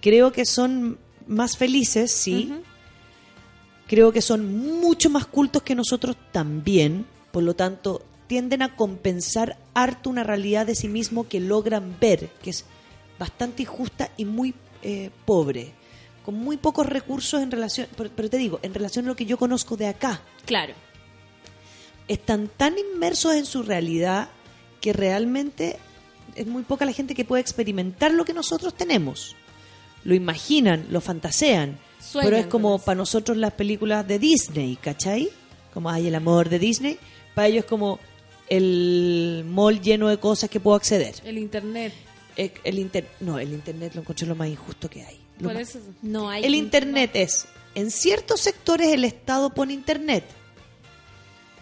creo que son más felices, sí. Creo que son mucho más cultos que nosotros también, por lo tanto, tienden a compensar harto una realidad de sí mismo que logran ver, que es bastante injusta y muy eh, pobre, con muy pocos recursos en relación, pero, pero te digo, en relación a lo que yo conozco de acá Claro. están tan inmersos en su realidad que realmente es muy poca la gente que puede experimentar lo que nosotros tenemos. Lo imaginan, lo fantasean, Sueñan pero es como para nosotros las películas de Disney, ¿cachai? Como hay el amor de Disney, para ellos es como el mall lleno de cosas que puedo acceder. El internet. Eh, El inter no, el internet lo encontré lo más injusto que hay. Por eso. No hay... el internet es, en ciertos sectores el Estado pone internet.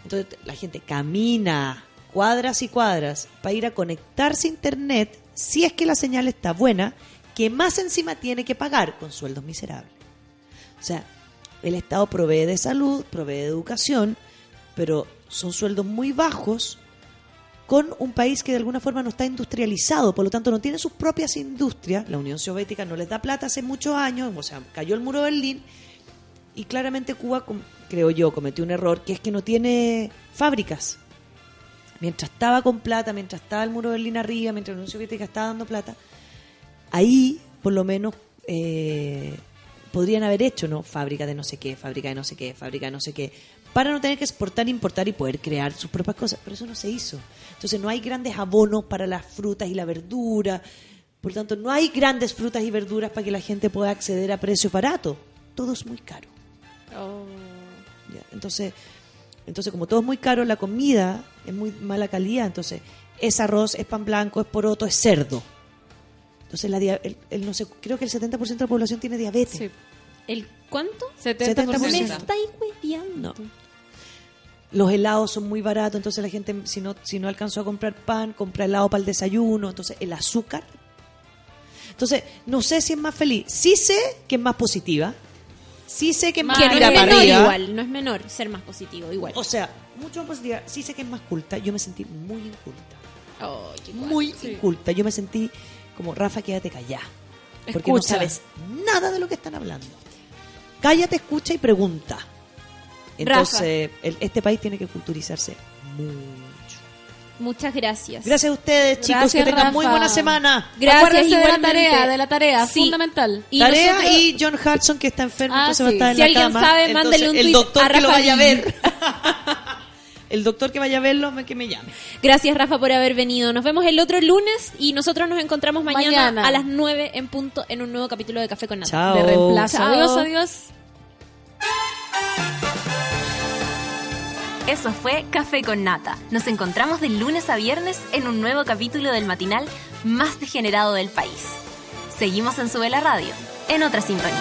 Entonces la gente camina cuadras y cuadras para ir a conectarse a internet, si es que la señal está buena, que más encima tiene que pagar con sueldos miserables. O sea, el Estado provee de salud, provee de educación, pero son sueldos muy bajos con un país que de alguna forma no está industrializado, por lo tanto no tiene sus propias industrias. La Unión Soviética no les da plata hace muchos años, o sea, cayó el muro de Berlín y claramente Cuba, creo yo, cometió un error, que es que no tiene fábricas. Mientras estaba con plata, mientras estaba el muro de Berlín arriba, mientras la Unión Soviética estaba dando plata, ahí por lo menos eh, podrían haber hecho, ¿no? Fábrica de no sé qué, fábrica de no sé qué, fábrica de no sé qué, para no tener que exportar, importar y poder crear sus propias cosas. Pero eso no se hizo. Entonces no hay grandes abonos para las frutas y la verdura. Por tanto, no hay grandes frutas y verduras para que la gente pueda acceder a precio barato. Todo es muy caro. Ya, Entonces, entonces, como todo es muy caro, la comida es muy mala calidad. Entonces, es arroz, es pan blanco, es poroto, es cerdo. Entonces, la el, el no sé, creo que el 70% de la población tiene diabetes. Sí. ¿El cuánto? 70%. Me 70%. estáis hueviando. Los helados son muy baratos, entonces la gente, si no, si no alcanzó a comprar pan, compra helado para el desayuno. Entonces, el azúcar. Entonces, no sé si es más feliz. Sí sé que es más positiva. Sí sé que es más Que no es menor arriba. igual, no es menor ser más positivo, igual. O sea, mucho más positiva. Sí sé que es más culta. Yo me sentí muy inculta. Oh, muy inculta. Yo me sentí como Rafa, quédate callada. Porque Escucha. no sabes nada de lo que están hablando. Cállate, escucha y pregunta. Entonces, el- este país tiene que culturizarse mucho. Muchas gracias. Gracias a ustedes, chicos. Gracias, que tengan Rafa. muy buena semana. Gracias Acuérdense de la igualmente. tarea, de la tarea, Sí. fundamental. Y Tarea nosotros- y John Hudson, que está enfermo, Ah, entonces va a estar en Si la alguien cama. sabe, Entonces, mándele un El tuit doctor a que lo vaya a ver. el doctor que vaya a verlo, que me llame. Gracias, Rafa, por haber venido. Nos vemos el otro lunes y nosotros nos encontramos mañana, Mañana. a las 9 en punto en un nuevo capítulo de Café con Nata. Chao. De reemplazo. Chao. Adiós, adiós. Eso fue Café con Nata. Nos encontramos de lunes a viernes en un nuevo capítulo del matinal más degenerado del país. Seguimos en Sube la Radio, en otra sintonía.